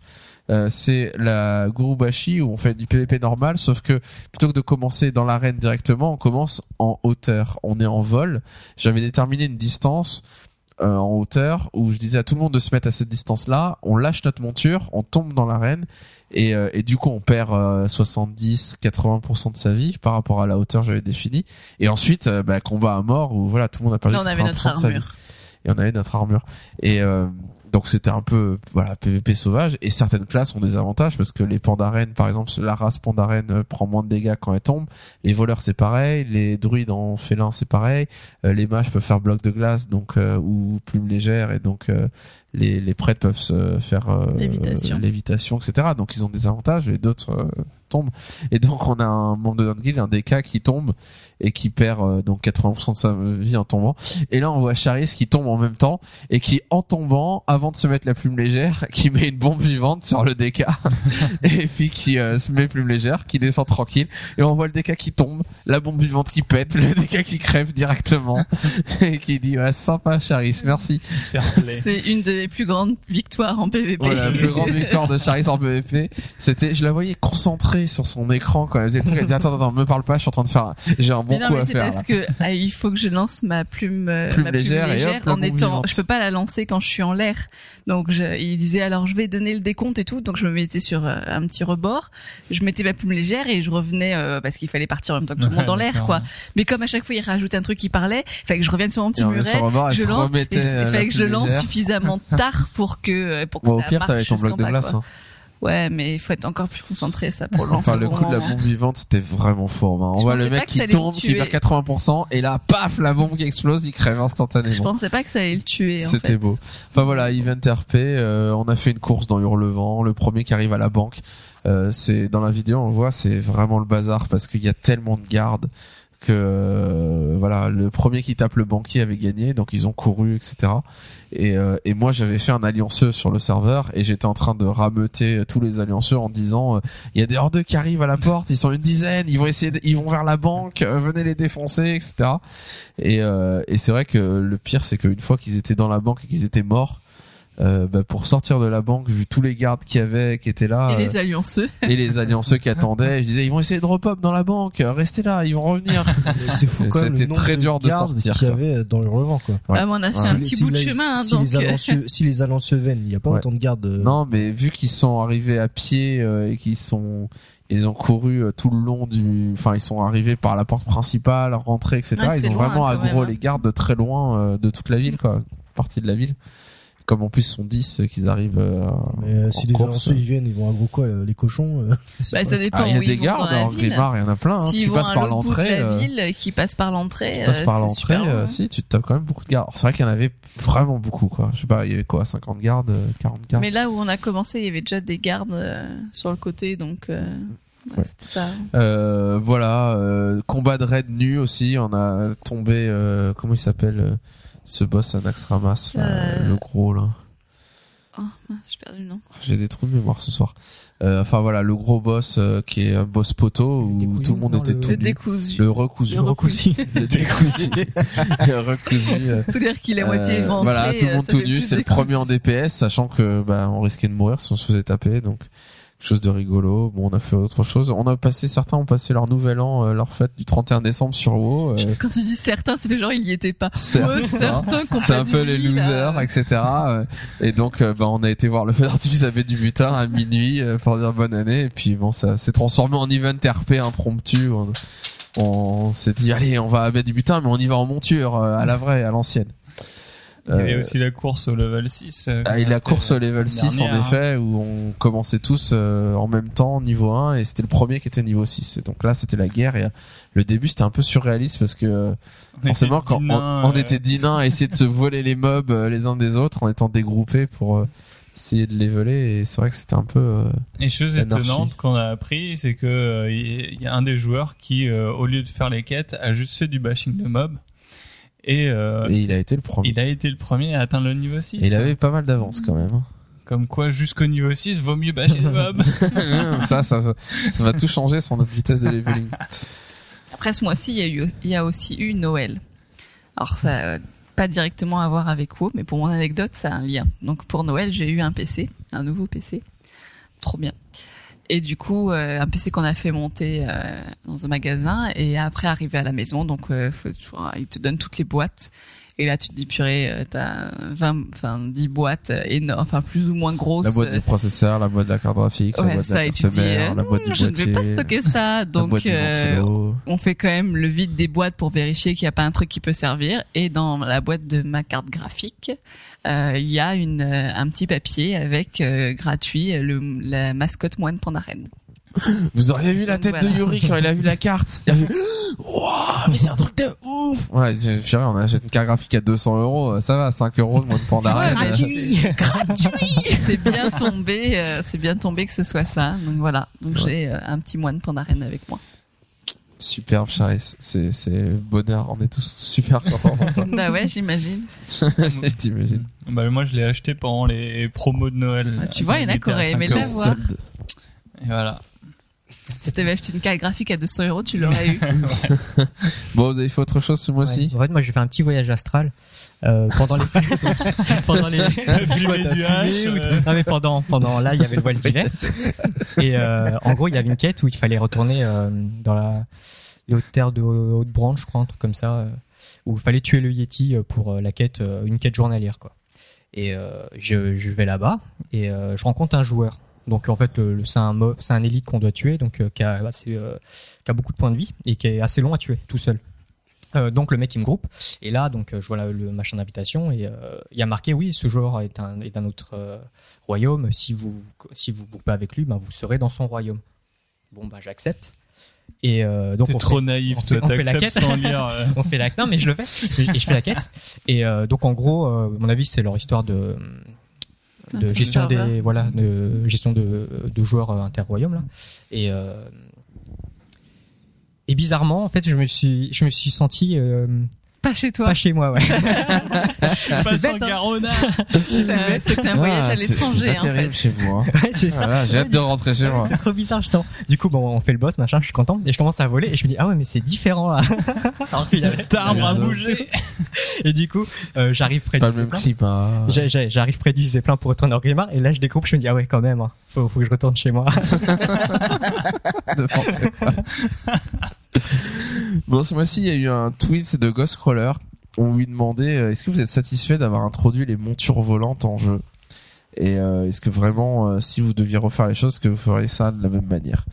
Speaker 2: Euh, c'est la Gurubashi où on fait du PVP normal, sauf que plutôt que de commencer dans l'arène directement, on commence en hauteur. On est en vol. J'avais déterminé une distance euh, en hauteur où je disais à tout le monde de se mettre à cette distance-là. On lâche notre monture, on tombe dans l'arène et, euh, et du coup on perd 70-80% de sa vie par rapport à la hauteur que j'avais définie. Et ensuite, euh, bah, combat à mort où voilà tout le monde a perdu
Speaker 3: Là, on avait
Speaker 2: 80%
Speaker 3: notre
Speaker 2: de sa vie
Speaker 3: armure.
Speaker 2: et on avait notre armure. Et euh, Donc c'était un peu voilà PVP sauvage. Et certaines classes ont des avantages parce que les pandarènes par exemple la race pandarène euh, prend moins de dégâts quand elle tombe, les voleurs c'est pareil, les druides en félin c'est pareil, euh, les mages peuvent faire bloc de glace donc euh, ou plume légère. Et donc euh, les, les prêtres peuvent se faire euh,
Speaker 3: Lévitation.
Speaker 2: lévitation etc. Donc ils ont des avantages et d'autres euh, tombent et donc on a un membre de notre un DK qui tombe et qui perd euh, donc 80% de sa vie en tombant et là on voit Charis qui tombe en même temps et qui en tombant avant de se mettre la plume légère qui met une bombe vivante sur le DK et puis qui euh, se met plume légère qui descend tranquille et on voit le DK qui tombe la bombe vivante qui pète le DK qui crève directement et qui dit ouais, sympa Charis merci.
Speaker 3: C'est une des plus grandes victoires en PVP.
Speaker 2: voilà la plus grande victoire de Charis en PvP c'était je la voyais concentrée sur son écran quand elle faisait le truc elle disait attends attends me parle pas je suis en train de faire j'ai un bon
Speaker 3: mais non,
Speaker 2: coup
Speaker 3: mais
Speaker 2: à
Speaker 3: c'est
Speaker 2: faire
Speaker 3: parce
Speaker 2: là.
Speaker 3: que ah, il faut que je lance ma plume, euh,
Speaker 2: Plume
Speaker 3: ma plume
Speaker 2: légère
Speaker 3: légère,
Speaker 2: et hop,
Speaker 3: en étant.
Speaker 2: vivante.
Speaker 3: Je peux pas la lancer quand je suis en l'air. Donc je, il disait alors je vais donner le décompte et tout. Donc je me mettais sur euh, un petit rebord. Je mettais ma plume légère et je revenais euh, parce qu'il fallait partir en même temps que tout le monde dans l'air, quoi. Mais comme à chaque fois il rajoutait un truc qui parlait, fallait que je revienne sur mon petit muret. je lance,
Speaker 2: remettait,
Speaker 3: et je- il
Speaker 2: la
Speaker 3: fallait que je lance
Speaker 2: légère.
Speaker 3: suffisamment tard pour que euh, pour que
Speaker 2: bon au
Speaker 3: ça
Speaker 2: pire t'avais ton bloc de glace hein.
Speaker 3: Ouais, mais il faut être encore plus concentré ça pour le lancer.
Speaker 2: Enfin, le coup de la bombe vivante, c'était vraiment fort. hein. On
Speaker 3: Je
Speaker 2: voit le mec qui
Speaker 3: ça
Speaker 2: tombe, qui perd 80%, et là, paf, la bombe qui explose, il crève
Speaker 3: Je
Speaker 2: instantanément.
Speaker 3: pensais pas que ça allait le tuer. en
Speaker 2: C'était
Speaker 3: fait.
Speaker 2: beau. Enfin voilà, event RP, euh, on a fait une course dans Hurlevent, le premier qui arrive à la banque. Euh, c'est dans la vidéo, on le voit, c'est vraiment le bazar parce qu'il y a tellement de gardes que euh, voilà, le premier qui tape le banquier avait gagné, donc ils ont couru, etc. Et, euh, et moi j'avais fait un allianceux sur le serveur et j'étais en train de rameuter tous les allianceux en disant euh, il y a des hors qui arrivent à la porte, ils sont une dizaine, ils vont essayer, ils vont vers la banque, venez les défoncer, etc. Et, et c'est vrai que le pire c'est qu'une fois qu'ils étaient dans la banque et qu'ils étaient morts, euh, bah, pour sortir de la banque, vu tous les gardes qu'il y avait qui étaient là,
Speaker 3: Et
Speaker 2: euh,
Speaker 3: les allianceux.
Speaker 2: et les allianceux qui attendaient, je disais ils vont essayer de repop dans la banque, euh, restez là, ils vont revenir.
Speaker 4: C'est fou quand même
Speaker 2: C'était
Speaker 4: le nombre
Speaker 2: très
Speaker 4: de
Speaker 2: dur de
Speaker 4: gardes
Speaker 2: sortir,
Speaker 4: qu'il y avait dans Hurlevent quoi.
Speaker 2: Ouais.
Speaker 3: Ah, mais on a fait
Speaker 2: Ouais.
Speaker 3: un
Speaker 4: Si-
Speaker 3: petit
Speaker 4: si
Speaker 3: bout de
Speaker 4: les-
Speaker 3: chemin, hein,
Speaker 4: si
Speaker 3: donc.
Speaker 4: les
Speaker 3: euh,
Speaker 4: Alencieux, si les Alencieux viennent, il n'y a pas
Speaker 2: Ouais.
Speaker 4: autant de gardes. euh,
Speaker 2: Non, mais vu qu'ils sont arrivés à pied euh, et qu'ils sont ils ont couru euh, tout le long du enfin ils sont arrivés par la porte principale, rentrés etc.
Speaker 3: Ouais,
Speaker 2: ils ont
Speaker 3: loin,
Speaker 2: vraiment aggro
Speaker 3: hein.
Speaker 2: les gardes de très loin euh, de toute la ville quoi, partie de la ville. Comme en plus sont 10 euh, qu'ils arrivent euh,
Speaker 4: Mais euh, si
Speaker 2: en
Speaker 4: les. Alencieux ils viennent, ils vont aggro quoi euh, Les cochons
Speaker 3: Bah, ça dépend
Speaker 2: Ah, il y a des gardes en
Speaker 3: ville.
Speaker 2: Grimard, il y en a plein hein. Tu passes
Speaker 3: à
Speaker 2: par l'entrée
Speaker 3: la ville, qui passent par l'entrée,
Speaker 2: tu passes par
Speaker 3: c'est
Speaker 2: l'entrée euh,
Speaker 3: ouais.
Speaker 2: si tu te tapes quand même beaucoup de gardes. C'est vrai qu'il y en avait vraiment beaucoup quoi. Je sais pas, il y avait quoi 50 gardes, euh, 40 gardes.
Speaker 3: Mais là où on a commencé, il y avait déjà des gardes euh, sur le côté, donc euh, ouais,
Speaker 2: Ouais.
Speaker 3: c'était pas.
Speaker 2: Euh, voilà, euh, combat de raid nu aussi. On a tombé, euh, comment il s'appelle euh, ce boss Anax Ramas, là,
Speaker 3: Euh.
Speaker 2: le gros là.
Speaker 3: Oh, mince, j'ai perdu le nom.
Speaker 2: J'ai des trous de mémoire ce soir. Euh, enfin voilà, le gros boss euh, qui est un boss poteau où
Speaker 6: décousu,
Speaker 2: tout le monde
Speaker 6: non,
Speaker 2: était
Speaker 6: le-
Speaker 2: tout
Speaker 3: Le
Speaker 2: nu.
Speaker 3: décousu.
Speaker 2: Le recousu.
Speaker 3: Le recousu.
Speaker 2: Le décousu. le recousu. euh,
Speaker 3: Faut dire qu'il est à moitié éventré.
Speaker 2: Voilà, tout le monde tout nu. C'était le premier en DPS, sachant que bah on risquait de mourir si on se faisait taper. Donc chose de rigolo. Bon, on a fait autre chose. On a passé certains ont passé leur nouvel an, euh, leur fête du 31 décembre sur WoW. euh,
Speaker 3: Quand tu dis certains, c'est fait genre il y était pas. certains qu'on
Speaker 2: C'est un peu les losers,
Speaker 3: euh.
Speaker 2: etc. euh, Et donc, euh, bah, on a été voir le feu d'artifice à Baie du Butin à minuit euh, pour dire bonne année. Et puis bon, ça s'est transformé en event RP impromptu. On, on s'est dit, allez, on va à Baie du Butin, mais on y va en monture, euh, à la vraie, à l'ancienne.
Speaker 5: Il y avait
Speaker 2: Euh,
Speaker 5: aussi la course au level 6. euh,
Speaker 2: Ah, et la course au
Speaker 5: la
Speaker 2: level
Speaker 5: semaine
Speaker 2: 6 en effet où on commençait tous euh, en même temps niveau 1 et c'était le premier qui était niveau 6 et donc là c'était la guerre et euh, le début c'était un peu surréaliste parce que euh,
Speaker 5: On
Speaker 2: forcément
Speaker 5: était
Speaker 2: quand
Speaker 5: dix
Speaker 2: on,
Speaker 5: euh,
Speaker 2: était 10 nains à essayer de se voler les mobs euh, les uns des autres en étant dégroupés pour euh, essayer de les voler et c'est vrai que c'était un peu euh,
Speaker 5: Et chose étonnante qu'on a appris, c'est que euh, il y a un des joueurs qui, euh, au lieu de faire les quêtes, a juste fait du bashing de mob. Et, euh,
Speaker 2: et il a été le premier
Speaker 5: il a été le premier à atteindre le niveau 6.
Speaker 2: Et il avait pas mal d'avance quand même hein.
Speaker 5: Comme quoi, jusqu'au niveau 6, vaut mieux basher le mob.
Speaker 2: ça ça va- ça va tout changer sur notre vitesse de leveling
Speaker 3: Après ce mois-ci, il y a eu, il y a aussi eu Noël. Alors ça, euh, pas directement à voir avec WoW, mais pour mon anecdote, ça a un lien. Donc pour Noël, j'ai eu un PC, un nouveau PC, trop bien. Et du coup, euh, un PC qu'on a fait monter euh, dans un magasin et après arriver à la maison. Donc, euh, faut, ils te donnent toutes les boîtes Et là, tu te dis, purée, euh, t'as 20, enfin, 10 boîtes euh, énormes, enfin, plus ou moins grosses.
Speaker 2: La boîte
Speaker 3: euh,
Speaker 2: du processeur, la boîte de la carte graphique, la boîte de
Speaker 3: ça,
Speaker 2: la
Speaker 3: et tu
Speaker 2: carte
Speaker 3: te dis,
Speaker 2: mère,
Speaker 3: euh,
Speaker 2: la boîte du
Speaker 3: je ne
Speaker 2: boîtier,
Speaker 3: vais pas stocker ça. Donc, euh, on fait quand même le vide des boîtes pour vérifier qu'il n'y a pas un truc qui peut servir. Et dans la boîte de ma carte graphique, euh, il y a une, euh, un petit papier avec euh, gratuit le, la mascotte moine Pandaren.
Speaker 2: Vous auriez vu la tête
Speaker 3: voilà.
Speaker 2: de Yuri quand il a vu la carte. Il a fait, Wouah, mais c'est un truc de ouf! Ouais, j'ai fait rire, on achète une carte graphique à 200 euros, euh, ça va, 5 euros de moins de Pandaren.
Speaker 3: Ouais,
Speaker 2: euh,
Speaker 3: mais c'est bien tombé, euh, c'est bien tombé que ce soit ça. Donc voilà. Donc j'ai euh, un petit moine Pandaren avec moi.
Speaker 2: Superbe, Charis. C'est, c'est le bonheur. On est tous super contents d'entendre.
Speaker 3: bah ouais, j'imagine.
Speaker 2: T'imagines.
Speaker 5: Bah, moi, je l'ai acheté pendant les promos de Noël.
Speaker 3: Ah, tu vois, il y en a qui auraient
Speaker 5: 5
Speaker 3: aimé l'avoir.
Speaker 5: Et voilà.
Speaker 3: Si t'avais acheté une carte graphique à 200 euros, tu l'aurais eu.
Speaker 2: Bon, vous avez fait autre chose ce mois-ci?
Speaker 6: Ouais. En fait, moi, j'ai fait un petit voyage astral euh, pendant les pendant les
Speaker 5: Fumé du hache, euh,
Speaker 6: non mais pendant pendant là, il y avait le voile d'hiver et euh, en gros, il y avait une quête où il fallait retourner euh, dans la les hautes terres de Haute-Branche, je crois, un truc comme ça, euh, où il fallait tuer le Yeti euh, pour euh, la quête, euh, une quête journalière, quoi. Et euh, je, je vais là-bas et euh, je rencontre un joueur. Donc en fait, le, le- c'est un élite qu'on doit tuer, donc euh, qui, a, assez, euh, qui a beaucoup de points de vie et qui est assez long à tuer tout seul. Euh, donc le mec il me groupe et là donc je vois la- le machin d'invitation et il y a marqué oui ce joueur est un est d'un autre royaume si vous si vous groupez avec lui ben vous serez dans son royaume bon bah j'accepte et euh, donc on
Speaker 5: trop
Speaker 6: fait-
Speaker 5: naïf,
Speaker 6: on fait- on fait la quête.
Speaker 5: sans lire. euh.
Speaker 6: on fait la non mais je le fais et, et je fais la quête et euh, donc en gros à mon avis c'est leur histoire de de gestion des voilà de gestion de, de joueurs euh, interroyaumes là. Et euh, et bizarrement en fait je me suis je me suis senti euh,
Speaker 3: Pas chez toi.
Speaker 6: pas chez moi ouais
Speaker 5: Pas sur
Speaker 6: bête, hein.
Speaker 5: Garona.
Speaker 3: C'était un voyage
Speaker 2: Ah,
Speaker 3: à
Speaker 2: c'est-
Speaker 3: l'étranger,
Speaker 2: C'est pas
Speaker 3: en fait.
Speaker 2: terrible chez hein.
Speaker 6: Ouais, c'est ça
Speaker 2: Voilà, j'ai hâte de rentrer chez moi.
Speaker 6: c'est trop bizarre justement du coup bon on fait le boss machin je suis content et je commence à voler et je me dis ah ouais mais c'est différent là Alors qu'il y avait-
Speaker 5: Cet arbre a
Speaker 2: Merde.
Speaker 5: bougé.
Speaker 6: et du coup euh, j'arrive près
Speaker 2: Pas
Speaker 6: du
Speaker 2: le même
Speaker 6: zeppelin
Speaker 2: hein.
Speaker 6: J'arrive près du zeppelin pour retourner en Grimard et là je découpe, je me dis ah ouais quand même, hein, faut, faut que je retourne chez moi.
Speaker 2: Quoi. Bon, ce mois-ci, il y a eu un tweet de Ghostcrawler où on lui demandait euh, est-ce que vous êtes satisfait d'avoir introduit les montures volantes en jeu? Et euh, est-ce que vraiment, euh, si vous deviez refaire les choses, que vous feriez ça de la même manière?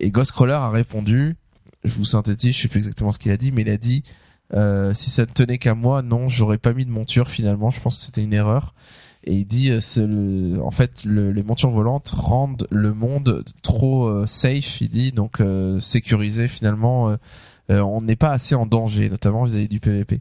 Speaker 2: Et Ghostcrawler a répondu, je vous synthétise, je sais plus exactement ce qu'il a dit, mais il a dit euh, si ça ne tenait qu'à moi, non, j'aurais pas mis de monture finalement. Je pense que c'était une erreur. Et il dit, euh, en fait, le- les montures volantes rendent le monde trop euh, safe. Il dit donc euh, sécurisé finalement. euh, on n'est pas assez en danger, notamment vis-à-vis du PVP.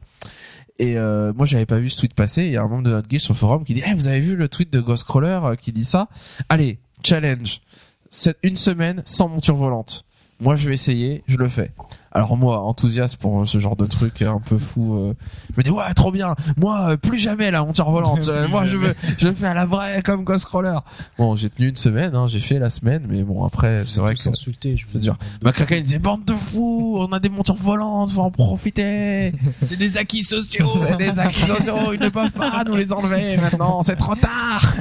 Speaker 2: Et moi, j'avais pas vu ce tweet passer. Il y a un membre de notre guild sur le forum qui dit Eh, "Vous avez vu le tweet de Ghostcrawler qui dit ça? Allez, challenge. C'est une semaine sans monture volante. Moi, je vais essayer. Je le fais." Alors moi, enthousiaste pour ce genre de truc un peu fou, euh, je me dis ouais, trop bien. Moi, euh, plus jamais la monture volante. Euh, moi, je veux, je fais à la vraie comme Ghostcrawler. Bon, j'ai tenu une semaine, hein, j'ai fait la semaine, mais bon après, c'est vrai que
Speaker 4: insulté, je
Speaker 2: c'est dur. Ma caca il disait bande de fous, on a des montures volantes, faut en profiter.
Speaker 5: C'est des acquis sociaux.
Speaker 2: C'est des acquis sociaux, ils ne peuvent pas nous les enlever maintenant, c'est trop tard.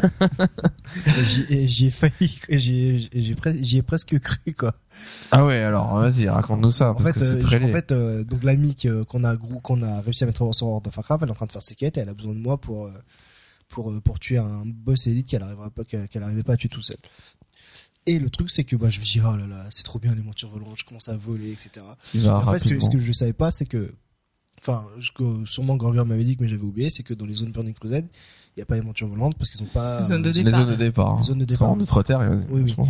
Speaker 4: J'y ai- ai failli, j'y ai, j'y ai presque cru quoi.
Speaker 2: Ah ouais, alors vas-y, raconte-nous ça
Speaker 4: En
Speaker 2: parce
Speaker 4: fait,
Speaker 2: que c'est
Speaker 4: euh,
Speaker 2: très
Speaker 4: en
Speaker 2: laid.
Speaker 4: fait, euh, donc l'amie que- qu'on a qu'on a réussi à mettre sur World of Warcraft, elle est en train de faire ses quêtes et elle a besoin de moi pour euh, pour euh, pour tuer un boss élite qu'elle arrivera pas qu'elle pas à tuer tout seul. Et le truc c'est que bah je me dis oh là là c'est trop bien les montures volantes, je commence à voler etc. En fait ce que, ce que je savais pas c'est que enfin je- sûrement Gorger m'avait dit mais j'avais oublié c'est que dans les zones Burning Crusade il y a pas les montures volantes parce qu'ils ont pas
Speaker 3: Zone de
Speaker 2: Les
Speaker 3: départ.
Speaker 2: zones de départ. hein.
Speaker 4: Les zones de départ.
Speaker 2: qu'en Outre-Terre, il y a-
Speaker 4: Oui, oui.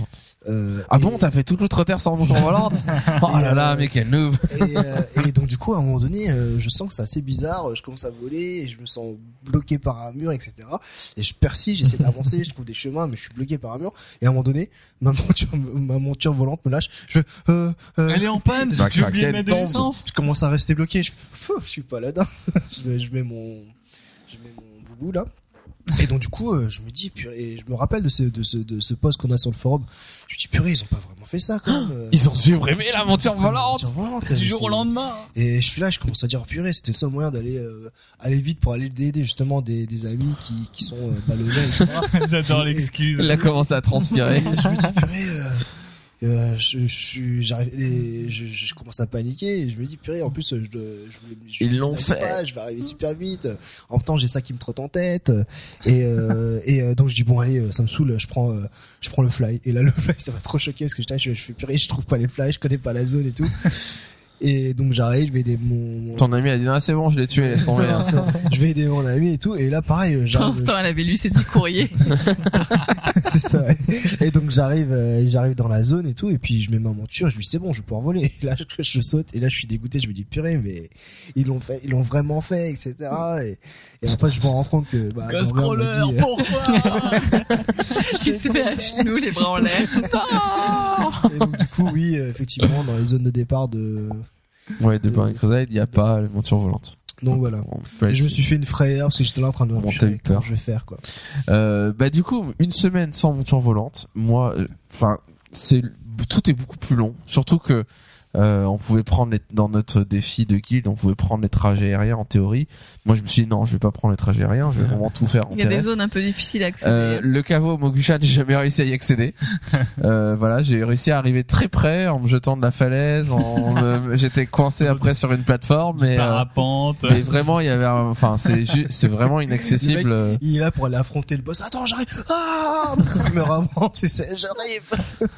Speaker 4: euh,
Speaker 2: Ah
Speaker 4: et-
Speaker 2: bon, t'as fait toute l'Outre-Terre sans monture volante Oh là là, mais quel noob
Speaker 4: et, euh, et donc du coup à un moment donné euh, je sens que c'est assez bizarre je commence à voler et je me sens bloqué par un mur etc et je persiste j'essaie d'avancer je trouve des chemins mais je suis bloqué par un mur et à un moment donné ma monture ma monture volante me lâche je euh, euh,
Speaker 5: Elle est en panne.
Speaker 2: Bah,
Speaker 5: J'ai oublié de mettre de
Speaker 2: tombe.
Speaker 5: l'essence.
Speaker 4: je commence à rester bloqué je, suis pas là-dedans je, mets- je mets mon je mets mon boubou là et donc du coup euh, je me dis purée, et je me rappelle de ce de ce de ce post qu'on a sur le forum je me dis purée ils ont pas vraiment fait ça quand même euh.
Speaker 2: Ils ont supprimé la monture
Speaker 4: La
Speaker 2: volante
Speaker 4: volante,
Speaker 5: Du jour au lendemain.
Speaker 4: Et je suis là, je commence à dire, purée, c'était le seul moyen d'aller euh, aller vite pour aller aider justement des, des amis qui, qui sont euh, pas le lait, etc.
Speaker 5: J'adore l'excuse.
Speaker 2: Il a commencé à transpirer.
Speaker 4: Je me dis, purée, euh, je, je, j'arrive, et je, je commence à paniquer. Et je me dis purée. En plus, je, je voulais. je-
Speaker 2: Ils l'ont fait.
Speaker 4: pas, je vais arriver super vite. En même temps, j'ai ça qui me trotte en tête. Et euh, et euh, donc je dis bon allez, euh, ça me saoule. Je prends euh, je prends le fly. Et là le fly, ça m'a trop choqué parce que je, je fais purée, je trouve pas les fly, je connais pas la zone et tout. Et donc j'arrive, je vais aider mon,
Speaker 2: Ton ami a dit non c'est bon je l'ai tué laisse tomber.
Speaker 4: Non, c'est bon. je vais aider mon ami et tout. Et là pareil, euh,
Speaker 3: Pour
Speaker 4: j'arrive.
Speaker 3: l'instant, elle avait lu ses petits courriers.
Speaker 4: c'est ça. ouais. Et donc j'arrive, euh, j'arrive dans la zone et tout, et puis je mets ma monture, je lui dis c'est bon, je vais pouvoir voler. Et là je, je saute, et là je suis dégoûté, je me dis purée, mais ils l'ont fait, ils l'ont vraiment fait, etc. Et, et après je me rends compte que bah,
Speaker 5: Ghost
Speaker 4: grand-mère m'a
Speaker 5: Crawler,
Speaker 4: dit, euh,
Speaker 5: pourquoi
Speaker 3: qui se fait à genoux, les bras en l'air. Non
Speaker 4: et donc du coup oui, euh, effectivement dans les zones de départ de,
Speaker 2: Ouais de Burning Crusade il y a pas les montures volantes.
Speaker 4: donc voilà. Et je me suis fait une frayeur parce que j'étais là en train de me
Speaker 2: Bon, t'as eu peur.
Speaker 4: comment je vais faire quoi.
Speaker 2: Euh, bah du coup, une semaine sans monture volante, moi, euh, enfin, c'est tout est beaucoup plus long. Surtout que euh, on pouvait prendre les, dans notre défi de guilde, on pouvait prendre les trajets aériens en théorie. Moi, je me suis dit non, je vais pas prendre les trajets aériens, je vais vraiment tout faire en
Speaker 3: Il y a des zones un peu difficiles à accéder.
Speaker 2: Euh, le caveau Mogushan, j'ai jamais réussi à y accéder. euh, voilà, j'ai réussi à arriver très près en me jetant de la falaise. En me- j'étais coincé après sur une plateforme, mais, euh,
Speaker 5: Parapente.
Speaker 2: mais vraiment il y avait, un- enfin c'est ju- c'est vraiment inaccessible.
Speaker 4: Le Il est là pour aller affronter le boss. Attends, j'arrive. Ah, avant. Tu sais, j'arrive.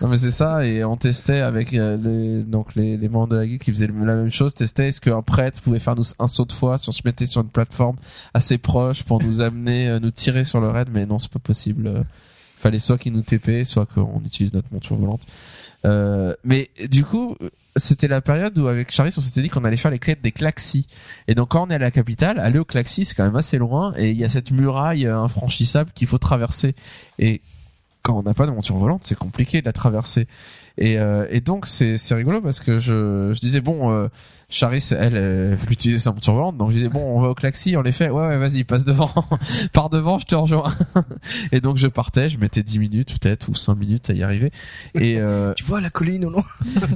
Speaker 2: Non mais c'est ça et on testait avec les donc les, les membres de la guilde qui faisaient la même chose, testaient est-ce qu'un prêtre pouvait faire nous un saut de foi si on se mettait sur une plateforme assez proche pour nous amener euh, nous tirer sur le raid? Mais non c'est pas possible. Euh, Fallait soit qu'il nous TP soit qu'on utilise notre monture volante. Euh, mais du coup c'était la période où avec Charis on s'était dit qu'on allait faire les quêtes des Klaxis et donc quand on est à la capitale aller au Klaxis c'est quand même assez loin et il y a cette muraille infranchissable qu'il faut traverser et quand on n'a pas de monture volante, c'est compliqué de la traverser. Et, euh, et donc c'est c'est rigolo parce que je, je disais bon, euh, Charis elle, elle veut utiliser sa monture volante, donc je disais bon on va au Klaxi, on les fait, ouais ouais vas-y passe devant, pars devant, je te rejoins. et donc je partais, je mettais 10 minutes peut-être ou 5 minutes à y arriver. Et euh,
Speaker 4: Tu vois la colline ou non?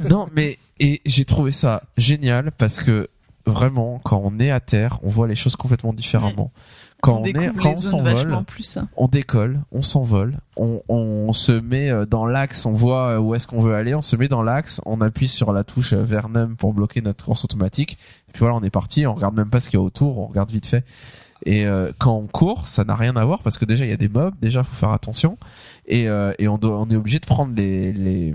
Speaker 2: Non mais et j'ai trouvé ça génial parce que vraiment quand on est à terre, on voit les choses complètement différemment. Quand on, est quand on s'envole,
Speaker 3: ça.
Speaker 2: on décolle, on s'envole, on, on se met euh, dans l'axe, on voit euh, où est-ce qu'on veut aller, on se met dans l'axe, on appuie sur la touche euh, Vernum pour bloquer notre course automatique, et puis voilà, on est parti, on regarde même pas ce qu'il y a autour, on regarde vite fait. Et euh, quand on court, ça n'a rien à voir parce que déjà il y a des mobs, déjà faut faire attention, et, euh, et on, doit, on est obligé de prendre les, les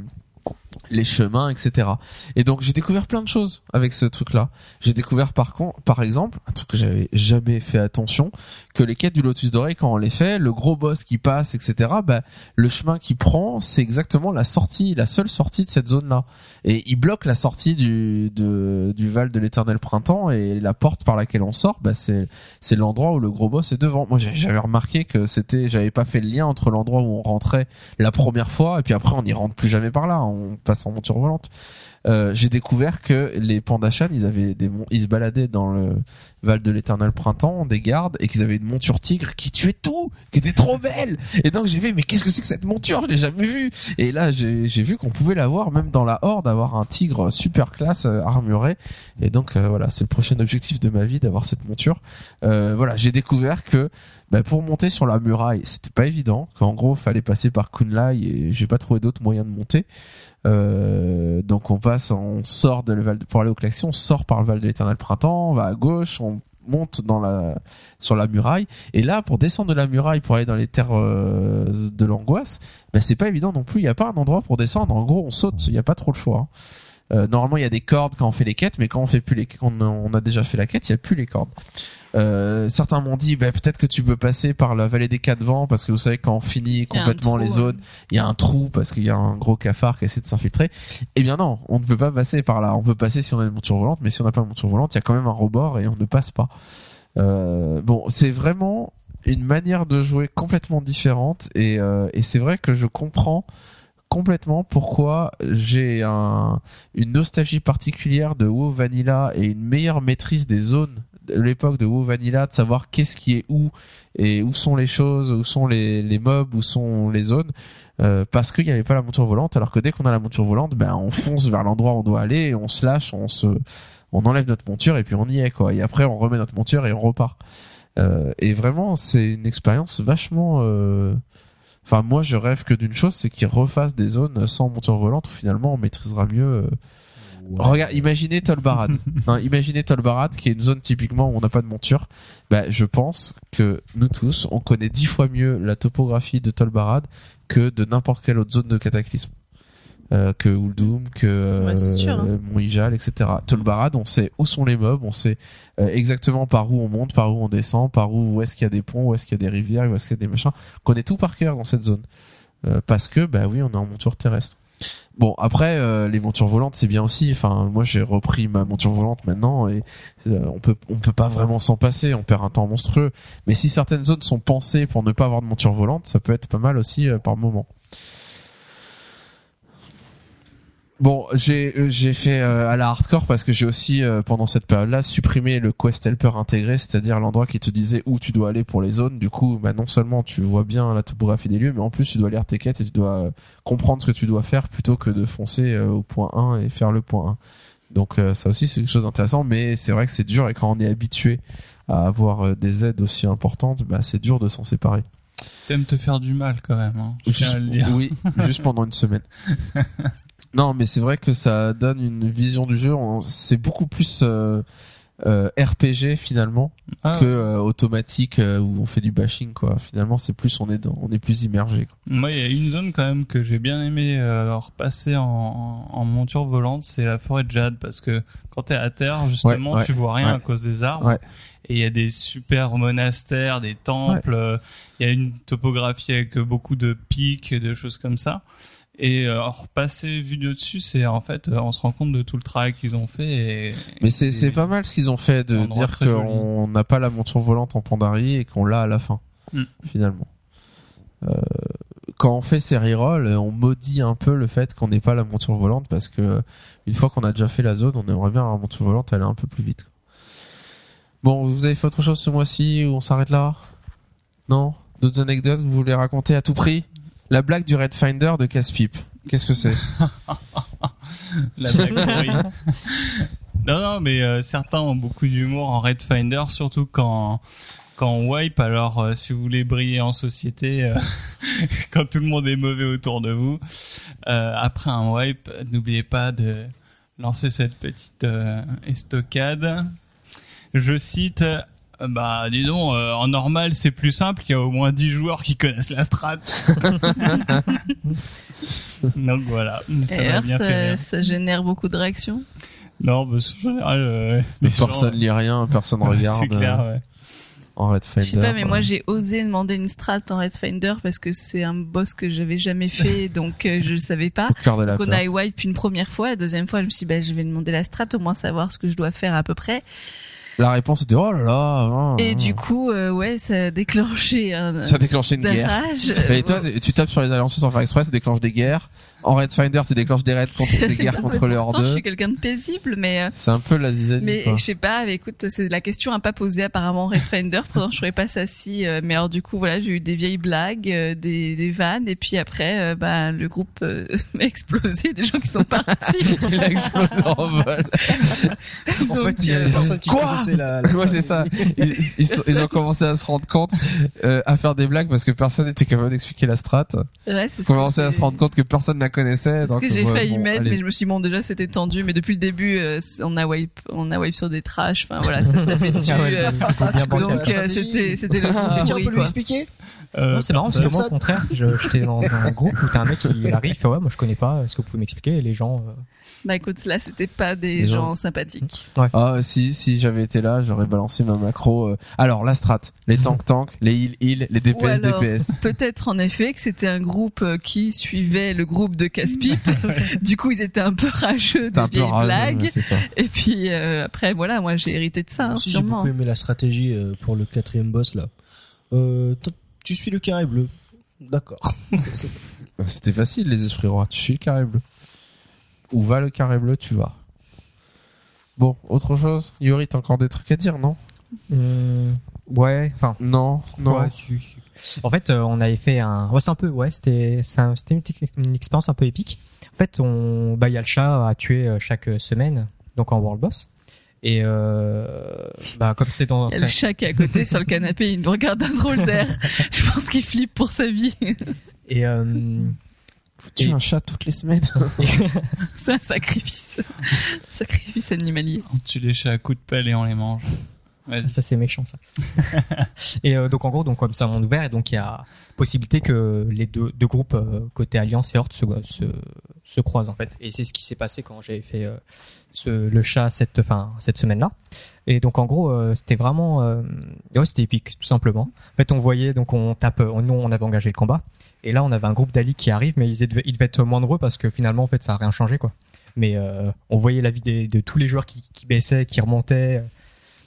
Speaker 2: les chemins, etc. Et donc j'ai découvert plein de choses avec ce truc-là. J'ai découvert par contre, par exemple, un truc que j'avais jamais fait attention, que les quêtes du Lotus Doré, quand on les fait, le gros boss qui passe, etc. Bah, le chemin qu'il prend, c'est exactement la sortie, la seule sortie de cette zone-là. Et il bloque la sortie du du Val de l'Éternel Printemps et la porte par laquelle on sort, bah c'est c'est l'endroit où le gros boss est devant. Moi j'avais remarqué que c'était, j'avais pas fait le lien entre l'endroit où on rentrait la première fois et puis après on n'y rentre plus jamais par là, passe en monture volante. Euh, j'ai découvert que les Pandachan, ils avaient des ils se baladaient dans le Val de l'Éternel Printemps, des gardes, et qu'ils avaient une monture tigre qui tuait tout, qui était trop belle. Et donc j'ai vu, mais qu'est-ce que c'est que cette monture? Je l'ai jamais vue. Et là, j'ai j'ai vu qu'on pouvait l'avoir, même dans la Horde, avoir un tigre super classe euh, armuré. Et donc euh, voilà, c'est le prochain objectif de ma vie d'avoir cette monture. Euh, voilà, j'ai découvert que bah, pour monter sur la muraille, c'était pas évident. Qu'en gros, fallait passer par Kunlai et j'ai pas trouvé d'autres moyens de monter. Euh, donc on passe, on sort de le Val pour aller au Klaxon, on sort par le Val de l'Éternel Printemps, on va à gauche, on monte dans la sur la muraille. Et là pour descendre de la muraille pour aller dans les terres euh, de l'angoisse bah, c'est pas évident non plus. Il y a pas un endroit pour descendre. En gros on saute. Il y a pas trop le choix hein. Euh, normalement il y a des cordes quand on fait les quêtes mais quand on fait plus les quand on, a déjà fait la quête il y a plus les cordes euh, certains m'ont dit bah, peut-être que tu peux passer par la vallée des quatre vents parce que vous savez quand on finit complètement
Speaker 3: trou,
Speaker 2: les zones il y a un trou parce qu'il y a un gros cafard qui essaie de s'infiltrer. Eh bien non on ne peut pas passer par là. On peut passer si on a une monture volante mais si on n'a pas une monture volante il y a quand même un rebord et on ne passe pas. Euh, bon c'est vraiment une manière de jouer complètement différente et, euh, et c'est vrai que je comprends complètement pourquoi j'ai un, une nostalgie particulière de WoW Vanilla et une meilleure maîtrise des zones l'époque de WoW Vanilla, de savoir qu'est-ce qui est où et où sont les choses, où sont les, les mobs, où sont les zones, euh, parce qu'il n'y avait pas la monture volante, alors que dès qu'on a la monture volante, ben on fonce vers l'endroit où on doit aller, et on se lâche, on se, on enlève notre monture et puis on y est quoi. Et après on remet notre monture et on repart. Euh, et vraiment c'est une expérience vachement, euh, Enfin, moi, je rêve que d'une chose, c'est qu'ils refassent des zones sans monture volante où finalement on maîtrisera mieux. Euh, Regarde, imaginez Tolbarad. Hein, imaginez Tolbarad, qui est une zone typiquement où on n'a pas de monture. Bah, je pense que nous tous, on connaît dix fois mieux la topographie de Tolbarad que de n'importe quelle autre zone de cataclysme. Euh, que Uldum, que euh,
Speaker 3: Ouais, sûr, hein.
Speaker 2: Mont-Ijal, etc. Tolbarad, on sait où sont les mobs, on sait euh, exactement par où on monte, par où on descend, par où, où est-ce qu'il y a des ponts, où est-ce qu'il y a des rivières, où est-ce qu'il y a des machins. On connaît tout par cœur dans cette zone. Euh, parce que, bah oui, on est en monture terrestre. Bon, après, euh, les montures volantes, c'est bien aussi. Enfin, moi, j'ai repris ma monture volante maintenant et euh, on peut, on peut pas vraiment s'en passer. On perd un temps monstrueux. Mais si certaines zones sont pensées pour ne pas avoir de monture volante, ça peut être pas mal aussi euh, par moment. Bon, j'ai euh, j'ai fait euh, à la hardcore parce que j'ai aussi euh, pendant cette période-là supprimé le quest helper intégré, c'est-à-dire l'endroit qui te disait où tu dois aller pour les zones. Du coup, bah non seulement tu vois bien la topographie des lieux, mais en plus tu dois lire tes quêtes et tu dois euh, comprendre ce que tu dois faire plutôt que de foncer euh, au point 1 et faire le point 1. Donc euh, ça aussi c'est quelque chose d'intéressant, mais c'est vrai que c'est dur et quand on est habitué à avoir des aides aussi importantes, bah c'est dur de s'en séparer.
Speaker 5: T'aimes te faire du mal quand même. Hein.
Speaker 2: Juste, oui, juste pendant une semaine. Non, mais c'est vrai que ça donne une vision du jeu. C'est beaucoup plus euh, euh, RPG finalement
Speaker 5: Ah,
Speaker 2: que euh, automatique euh, où on fait du bashing quoi. Finalement, c'est plus on est dans, on est plus immergé. quoi.
Speaker 5: Moi, il y a une zone quand même que j'ai bien aimé euh, repasser en, en, monture volante, c'est la forêt de Jade, parce que quand t'es à terre, justement,
Speaker 2: Ouais, ouais,
Speaker 5: tu vois rien
Speaker 2: ouais.
Speaker 5: à cause des arbres.
Speaker 2: Ouais.
Speaker 5: Et il y a des super monastères, des temples. Il y a une topographie avec beaucoup de pics, et de choses comme ça. Et euh, repasser vu de dessus, c'est en fait, euh, on se rend compte de tout le travail qu'ils ont fait. Et,
Speaker 2: Mais c'est
Speaker 5: et-
Speaker 2: c'est pas mal ce qu'ils ont fait de dire qu'on n'a pas la monture volante en Pandarie et qu'on l'a à la fin
Speaker 5: Mm.
Speaker 2: finalement. Euh, quand on fait ces rerolls, on maudit un peu le fait qu'on n'ait pas la monture volante parce que une fois qu'on a déjà fait la zone, on aimerait bien avoir la monture volante aller un peu plus vite. Bon, vous avez fait autre chose ce mois-ci ou on s'arrête là? Non? D'autres anecdotes que vous voulez raconter à tout prix? La blague du Red Finder de Casse-Pipe. Qu'est-ce que c'est?
Speaker 5: La blague non, non, mais euh, certains ont beaucoup d'humour en Red Finder, surtout quand quand on wipe. Alors, euh, si vous voulez briller en société, euh, quand tout le monde est mauvais autour de vous, après un wipe, n'oubliez pas de lancer cette petite estocade. Je cite. Euh, Bah, dis donc, euh, en normal, c'est plus simple. Il y a au moins 10 joueurs qui connaissent la strat. Donc voilà, ça
Speaker 3: Et
Speaker 5: m'a
Speaker 3: alors,
Speaker 5: bien fait
Speaker 3: ça,
Speaker 5: rire.
Speaker 3: ça génère beaucoup de réactions.
Speaker 5: Non, parce qu'en général, euh, les
Speaker 2: Personne
Speaker 5: gens-
Speaker 2: lit rien, personne
Speaker 5: Ouais,
Speaker 2: regarde
Speaker 5: C'est clair,
Speaker 2: euh,
Speaker 5: ouais.
Speaker 2: en Red Finder.
Speaker 3: Je sais pas, mais
Speaker 2: euh.
Speaker 3: moi j'ai osé demander une strat en Red Finder parce que c'est un boss que j'avais jamais fait, donc euh, je savais pas.
Speaker 2: au cœur de la
Speaker 3: Donc on a wipe une première fois, la deuxième fois je me suis dit bah, je vais demander la strat au moins savoir ce que je dois faire à peu près.
Speaker 2: La réponse était oh là là. ah,
Speaker 3: Et du coup euh, ouais ça a déclenché un
Speaker 2: ça a déclenché une guerre.
Speaker 3: rage.
Speaker 2: Et toi, tu- tu tapes sur les alliances sans faire exprès, ça déclenche des guerres. En Red Finder, tu déclenches des raids contre des guerres
Speaker 3: Non,
Speaker 2: contre les
Speaker 3: pourtant, Je suis quelqu'un de paisible, mais euh,
Speaker 2: C'est un peu la zizanie,
Speaker 3: mais
Speaker 2: quoi.
Speaker 3: je sais pas. Mais écoute, c'est la question à pas poser apparemment en Red Finder. Pourtant, je serais pas si. Euh, mais alors du coup, voilà, j'ai eu des vieilles blagues, euh, des, des vannes, et puis après, euh, bah, le groupe euh, a explosé, des gens qui sont partis.
Speaker 2: Il a explosé en vol.
Speaker 4: En
Speaker 3: Donc,
Speaker 4: fait, il y a
Speaker 3: euh,
Speaker 4: des personnes qui
Speaker 2: Quoi
Speaker 4: la, la
Speaker 2: Ouais, c'est ça. Ils, ils sont- ils ont commencé à se rendre compte, euh, à faire des blagues parce que personne n'était capable d'expliquer la strat.
Speaker 3: ouais, c'est
Speaker 2: ont commencé à se rendre compte que personne ne la connaissait.
Speaker 3: c'est ce
Speaker 2: donc,
Speaker 3: que j'ai
Speaker 2: ouais,
Speaker 3: failli
Speaker 2: bon,
Speaker 3: mettre,
Speaker 2: allez.
Speaker 3: mais je me suis dit, bon, déjà, c'était tendu, mais depuis le début, euh, on a wipe, on a wipe sur des trash, enfin, voilà, ça se tapait dessus.
Speaker 6: Ah ouais,
Speaker 3: euh, donc, euh, c'était, c'était le coup
Speaker 4: Quelqu'un
Speaker 3: pourri,
Speaker 4: peut lui expliquer
Speaker 5: Euh,
Speaker 6: Non, c'est marrant parce que moi, au contraire, je- j'étais dans un groupe où t'as un mec qui arrive, fait ouais, moi je connais pas, est-ce que vous pouvez m'expliquer Et les gens, euh,
Speaker 3: Bah, écoute, là, c'était pas des gens
Speaker 2: gens-
Speaker 3: sympathiques.
Speaker 2: Ah, si, si j'avais été là, j'aurais balancé ma macro. euh. Alors, la strat, les tank tank, les heal heal, les
Speaker 3: Ou
Speaker 2: DPS
Speaker 3: alors,
Speaker 2: DPS.
Speaker 3: Peut-être en effet que c'était un groupe euh, qui suivait le groupe de Casse-Pipe. du coup, ils étaient un peu rageux
Speaker 2: peu
Speaker 3: vieilles
Speaker 2: rageux,
Speaker 3: blagues.
Speaker 2: ouais, c'est ça.
Speaker 3: Et puis euh, après, voilà, moi j'ai hérité de ça, hein,
Speaker 4: Si j'ai beaucoup aimé la stratégie euh, pour le quatrième boss là. Euh, tu suis le carré bleu. D'accord.
Speaker 2: C'était facile, les esprits rois. Tu suis le carré bleu. Où va le carré bleu, tu vas. Bon, autre chose? Yuri, t'as encore des trucs à dire, non?
Speaker 6: Hum, ouais, enfin,
Speaker 2: Non, non.
Speaker 6: Ouais, si, si. En fait, euh, on avait fait un. Ouais, c'était un peu. Ouais, c'était. un- C'était une, une expérience un peu épique. En fait, on. Bah, il y a le chat à tuer euh, chaque semaine, donc en world boss. Et euh, bah comme c'est dans
Speaker 3: Il y a le chat qui est à côté sur le canapé, il nous regarde d'un drôle d'air. Je pense qu'il flippe pour sa vie.
Speaker 6: et euh,
Speaker 2: Vous tuez
Speaker 6: Et-
Speaker 2: un chat toutes les semaines.
Speaker 3: C'est un sacrifice. sacrifice animalier.
Speaker 5: On tue les chats à coups de pelle et on les mange. Vas-y.
Speaker 6: Ça c'est méchant ça. et euh, donc en gros donc comme c'est un monde ouvert et donc il y a possibilité que les deux, deux groupes euh, côté Alliance et Horde se, se, se croisent en fait. Et c'est ce qui s'est passé quand j'ai fait euh, ce, le chat cette enfin cette semaine là. Et donc en gros c'était vraiment ouais, c'était épique tout simplement. En fait on voyait donc on tape on- nous on avait engagé le combat et là on avait un groupe d'Ali qui arrive mais ils devaient, ils devaient être moindreux parce que finalement en fait ça a rien changé quoi. Mais euh, on voyait la vie des- de tous les joueurs qui, qui baissaient, qui remontaient.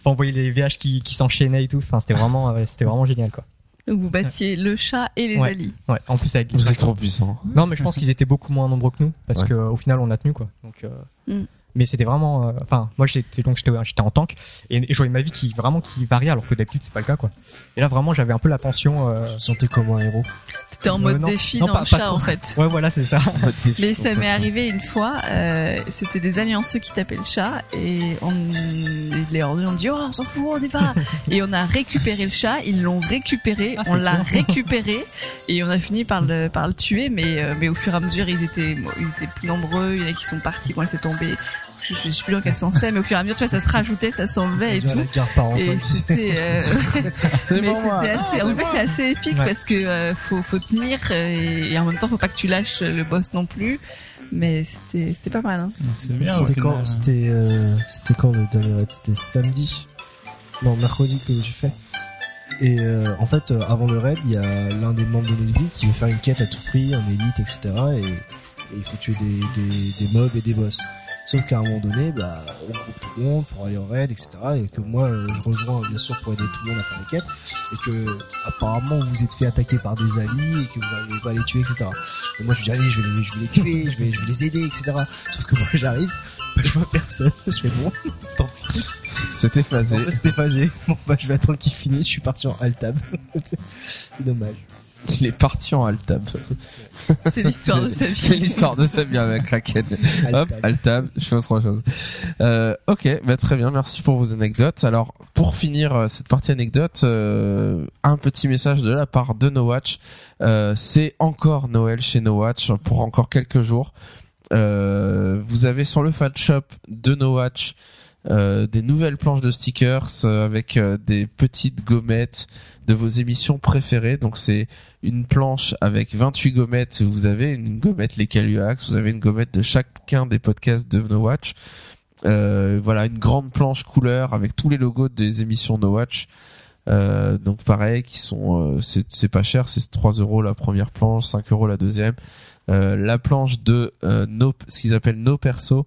Speaker 6: Enfin, on voyait les VH qui, qui s'enchaînaient et tout. Enfin, c'était vraiment, euh, c'était vraiment génial, quoi.
Speaker 3: Donc vous battiez le chat et les
Speaker 6: Ouais.
Speaker 3: alliés.
Speaker 6: Ouais. En plus avec.
Speaker 2: Vous êtes trop puissant.
Speaker 6: Non, mais je pense qu'ils étaient beaucoup moins nombreux que nous parce
Speaker 2: Ouais.
Speaker 6: que au final on a tenu quoi. Donc. euh,
Speaker 3: Mm.
Speaker 6: Mais c'était vraiment, euh, enfin, moi j'étais donc j'étais j'étais en tank et, et je voyais ma vie qui vraiment qui variait alors que d'habitude c'est pas le cas quoi. Et là vraiment j'avais un peu la pension. Euh...
Speaker 4: Je me sentais comme un héros.
Speaker 3: T'es en mode
Speaker 6: non.
Speaker 3: défi
Speaker 6: Non,
Speaker 3: dans
Speaker 6: pas-
Speaker 3: le
Speaker 6: pas
Speaker 3: chat
Speaker 6: trop.
Speaker 3: en fait.
Speaker 6: Ouais voilà c'est ça.
Speaker 3: Mais ça m'est arrivé une fois, euh, c'était des allianceux qui tapaient le chat et on les ordures ont dit oh on s'en fout on y va et on a récupéré le chat, ils l'ont récupéré,
Speaker 6: Ah,
Speaker 3: on l'a récupéré et on a fini par le par le tuer mais euh, mais au fur et à mesure ils étaient ils étaient plus nombreux, il y en a qui sont partis quand c'est tombé. Je, je suis plus dans quel sens c'est mais au fur et à mesure tu vois ça se rajoutait, ça s'enlevait et tout.
Speaker 4: La garde parentale,
Speaker 3: Et
Speaker 4: sais.
Speaker 3: c'était euh,
Speaker 2: C'est
Speaker 3: mais c'était assez en fait c'est assez épique
Speaker 6: Ouais.
Speaker 3: parce que euh, faut faut tenir euh, et, et en même temps faut pas que tu lâches le boss non plus mais c'était c'était pas mal hein.
Speaker 5: C'est bien. au
Speaker 4: C'était quand. C'était euh, c'était quand le dernier raid? C'était samedi Non, mercredi que j'ai fait. Et euh, en fait, euh, avant le raid, il y a l'un des membres de notre qui veut faire une quête à tout prix, en élite, etc. Et, et il faut tuer des, des, des mobs et des boss. Sauf qu'à un moment donné, bah, on groupe tout le monde pour aller au raid, etc. Et que moi, euh, je rejoins bien sûr pour aider tout le monde à faire les quêtes. Et que apparemment, vous vous êtes fait attaquer par des alliés et que vous n'arrivez pas à les tuer, etc. Et moi, je dis allez, je vais les, je vais les tuer, je vais, je vais les aider, etc. Sauf que moi, j'arrive, bah, je vois personne. Je fais bon, tant pis.
Speaker 2: C'était phasé.
Speaker 4: En c'était phasé. Bon, bah, je vais attendre qu'il finisse. Je suis parti en altab. C'est dommage.
Speaker 2: Il est parti en Altab.
Speaker 3: c'est l'histoire de sa
Speaker 2: C'est
Speaker 3: vie
Speaker 2: l'histoire de sa vie avec Kraken. Hop,
Speaker 4: Altab.
Speaker 2: Je fais autre chose. Euh, ok, bah très bien, merci pour vos anecdotes. Alors, pour finir euh, cette partie anecdote, euh, un petit message de la part de No Watch. Euh, c'est encore Noël chez No Watch pour encore quelques jours. Euh, vous avez sur le fan shop de No Watch euh, des nouvelles planches de stickers avec des petites gommettes de vos émissions préférées. Donc c'est une planche avec 28 gommettes. Vous avez une gommette Les Caluax, vous avez une gommette de chacun des podcasts de No Watch. Euh, voilà, une grande planche couleur avec tous les logos des émissions No Watch. Euh, donc pareil, qui sont, euh, c'est pas cher, c'est 3 euros la première planche, 5 euros la deuxième. La planche de euh, no, ce qu'ils appellent No Perso.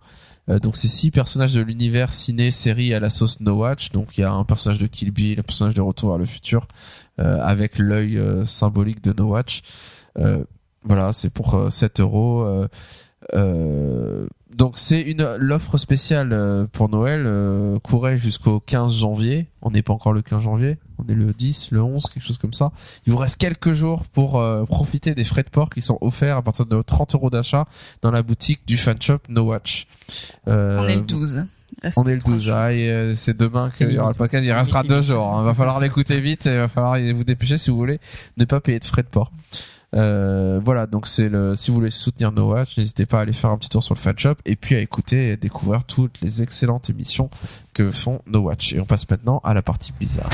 Speaker 2: Euh, donc c'est six personnages de l'univers ciné série à la sauce No Watch. Donc il y a un personnage de Kill Bill, un personnage de Retour vers le futur, euh, avec l'œil euh, symbolique de No Watch. Voilà, c'est pour euh, 7 euros. donc c'est une l'offre spéciale pour Noël courait jusqu'au 15 janvier. On n'est pas encore le 15 janvier, on est le 10, le 11, quelque chose comme ça. Il vous reste quelques jours pour euh, profiter des frais de port qui sont offerts à partir de 30 euros d'achat dans la boutique du fan shop No Watch. Euh,
Speaker 3: on est le 12 Reste
Speaker 2: on est le
Speaker 3: trois
Speaker 2: 12,
Speaker 3: jours.
Speaker 2: ah, et, euh, c'est demain qu'il y aura le podcast, il restera deux jours. hein. Va falloir l'écouter vite et il va falloir vous dépêcher si vous voulez ne pas payer de frais de port. Euh, voilà, donc c'est le. Si vous voulez soutenir No Watch, n'hésitez pas à aller faire un petit tour sur le fan shop et puis à écouter et découvrir toutes les excellentes émissions que font No Watch. Et on passe maintenant à la partie Blizzard.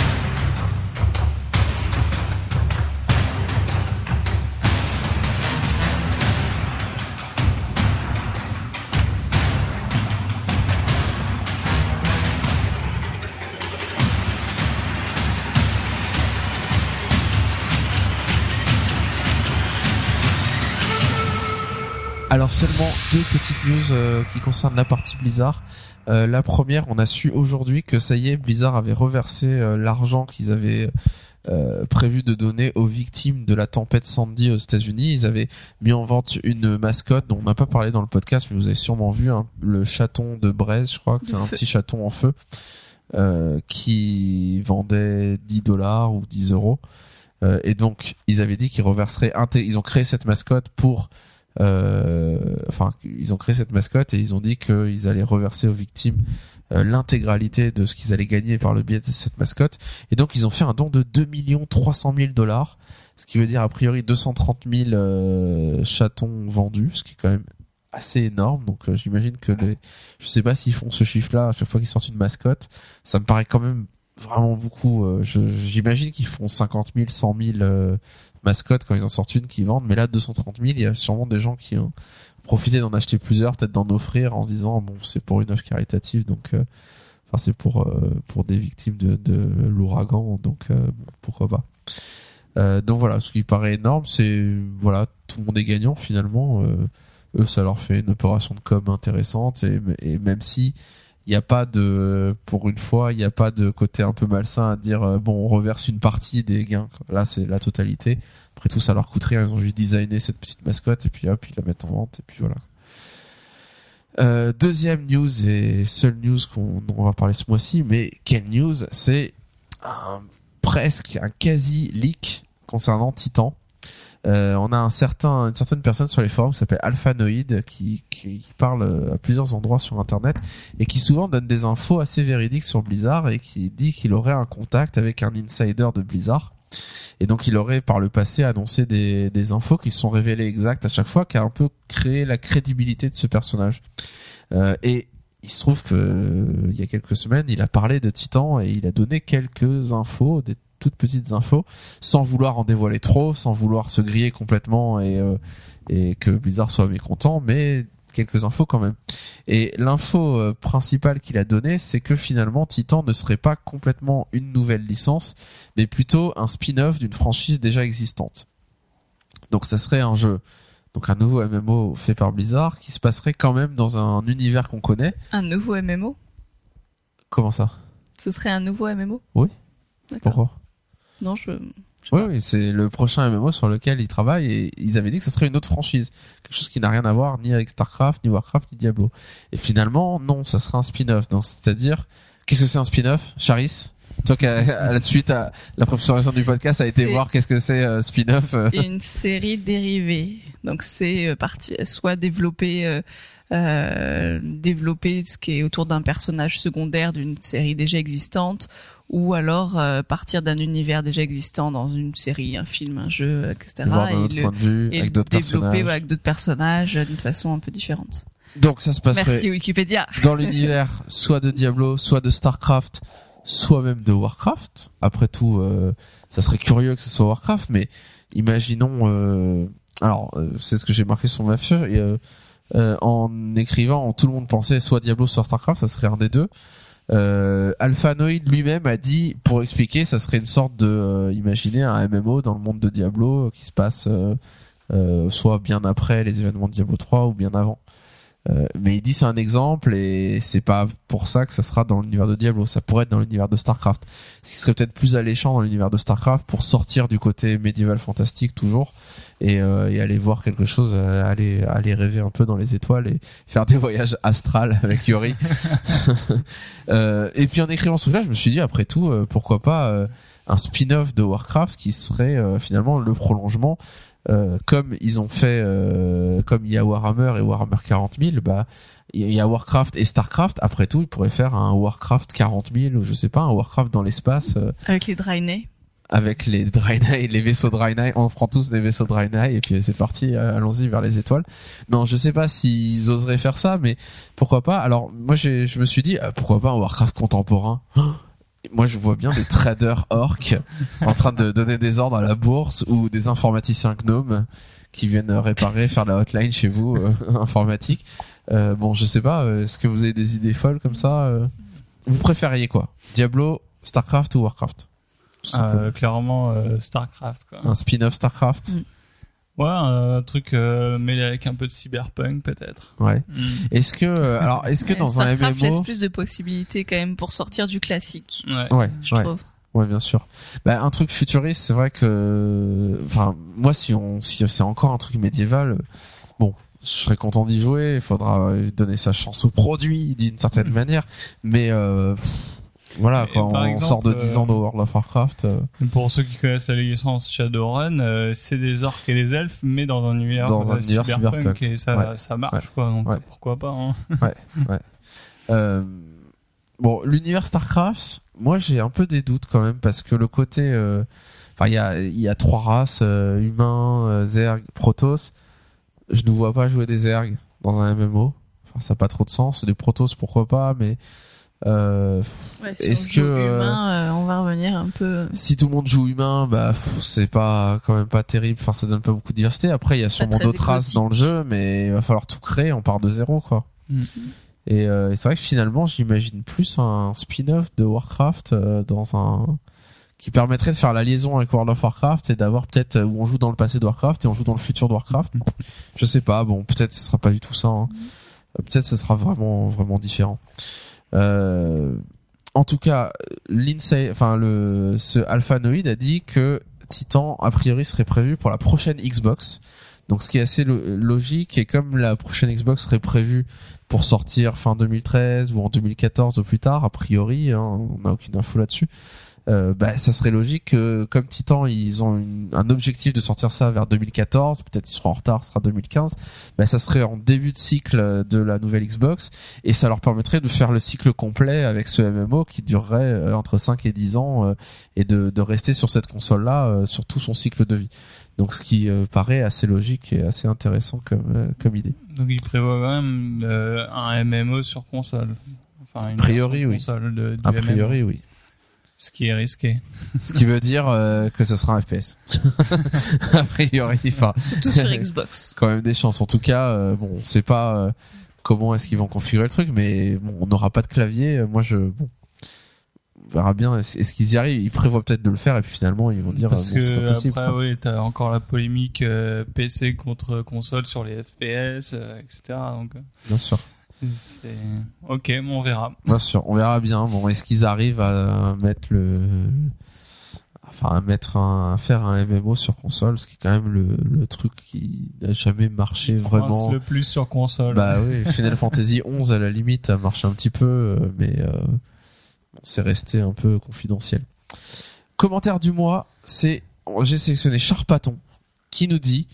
Speaker 2: Alors seulement deux petites news euh, qui concernent la partie Blizzard. Euh, la première, on a su aujourd'hui que ça y est, Blizzard avait reversé euh, l'argent qu'ils avaient prévu de donner aux victimes de la tempête Sandy aux États-Unis. Ils avaient mis en vente une mascotte dont on n'a pas parlé dans le podcast, mais vous avez sûrement vu hein, le chaton de Braise, je crois que c'est un petit chaton en feu qui vendait 10 dollars ou 10 euros. Et donc, ils avaient dit qu'ils reverseraient. Ils ont créé cette mascotte pour enfin, ils ont créé cette mascotte et ils ont dit qu'ils allaient reverser aux victimes euh, l'intégralité de ce qu'ils allaient gagner par le biais de cette mascotte. Et donc, ils ont fait un don de 2 300 000 dollars, ce qui veut dire a priori 230 000 euh, chatons vendus, ce qui est quand même assez énorme. Donc, euh, j'imagine que les, je sais pas s'ils font ce chiffre-là à chaque fois qu'ils sortent une mascotte. Ça me paraît quand même vraiment beaucoup. euh, J'imagine qu'ils font 50 000, 100 000 euh, mascottes quand ils en sortent une qui vendent, mais là 230 000, il y a sûrement des gens qui ont profité d'en acheter plusieurs, peut-être d'en offrir en se disant bon c'est pour une œuvre caritative, donc euh, enfin c'est pour euh, pour des victimes de, l'ouragan, donc euh, pourquoi pas. Euh, donc voilà, ce qui paraît énorme, c'est voilà tout le monde est gagnant finalement. euh, eux, ça leur fait une opération de com intéressante et même si il n'y a pas de pour une fois il n'y a pas de côté un peu malsain à dire euh, bon on reverse une partie des gains là c'est la totalité. Après tout ça leur coûte rien. Ils ont juste designé cette petite mascotte et puis hop ils la mettent en vente et puis voilà. Euh, deuxième news et seule news qu'on on va parler ce mois-ci mais quelle news? C'est un presque un quasi leak concernant Titan euh, on a un certain, une certaine personne sur les forums qui s'appelle Alphanoid qui, qui, qui parle à plusieurs endroits sur Internet et qui souvent donne des infos assez véridiques sur Blizzard et qui dit qu'il aurait un contact avec un insider de Blizzard. Et donc il aurait par le passé annoncé des, des infos qui se sont révélées exactes à chaque fois, qui a un peu créé la crédibilité de ce personnage. Euh, et il se trouve que euh, il y a quelques semaines, il a parlé de Titan et il a donné quelques infos, des toutes petites infos, sans vouloir en dévoiler trop, sans vouloir se griller complètement et, euh, et que Blizzard soit mécontent, mais quelques infos quand même. Et l'info euh, principale qu'il a donnée, c'est que finalement Titan ne serait pas complètement une nouvelle licence, mais plutôt un spin-off d'une franchise déjà existante. Donc ça serait un jeu, donc un nouveau MMO fait par Blizzard, qui se passerait quand même dans un univers qu'on connaît.
Speaker 3: Un nouveau MMO
Speaker 2: Comment ça?
Speaker 3: Ce serait un nouveau MMO
Speaker 2: Oui. Pourquoi?
Speaker 3: Non, je.
Speaker 2: Oui, c'est le prochain MMO sur lequel ils travaillent et ils avaient dit que ce serait une autre franchise. Quelque chose qui n'a rien à voir ni avec StarCraft, ni Warcraft, ni Diablo. Et finalement, non, ça serait un spin-off. Donc, c'est-à-dire, qu'est-ce que c'est un spin-off, Charis? Toi qui, à la suite à la préparation du podcast, a été voir qu'est-ce que c'est euh, spin-off. euh.
Speaker 3: une série dérivée. Donc c'est euh, parti, soit développer, euh, euh, développer ce qui est autour d'un personnage secondaire d'une série déjà existante, ou alors euh, partir d'un univers déjà existant dans une série, un film, un jeu, etc.
Speaker 2: voir d'un
Speaker 3: et
Speaker 2: autre
Speaker 3: le,
Speaker 2: point de vue,
Speaker 3: et
Speaker 2: avec
Speaker 3: le développer avec d'autres personnages euh, d'une façon un peu différente.
Speaker 2: Donc, ça se passerait
Speaker 3: Merci Wikipédia.
Speaker 2: dans l'univers soit de Diablo, soit de StarCraft, soit même de Warcraft. Après tout, euh, ça serait curieux que ce soit Warcraft, mais imaginons. euh, alors, c'est ce que j'ai marqué sur ma feuille. Et, euh, en écrivant, tout le monde pensait soit Diablo, soit StarCraft, ça serait un des deux. Euh, Alphanoid lui-même a dit, pour expliquer, ça serait une sorte de, euh, imaginez un MMO dans le monde de Diablo qui se passe euh, euh, soit bien après les événements de Diablo 3 ou bien avant. Euh, mais il dit c'est un exemple et c'est pas pour ça que ça sera dans l'univers de Diablo, ça pourrait être dans l'univers de Starcraft. Ce qui serait peut-être plus alléchant dans l'univers de Starcraft pour sortir du côté médiéval fantastique toujours et, euh, et aller voir quelque chose, euh, aller aller rêver un peu dans les étoiles et faire des voyages astrales avec Yori. Euh, et puis en écrivant ce truc-là, je me suis dit après tout euh, pourquoi pas euh, un spin-off de Warcraft qui serait euh, finalement le prolongement euh, comme ils ont fait, euh, comme il y a Warhammer et Warhammer 40 000, bah il y a Warcraft et Starcraft. Après tout, ils pourraient faire un Warcraft 40 000 ou je sais pas, un Warcraft dans l'espace euh,
Speaker 3: Avec les Draenei.
Speaker 2: avec les Draenei, les vaisseaux Draenei. On prend tous des vaisseaux Draenei et puis c'est parti. euh, Allons-y vers les étoiles. Non, je sais pas s'ils oseraient faire ça, mais pourquoi pas. Alors moi, je me suis dit, pourquoi pas un Warcraft contemporain? Moi, je vois bien des traders orques en train de donner des ordres à la bourse ou des informaticiens gnomes qui viennent réparer, faire la hotline chez vous euh, informatique. Euh, bon, je sais pas. euh, Est-ce que vous avez des idées folles comme ça Vous préfériez quoi? Diablo, Starcraft ou Warcraft?
Speaker 5: Euh, clairement euh, Starcraft quoi.
Speaker 2: Un spin-off Starcraft?
Speaker 3: Mm.
Speaker 5: Ouais, un truc euh, mêlé avec un peu de cyberpunk peut-être.
Speaker 2: Ouais.
Speaker 5: Mm.
Speaker 2: Est-ce que euh, alors est-ce que
Speaker 3: Ouais,
Speaker 2: dans un
Speaker 3: Starcraft laisse
Speaker 2: MMO
Speaker 3: plus de possibilités quand même pour sortir du classique,
Speaker 5: Ouais.
Speaker 2: Ouais,
Speaker 3: je
Speaker 2: ouais,
Speaker 3: trouve.
Speaker 2: ouais, bien sûr. Bah, un truc futuriste, c'est vrai que, enfin, moi, si on, si c'est encore un truc médiéval, bon, je serais content d'y jouer. Il faudra donner sa chance au produit d'une certaine manière, mais euh, pff, Voilà, quand on
Speaker 5: exemple,
Speaker 2: sort de 10 ans de World of Warcraft. euh,
Speaker 5: Pour ceux qui connaissent la licence Shadowrun, euh, c'est des orques et des elfes, mais dans un univers,
Speaker 2: Dans un
Speaker 5: euh,
Speaker 2: univers
Speaker 5: cyberpunk,
Speaker 2: cyberpunk.
Speaker 5: et ça,
Speaker 2: Ouais.
Speaker 5: ça marche
Speaker 2: Ouais.
Speaker 5: quoi. Donc
Speaker 2: Ouais.
Speaker 5: pourquoi pas hein.
Speaker 2: Euh, bon, l'univers Starcraft, moi j'ai un peu des doutes quand même parce que le côté, euh, enfin il y a y a trois races euh, humains, Zerg, Protoss. Je ne vois pas jouer des Zerg dans un MMO. Enfin ça n'a pas trop de sens. Des Protoss pourquoi pas, mais euh,
Speaker 3: Ouais,
Speaker 2: Est-ce que, euh,
Speaker 3: humain, euh, on va revenir un peu.
Speaker 2: si tout le monde joue humain, bah c'est pas quand même pas terrible. Enfin ça donne pas beaucoup de diversité. Après il y a sûrement d'autres races dans le jeu, mais il va falloir tout créer. On part de zéro quoi.
Speaker 5: Mm.
Speaker 2: Et, euh, et c'est vrai que finalement, j'imagine plus un spin-off de Warcraft euh, dans un qui permettrait de faire la liaison avec World of Warcraft et d'avoir peut-être euh, où on joue dans le passé de Warcraft et on joue dans le futur de Warcraft. Je sais pas. Bon, peut-être ce sera pas du tout ça. hein. Euh, Peut-être ce sera vraiment vraiment différent. Euh, en tout cas, Lindsay, enfin le ce Alphanoid a dit que Titan a priori serait prévu pour la prochaine Xbox. Donc ce qui est assez lo- logique et comme la prochaine Xbox serait prévue pour sortir fin 2013 ou en 2014 au plus tard, a priori, hein, on n'a aucune info là-dessus. Euh, bah, ça serait logique que comme Titan ils ont une- un objectif de sortir ça vers 2014 peut-être ils seront en retard ce sera 2015 bah, ça serait en début de cycle de la nouvelle Xbox et ça leur permettrait de faire le cycle complet avec ce MMO qui durerait euh, entre 5 et 10 ans euh, et de, de rester sur cette console là sur tout son cycle de vie donc ce qui euh, paraît assez logique et assez intéressant comme, euh, comme idée
Speaker 5: Donc il prévoit quand même euh, un MMO sur console. Enfin, une
Speaker 2: A priori, oui.
Speaker 5: de,
Speaker 2: a
Speaker 5: MMO,
Speaker 2: priori oui
Speaker 5: ce qui est risqué.
Speaker 2: ce qui veut dire euh, que ce sera un FPS a priori enfin
Speaker 3: Surtout sur Xbox.
Speaker 2: quand même des chances. En tout cas, euh, bon, on sait pas euh, comment est-ce qu'ils vont configurer le truc, mais bon, on n'aura pas de clavier. Moi, je, bon, on verra bien. Est-ce qu'ils y arrivent Ils prévoient peut-être de le faire, et puis finalement, ils vont dire,
Speaker 5: Parce
Speaker 2: bon, c'est pas
Speaker 5: que
Speaker 2: possible.
Speaker 5: après,
Speaker 2: quoi.
Speaker 5: oui, t'as encore la polémique euh, PC contre console sur les FPS, euh, etc. Donc,
Speaker 2: Bien sûr,
Speaker 5: ok, bon, on verra.
Speaker 2: bien sûr, on verra bien. Bon, est-ce qu'ils arrivent à mettre le, enfin, à mettre un, à faire un MMO sur console, ce qui est quand même le, le truc qui n'a jamais marché vraiment.
Speaker 5: Le plus sur console.
Speaker 2: Bah oui, Final Fantasy 11 à la limite a marché un petit peu, euh, mais euh, bon, c'est resté un peu confidentiel. Commentaire du mois, c'est j'ai sélectionné Charpaton qui nous dit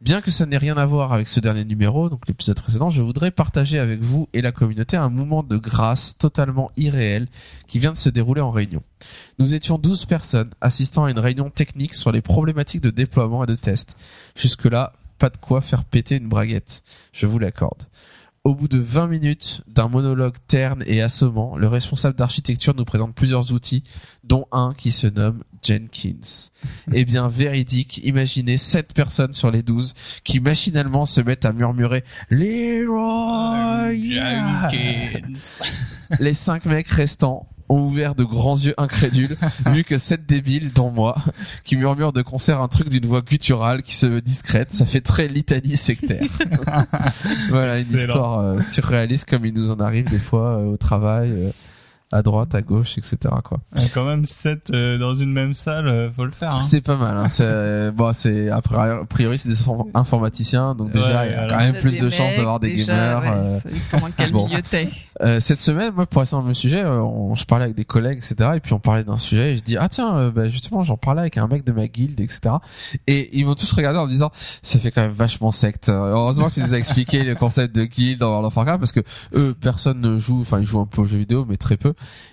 Speaker 2: Bien que ça n'ait rien à voir avec ce dernier numéro, donc l'épisode précédent, je voudrais partager avec vous et la communauté un moment de grâce totalement irréel qui vient de se dérouler en réunion. Nous étions 12 personnes assistant à une réunion technique sur les problématiques de déploiement et de test. Jusque-là, pas de quoi faire péter une braguette. Je vous l'accorde. Au bout de 20 minutes d'un monologue terne et assommant, le responsable d'architecture nous présente plusieurs outils, dont un qui se nomme Jenkins. Eh bien, véridique, imaginez 7 personnes sur les 12 qui machinalement se mettent à murmurer Leroy
Speaker 5: Jenkins.
Speaker 2: Les 5 mecs restants ont ouvert de grands yeux incrédules, vu que sept débiles, dont moi, qui murmurent de concert un truc d'une voix gutturale qui se veut discrète, ça fait très litanie sectaire. voilà, une histoire euh, surréaliste comme il nous en arrive des fois euh, au travail, euh, à droite, à gauche, etc. quoi.
Speaker 5: Euh, Quand même 7 dans une même salle, euh, faut le faire. Hein.
Speaker 2: C'est pas mal. Hein. C'est euh, bon, c'est a priori, c'est des inform- informaticiens, donc déjà
Speaker 5: Ouais,
Speaker 2: il y a quand même plus de chances d'avoir des
Speaker 3: déjà,
Speaker 2: gamers.
Speaker 3: ouais,
Speaker 2: euh,
Speaker 3: Comment quel
Speaker 2: bon.
Speaker 3: milieu t'es
Speaker 2: Euh, cette semaine, moi, pour rester dans le même sujet, euh, on, je parlais avec des collègues, etc. Et puis on parlait d'un sujet et je dis ah tiens, euh, bah, justement, j'en parlais avec un mec de ma guilde, etc. Et ils m'ont tous regardé en me disant ça fait quand même vachement secte. Euh, Heureusement que tu nous as expliqué le concept de guild dans World of Warcraft parce que eux, personne ne joue, enfin ils jouent un peu aux jeux vidéo, mais très peu.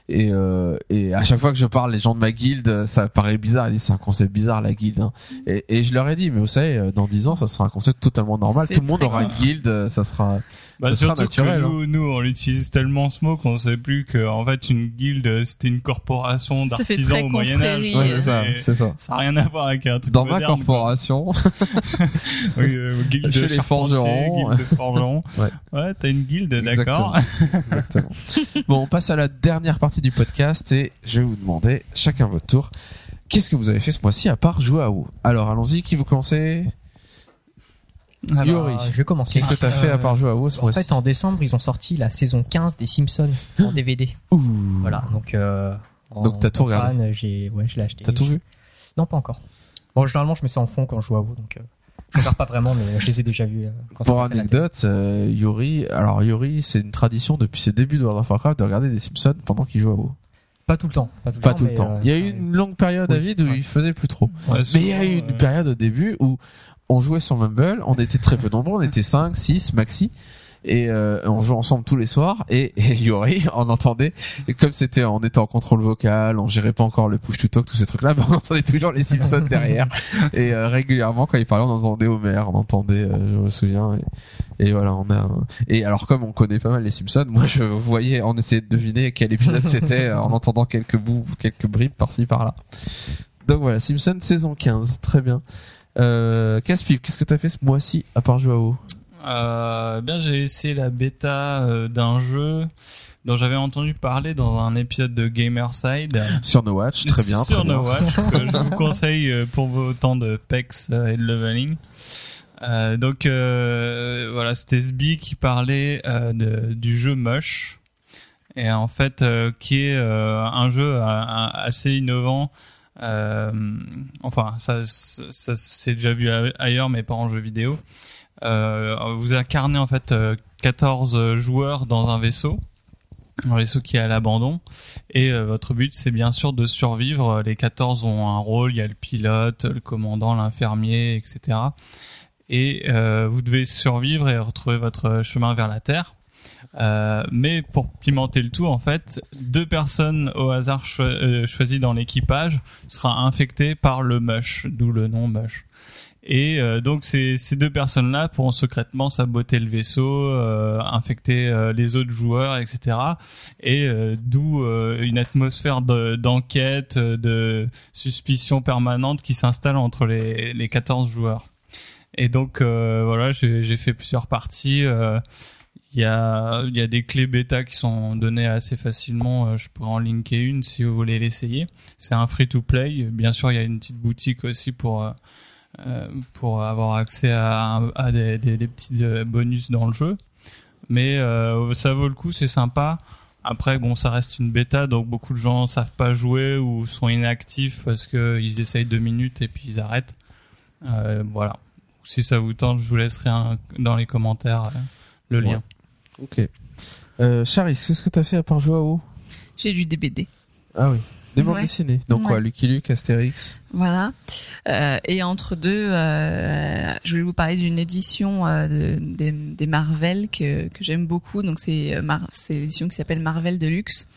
Speaker 2: Et euh, et à chaque fois que je parle, les gens de ma guilde, ça paraît bizarre. Ils disent c'est un concept bizarre la guilde. Hein. Et, et je leur ai dit mais vous savez, euh, dans 10 ans, ça sera un concept totalement normal. Tout le monde aura une guilde, euh, ça sera
Speaker 5: Bah,
Speaker 2: Ça sera
Speaker 5: surtout
Speaker 2: naturel, hein.
Speaker 5: que nous, nous, on l'utilise tellement ce mot qu'on sait plus que en fait une guilde c'était une corporation d'artisans au Moyen Âge.
Speaker 3: confrérie,
Speaker 2: Ouais, c'est ça,
Speaker 5: Et
Speaker 2: c'est ça.
Speaker 5: Ça a rien à voir avec un truc
Speaker 2: Dans ma
Speaker 5: moderne,
Speaker 2: corporation,
Speaker 5: Oui, euh, guilde
Speaker 2: Chez
Speaker 5: de
Speaker 2: les forgerons.
Speaker 5: guilde de forgerons.
Speaker 2: Ouais.
Speaker 5: ouais, t'as une guilde, d'accord.
Speaker 2: Exactement. bon, on passe à la dernière partie du podcast et je vais vous demander, chacun votre tour, qu'est-ce que vous avez fait ce mois-ci à part jouer à WoW? Alors, allons-y, qui vous commencez
Speaker 5: Alors,
Speaker 6: je vais commencer.
Speaker 2: Qu'est-ce que t'as fait à part jouer à WoW ce
Speaker 6: En fait, en décembre, ils ont sorti la saison 15 des Simpsons en DVD.
Speaker 2: Ouh.
Speaker 6: Voilà, donc. Euh, en
Speaker 2: Donc, t'as tout
Speaker 6: fan,
Speaker 2: regardé?
Speaker 6: J'ai, ouais, je l'ai acheté.
Speaker 2: T'as tout vu?
Speaker 6: Non, pas encore. Bon, généralement, je mets ça en fond quand je joue à vous, donc. Euh, je regarde pas vraiment, mais je les ai déjà vus. euh, quand
Speaker 2: Pour
Speaker 6: à
Speaker 2: anecdote, euh, Yuri, alors Yuri, c'est une tradition depuis ses débuts de World of Warcraft de regarder des Simpsons pendant qu'il joue à WoW.
Speaker 6: Pas tout le temps. Pas tout le
Speaker 2: Pas
Speaker 6: temps.
Speaker 2: tout le
Speaker 6: mais,
Speaker 2: temps.
Speaker 6: euh,
Speaker 2: Il y a eu une longue période,
Speaker 6: Oui.
Speaker 2: David, où
Speaker 6: Ouais.
Speaker 2: il faisait plus trop.
Speaker 5: Ouais,
Speaker 2: Mais il y a eu une période au début où on jouait sur Mumble, on était très peu nombreux, on était 5, 6 maxi. Et euh, on jouait ensemble tous les soirs et, et Yori, on entendait, et comme c'était, on était en contrôle vocal, on gérait pas encore le push to talk, tous ces trucs-là, mais on entendait toujours les Simpsons derrière. Et euh, régulièrement, quand il parlait, on entendait Homer, on entendait, euh, je me souviens. Et, et voilà, on a. Et alors, comme on connaît pas mal les Simpsons, moi je voyais, on essayait de deviner quel épisode c'était euh, en entendant quelques bouts, quelques bribes par-ci par-là. Donc voilà, Simpsons saison 15, très bien. Euh, Caspip, qu'est-ce que t'as fait ce mois-ci à part jouer à
Speaker 5: Euh, bien, j'ai essayé la bêta euh, d'un jeu dont j'avais entendu parler dans un épisode de Gamerside.
Speaker 2: Sur No Watch, très bien,
Speaker 5: Sur
Speaker 2: très bien.
Speaker 5: No Watch, que je vous conseille euh, pour vos temps de PEX euh, et de leveling. Euh, donc euh, voilà, c'était SB qui parlait euh, de, du jeu Mush et en fait qui est un jeu assez innovant. Euh, enfin, ça, ça, ça s'est déjà vu ailleurs, mais pas en jeu vidéo. Euh, vous incarnez en fait euh, 14 joueurs dans un vaisseau, un vaisseau qui est à l'abandon, et euh, votre but c'est bien sûr de survivre. Les 14 ont un rôle, il y a le pilote, le commandant, l'infirmier, etc. Et euh, vous devez survivre et retrouver votre chemin vers la Terre. Euh, mais pour pimenter le tout, en fait, deux personnes au hasard choi- euh, choisies dans l'équipage sera infectées par le mush, d'où le nom mush. Et euh, donc ces, ces deux personnes-là pourront secrètement saboter le vaisseau, euh, infecter euh, les autres joueurs, etc. Et euh, d'où euh, une atmosphère de- d'enquête, euh, de suspicion permanente qui s'installe entre les, les 14 joueurs. Et donc voilà, j'ai fait plusieurs parties. Il y a y a des clés bêta qui sont données assez facilement. Je pourrais en linker une si vous voulez l'essayer. C'est un free to play. Bien sûr, il y a une petite boutique aussi pour pour avoir accès à, à des, des, des petits euh, bonus dans le jeu. Mais euh, ça vaut le coup, c'est sympa. Après, bon, ça reste une bêta, donc beaucoup de gens savent pas jouer ou sont inactifs parce que ils essayent deux minutes et puis ils arrêtent. Euh, voilà. Si ça vous tente, je vous laisserai un- dans les commentaires euh, le lien.
Speaker 2: Ok. Euh, Charis, qu'est-ce que t'as fait à part jouer à WoW?
Speaker 3: J'ai lu des BD.
Speaker 2: Ah oui. Des bandes
Speaker 3: Ouais.
Speaker 2: dessinées. Donc quoi. Lucky Luke, Astérix.
Speaker 3: Voilà. Euh, et entre deux, euh, je voulais vous parler d'une édition euh, de, des, des Marvel que, que j'aime beaucoup. Donc c'est Mar- c'est l'édition qui s'appelle Marvel Deluxe.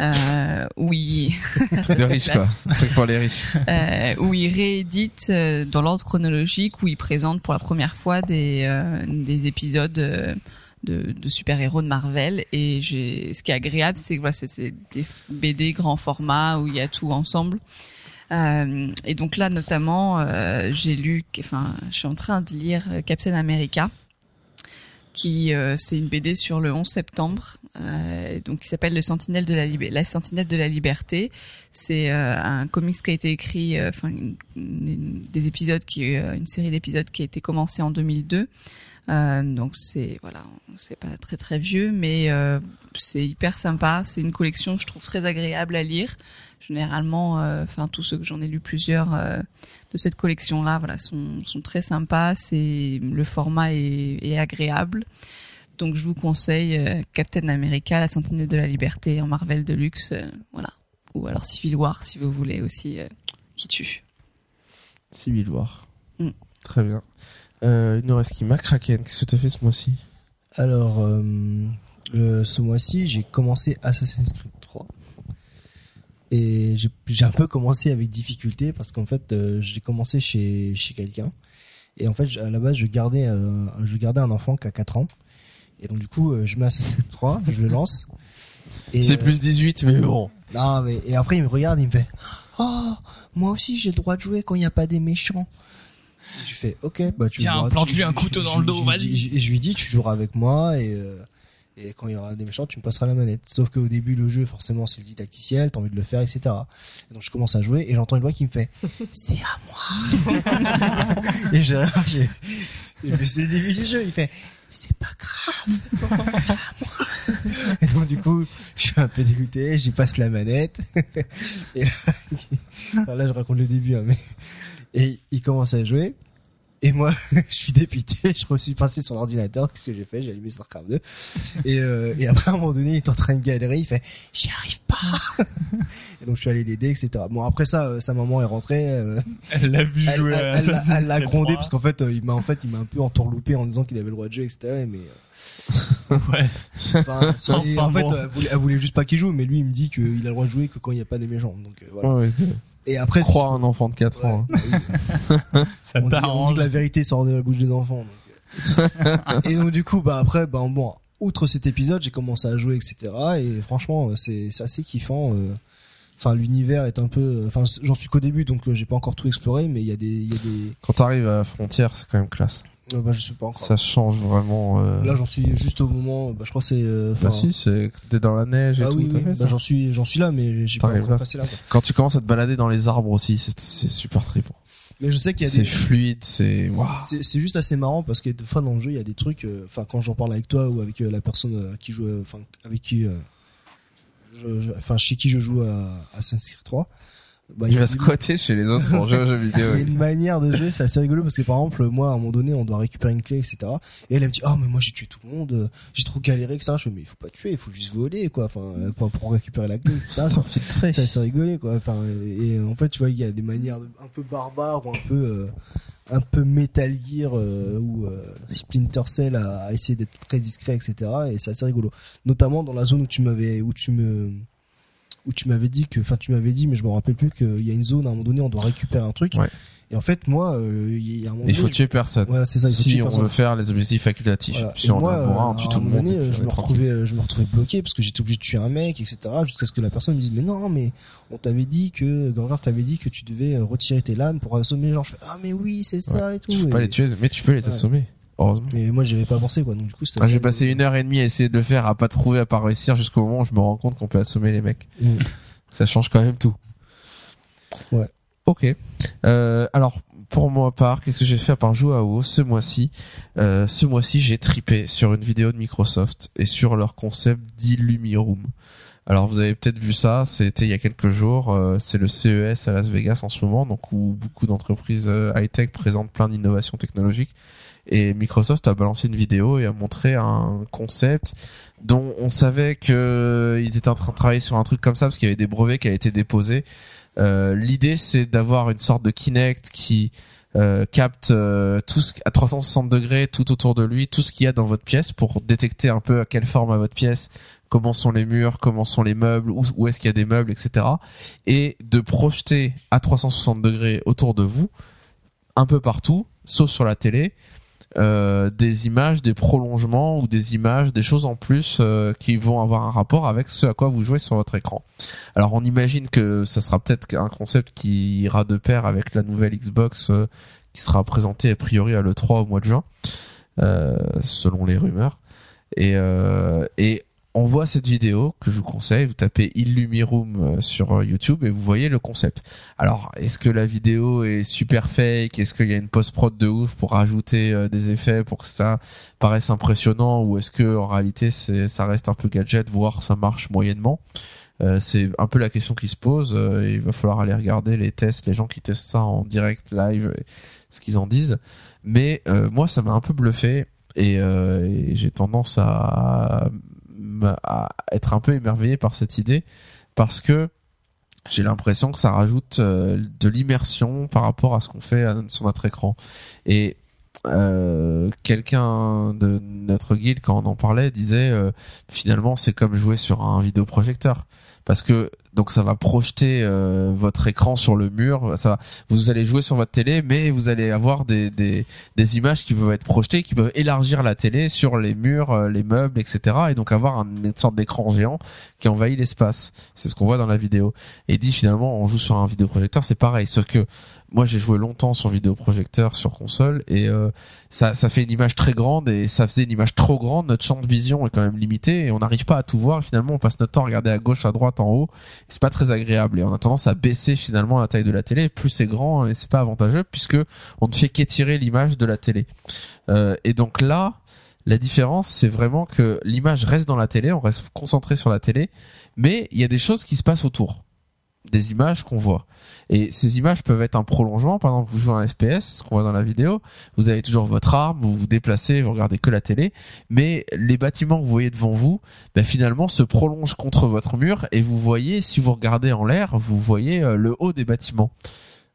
Speaker 3: Euh, où il
Speaker 2: Truc de riche quoi. truc pour les riches.
Speaker 3: euh, où il réédite dans l'ordre chronologique, où il présente pour la première fois des, euh, des épisodes de, de super-héros de Marvel. Et ce qui est agréable, c'est que voilà, c'est, des BD grand format où il y a tout ensemble. Euh, et donc là, notamment, euh, j'ai lu, enfin, je suis en train de lire Captain America, qui euh, c'est une BD sur le 11 septembre, euh, donc qui s'appelle Le Sentinelle de la, la Sentinelle de la Liberté. C'est euh, un comics qui a été écrit, euh, enfin des épisodes qui, une série d'épisodes qui a été commencée en 2002. Euh, donc c'est voilà, c'est pas très très vieux, mais euh, c'est hyper sympa. C'est une collection que je trouve très agréable à lire. Généralement, euh, enfin tous ceux que j'en ai lu plusieurs de cette collection-là, voilà, sont sont très sympas. C'est le format est, est agréable. Donc je vous conseille Captain America, la Sentinelle de la Liberté en Marvel Deluxe, voilà. Ou alors Civil War si vous voulez aussi qui tue.
Speaker 2: Civil War.
Speaker 3: Mm.
Speaker 2: Très bien. Euh, il nous reste qui? McCracken, qu'est-ce que t'as fait ce mois-ci?
Speaker 4: Alors, euh, le- ce mois-ci, j'ai commencé Assassin's Creed 3. Et j'ai un peu commencé avec difficulté parce qu'en fait, euh, j'ai commencé chez, chez quelqu'un. Et en fait, à la base, je gardais, euh, je gardais un enfant qui a 4 ans. Et donc, du coup, je mets Assassin's Creed 3, je le lance.
Speaker 2: C'est plus 18, mais bon.
Speaker 4: non, mais, et après, il me regarde, il me fait, oh, moi aussi, j'ai le droit de jouer quand il n'y a pas des méchants. Et je fais, ok, bah, tu
Speaker 5: Tiens, plante-lui un couteau dans le dos, vas-y.
Speaker 4: je- Je lui dis, tu joueras avec moi et, euh, et quand il y aura des méchants, tu me passeras la manette. Sauf qu'au début, le jeu, forcément, c'est le didacticiel, t'as envie de le faire, etc. Et donc, je commence à jouer et j'entends une voix qui me fait, c'est à moi. et j'ai, me suis dit, du jeu, il fait, c'est pas grave, c'est à moi. Et donc, du coup, je suis un peu dégoûté, j'y passe la manette. et là, alors là, je raconte le début, hein, mais, et il commence à jouer. Et moi, je suis dépité, je me suis passé sur l'ordinateur, qu'est-ce que j'ai fait? J'ai allumé StarCraft 2. Et, euh, et après, à un moment donné, il est en train de galérer, il fait « J'y arrive pas !» Et donc, je suis allé l'aider, etc. Bon, après ça, euh, sa maman est rentrée, euh,
Speaker 5: Elle l'a vu
Speaker 4: elle
Speaker 5: jouer
Speaker 4: elle-
Speaker 5: à
Speaker 4: elle l'a- elle l'a grondé
Speaker 5: 3.
Speaker 4: parce qu'en fait, euh, il m'a en fait, il m'a un peu entourloupé en disant qu'il avait le droit de jouer, etc. Mais
Speaker 5: Ouais.
Speaker 4: euh, enfin,
Speaker 5: Enfin,
Speaker 4: en fait,
Speaker 5: bon.
Speaker 4: euh, elle, voulait, elle voulait juste pas qu'il joue, mais lui, il me dit qu'il a le droit de jouer que quand il n'y a pas des méchants. Donc euh, voilà.
Speaker 2: Ouais, ouais,
Speaker 4: Et après, si-
Speaker 2: Crois un enfant de 4 ans. hein.
Speaker 4: Ouais, bah.
Speaker 5: Ça
Speaker 4: on, dit, on dit
Speaker 5: t'arrange.
Speaker 4: que la vérité sort de la bouche des enfants. donc, et donc du coup, bah après, bah bon, outre cet épisode, j'ai commencé à jouer, etc. Et franchement, euh, c'est c'est assez kiffant. euh. Enfin, l'univers est un peu. euh, Enfin, j'en suis qu'au début, donc j'ai pas encore tout exploré, mais il y a des, il y a des.
Speaker 2: Quand t'arrives à la frontière, c'est quand même classe.
Speaker 4: Euh, bah, je sais pas encore.
Speaker 2: Ça change vraiment. euh,
Speaker 4: Là, j'en suis juste au moment. Bah, je crois que c'est. euh,
Speaker 2: Bah si, c'est t'es dans la neige et
Speaker 4: ah
Speaker 2: tout.
Speaker 4: oui,
Speaker 2: t'as
Speaker 4: oui.
Speaker 2: fait
Speaker 4: Bah,
Speaker 2: ça
Speaker 4: j'en suis, j'en suis là, mais j'ai pas
Speaker 2: T'arrives
Speaker 4: encore
Speaker 2: là.
Speaker 4: passé là. quoi.
Speaker 2: Quand tu commences à te balader dans les arbres aussi, c'est c'est super trippant.
Speaker 4: Mais je sais qu'il y a
Speaker 2: C'est
Speaker 4: des.
Speaker 2: fluide, c'est waouh.
Speaker 4: C'est c'est juste assez marrant parce que des fois dans le jeu il y a des trucs. euh, Enfin quand j'en parle avec toi ou avec euh, la personne euh, qui joue, euh, enfin avec qui, euh, je, je- enfin chez qui je joue à, à Assassin's Creed 3. Bah, il
Speaker 2: va squatter chez les autres pour jouer aux jeux
Speaker 4: il y
Speaker 2: vidéo.
Speaker 4: a une manière de jouer, c'est assez rigolo parce que par exemple, moi, à un moment donné, on doit récupérer une clé, etc. Et elle, elle me dit, oh, mais moi, j'ai tué tout le monde, euh, j'ai trop galéré, etc. Je fais, mais il faut pas tuer, il faut juste voler, quoi, enfin, euh, pour, pour récupérer la clé, etc.
Speaker 2: C'est infiltré.
Speaker 4: C'est assez rigolé, quoi. Enfin, et, en fait, tu vois, il y a des manières un peu barbares ou un peu, euh, un peu Metal Gear euh, ou euh, Splinter Cell à, à essayer d'être très discret, etc. Et c'est assez rigolo. Notamment dans la zone où tu m'avais, où tu me, où tu m'avais dit que, enfin, tu m'avais dit, mais je me rappelle plus qu'il y a une zone à un moment donné, on doit récupérer un truc.
Speaker 2: Ouais.
Speaker 4: Et en fait, moi, euh, il y a un moment
Speaker 2: Il faut
Speaker 4: donné,
Speaker 2: tuer personne.
Speaker 4: Ouais, c'est ça, il faut
Speaker 2: si
Speaker 4: tuer
Speaker 2: on
Speaker 4: personne.
Speaker 2: veut faire les objectifs facultatifs.
Speaker 4: Voilà.
Speaker 2: Si
Speaker 4: Et
Speaker 2: on
Speaker 4: moi,
Speaker 2: un
Speaker 4: euh,
Speaker 2: tue
Speaker 4: à
Speaker 2: tout
Speaker 4: un
Speaker 2: le
Speaker 4: moment
Speaker 2: monde.
Speaker 4: donné, je me retrouvais, euh, je me retrouvais bloqué parce que j'étais obligé de tuer un mec, etc. Jusqu'à ce que la personne me dise, mais non, mais on t'avait dit que, Gorgar t'avait dit que tu devais retirer tes lames pour assommer les gens. Je fais, ah, mais oui, c'est ça et tout.
Speaker 2: Tu peux pas les tuer, mais tu peux les
Speaker 4: Ouais.
Speaker 2: assommer. Heureusement.
Speaker 4: Mais moi, j'avais pas pensé, quoi. Donc, du coup, c'était
Speaker 2: Ah, J'ai passé une heure et demie à essayer de le faire, à pas trouver, à pas réussir, jusqu'au moment où je me rends compte qu'on peut assommer les mecs.
Speaker 4: Mm.
Speaker 2: Ça change quand même tout.
Speaker 4: Ouais.
Speaker 2: Ok. Euh, alors, pour moi part, qu'est-ce que j'ai fait à part jouer à WoW ce mois-ci? Euh, Ce mois-ci, j'ai tripé sur une vidéo de Microsoft et sur leur concept d'Illumiroom. Alors, vous avez peut-être vu ça, c'était il y a quelques jours. euh, c'est le CES à Las Vegas en ce moment, donc où beaucoup d'entreprises high-tech présentent plein d'innovations technologiques. Et Microsoft a balancé une vidéo et a montré un concept dont on savait que ils étaient en train de travailler sur un truc comme ça parce qu'il y avait des brevets qui avaient été déposés. Euh, L'idée, c'est d'avoir une sorte de Kinect qui euh, capte euh, tout à 360 degrés tout autour de lui, tout ce qu'il y a dans votre pièce pour détecter un peu à quelle forme a votre pièce, comment sont les murs, comment sont les meubles, où, où est-ce qu'il y a des meubles, etc. Et de projeter à 360 degrés autour de vous, un peu partout, sauf sur la télé, euh, des images, des prolongements ou des images, des choses en plus euh, qui vont avoir un rapport avec ce à quoi vous jouez sur votre écran. Alors on imagine que ça sera peut-être un concept qui ira de pair avec la nouvelle Xbox euh, qui sera présentée a priori à l'E3 au mois de juin, euh, selon les rumeurs. Et, euh, et on voit cette vidéo que je vous conseille, vous tapez Illumiroom euh, sur euh, YouTube et vous voyez le concept. Alors, est-ce que la vidéo est super fake? Est-ce qu'il y a une post-prod de ouf pour rajouter euh, des effets pour que ça paraisse impressionnant? Ou est-ce que en réalité ça reste un peu gadget, voire ça marche moyennement? Euh, C'est un peu la question qui se pose. Euh, il va falloir aller regarder les tests, les gens qui testent ça en direct, live, ce qu'ils en disent. Mais euh, moi, ça m'a un peu bluffé et, et j'ai tendance à, à être un peu émerveillé par cette idée parce que j'ai l'impression que ça rajoute euh, de l'immersion par rapport à ce qu'on fait à- sur notre écran. Et euh, quelqu'un de notre guilde, quand on en parlait, disait euh, finalement c'est comme jouer sur un vidéoprojecteur parce que donc ça va projeter euh, votre écran sur le mur. Ça, vous allez jouer sur votre télé, mais vous allez avoir des, des, des images qui peuvent être projetées, qui peuvent élargir la télé sur les murs, euh, les meubles, etc. Et donc avoir un- une sorte d'écran géant qui envahit l'espace. C'est ce qu'on voit dans la vidéo. Et dit finalement, on joue sur un vidéoprojecteur, c'est pareil. Sauf que moi, j'ai joué longtemps sur vidéoprojecteur sur console et euh, ça, ça fait une image très grande et ça faisait une image trop grande. Notre champ de vision est quand même limité et on n'arrive pas à tout voir. Finalement, on passe notre temps à regarder à gauche, à droite, en haut. C'est pas très agréable et on a tendance à baisser finalement la taille de la télé. Plus c'est grand et c'est pas avantageux puisque on ne fait qu'étirer l'image de la télé. Euh, et donc là, la différence, c'est vraiment que l'image reste dans la télé, on reste concentré sur la télé, mais il y a des choses qui se passent autour. Des images qu'on voit. Et ces images peuvent être un prolongement. Par exemple, vous jouez un FPS, ce qu'on voit dans la vidéo. Vous avez toujours votre arme, vous vous déplacez, vous regardez que la télé. Mais les bâtiments que vous voyez devant vous, ben, finalement, se prolongent contre votre mur et vous voyez, si vous regardez en l'air, vous voyez euh, le haut des bâtiments.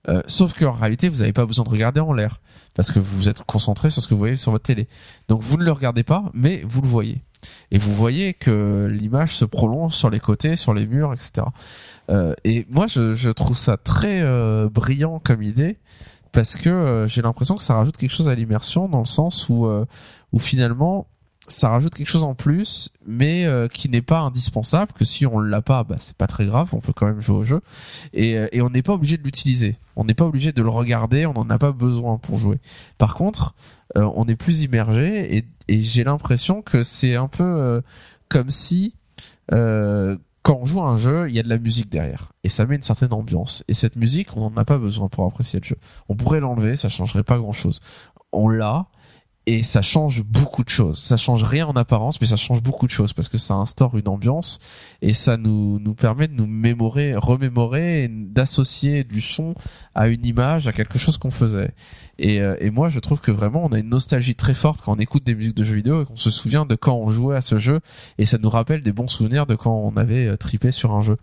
Speaker 2: Euh, sauf qu'en réalité, vous n'avez pas besoin de regarder en l'air parce que vous êtes concentré sur ce que vous voyez sur votre télé. Donc vous ne le regardez pas, mais vous le voyez. Et vous voyez que l'image se prolonge sur les côtés, sur les murs, etc. Euh, et moi, je, je, trouve ça très euh, brillant comme idée parce que euh, j'ai l'impression que ça rajoute quelque chose à l'immersion dans le sens où, euh, où finalement ça rajoute quelque chose en plus, mais euh, qui n'est pas indispensable. Que si on l'a pas, bah, c'est pas très grave, on peut quand même jouer au jeu, et, et on n'est pas obligé de l'utiliser. On n'est pas obligé de le regarder, on n'en a pas besoin pour jouer. Par contre, on est plus immergé, et, et j'ai l'impression que c'est un peu comme si quand on joue à un jeu, il y a de la musique derrière. Et ça met une certaine ambiance. Et cette musique, on n'en a pas besoin pour apprécier le jeu. On pourrait l'enlever, ça changerait pas grand chose. On l'a, et ça change beaucoup de choses. Ça change rien en apparence, mais ça change beaucoup de choses parce que ça instaure une ambiance et ça nous nous permet de nous mémorer, remémorer, d'associer du son à une image, à quelque chose qu'on faisait. Et, euh, et moi, je trouve que vraiment, on a une nostalgie très forte quand on écoute des musiques de jeux vidéo et qu'on se souvient de quand on jouait à ce jeu et ça nous rappelle des bons souvenirs de quand on avait euh, tripé sur un jeu.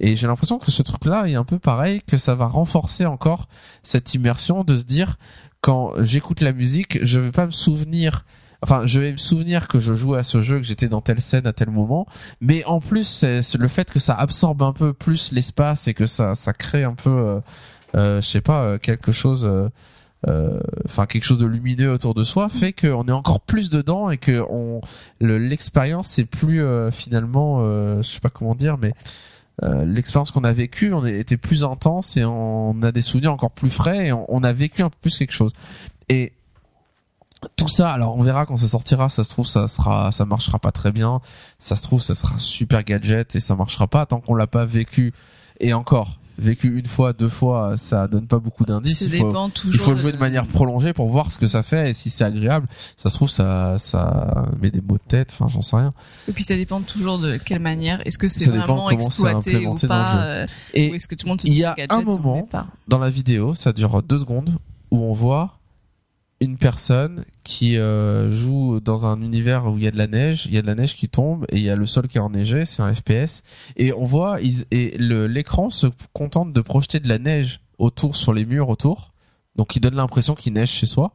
Speaker 2: Et j'ai l'impression que ce truc-là est un peu pareil, que ça va renforcer encore cette immersion de se dire quand j'écoute la musique, je vais pas me souvenir enfin je vais me souvenir que je jouais à ce jeu que j'étais dans telle scène à tel moment. Mais en plus c'est le fait que ça absorbe un peu plus l'espace et que ça ça crée un peu euh, euh, je sais pas euh, quelque chose euh, enfin quelque chose de lumineux autour de soi fait qu'on est encore plus dedans et que on l'expérience est plus finalement je sais pas comment dire mais euh, l'expérience qu'on a vécue on était plus intense et on a des souvenirs encore plus frais et on, a vécu un peu plus quelque chose. Et tout ça, alors on verra quand ça sortira. Ça se trouve, ça sera, ça marchera pas très bien. Ça se trouve, ça sera super gadget et ça marchera pas tant qu'on l'a pas vécu. Et encore, vécu une fois, deux fois, ça donne pas beaucoup d'indices. Il faut, il faut jouer de manière prolongée pour voir ce que ça fait et si c'est agréable. Ça se trouve, ça, ça met des mots de tête. Enfin, j'en sais rien.
Speaker 3: Et puis ça dépend toujours de quelle manière. Est-ce que c'est vraiment exploité ou pas euh,
Speaker 2: Et
Speaker 3: ou est-ce que tout le monde
Speaker 2: il y a un moment dans la vidéo, ça dure deux secondes, où on voit une personne qui euh, joue dans un univers où il y a de la neige, il y a de la neige qui tombe et il y a le sol qui est enneigé, c'est un FPS et on voit ils, et l'écran se contente de projeter de la neige autour sur les murs autour. Donc il donne l'impression qu'il neige chez soi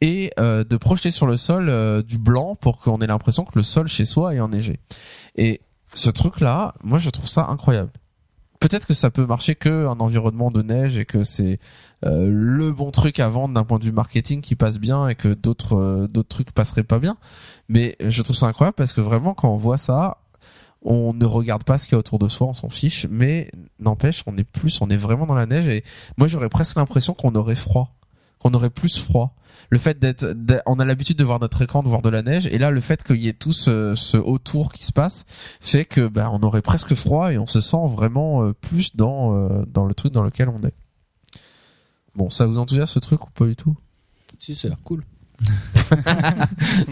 Speaker 2: et euh, de projeter sur le sol euh, du blanc pour qu'on ait l'impression que le sol chez soi est enneigé. Et ce truc là, moi je trouve ça incroyable peut-être que ça peut marcher que un environnement de neige et que c'est euh, le bon truc à vendre d'un point de vue marketing qui passe bien et que d'autres euh, d'autres trucs passeraient pas bien. Mais je trouve ça incroyable parce que vraiment quand on voit ça, on ne regarde pas ce qu'il y a autour de soi, on s'en fiche, mais n'empêche, on est plus, on est vraiment dans la neige et moi j'aurais presque l'impression qu'on aurait froid, qu'on aurait plus froid le fait d'être, on a l'habitude de voir notre écran, de voir de la neige, et là le fait qu'il y ait tout ce, ce, autour qui se passe fait que bah, on aurait presque froid et on se sent vraiment euh, plus dans dans le truc dans lequel on est. Bon, ça vous enthousiasme ce truc ou pas du tout
Speaker 4: Si, ça a l'air cool.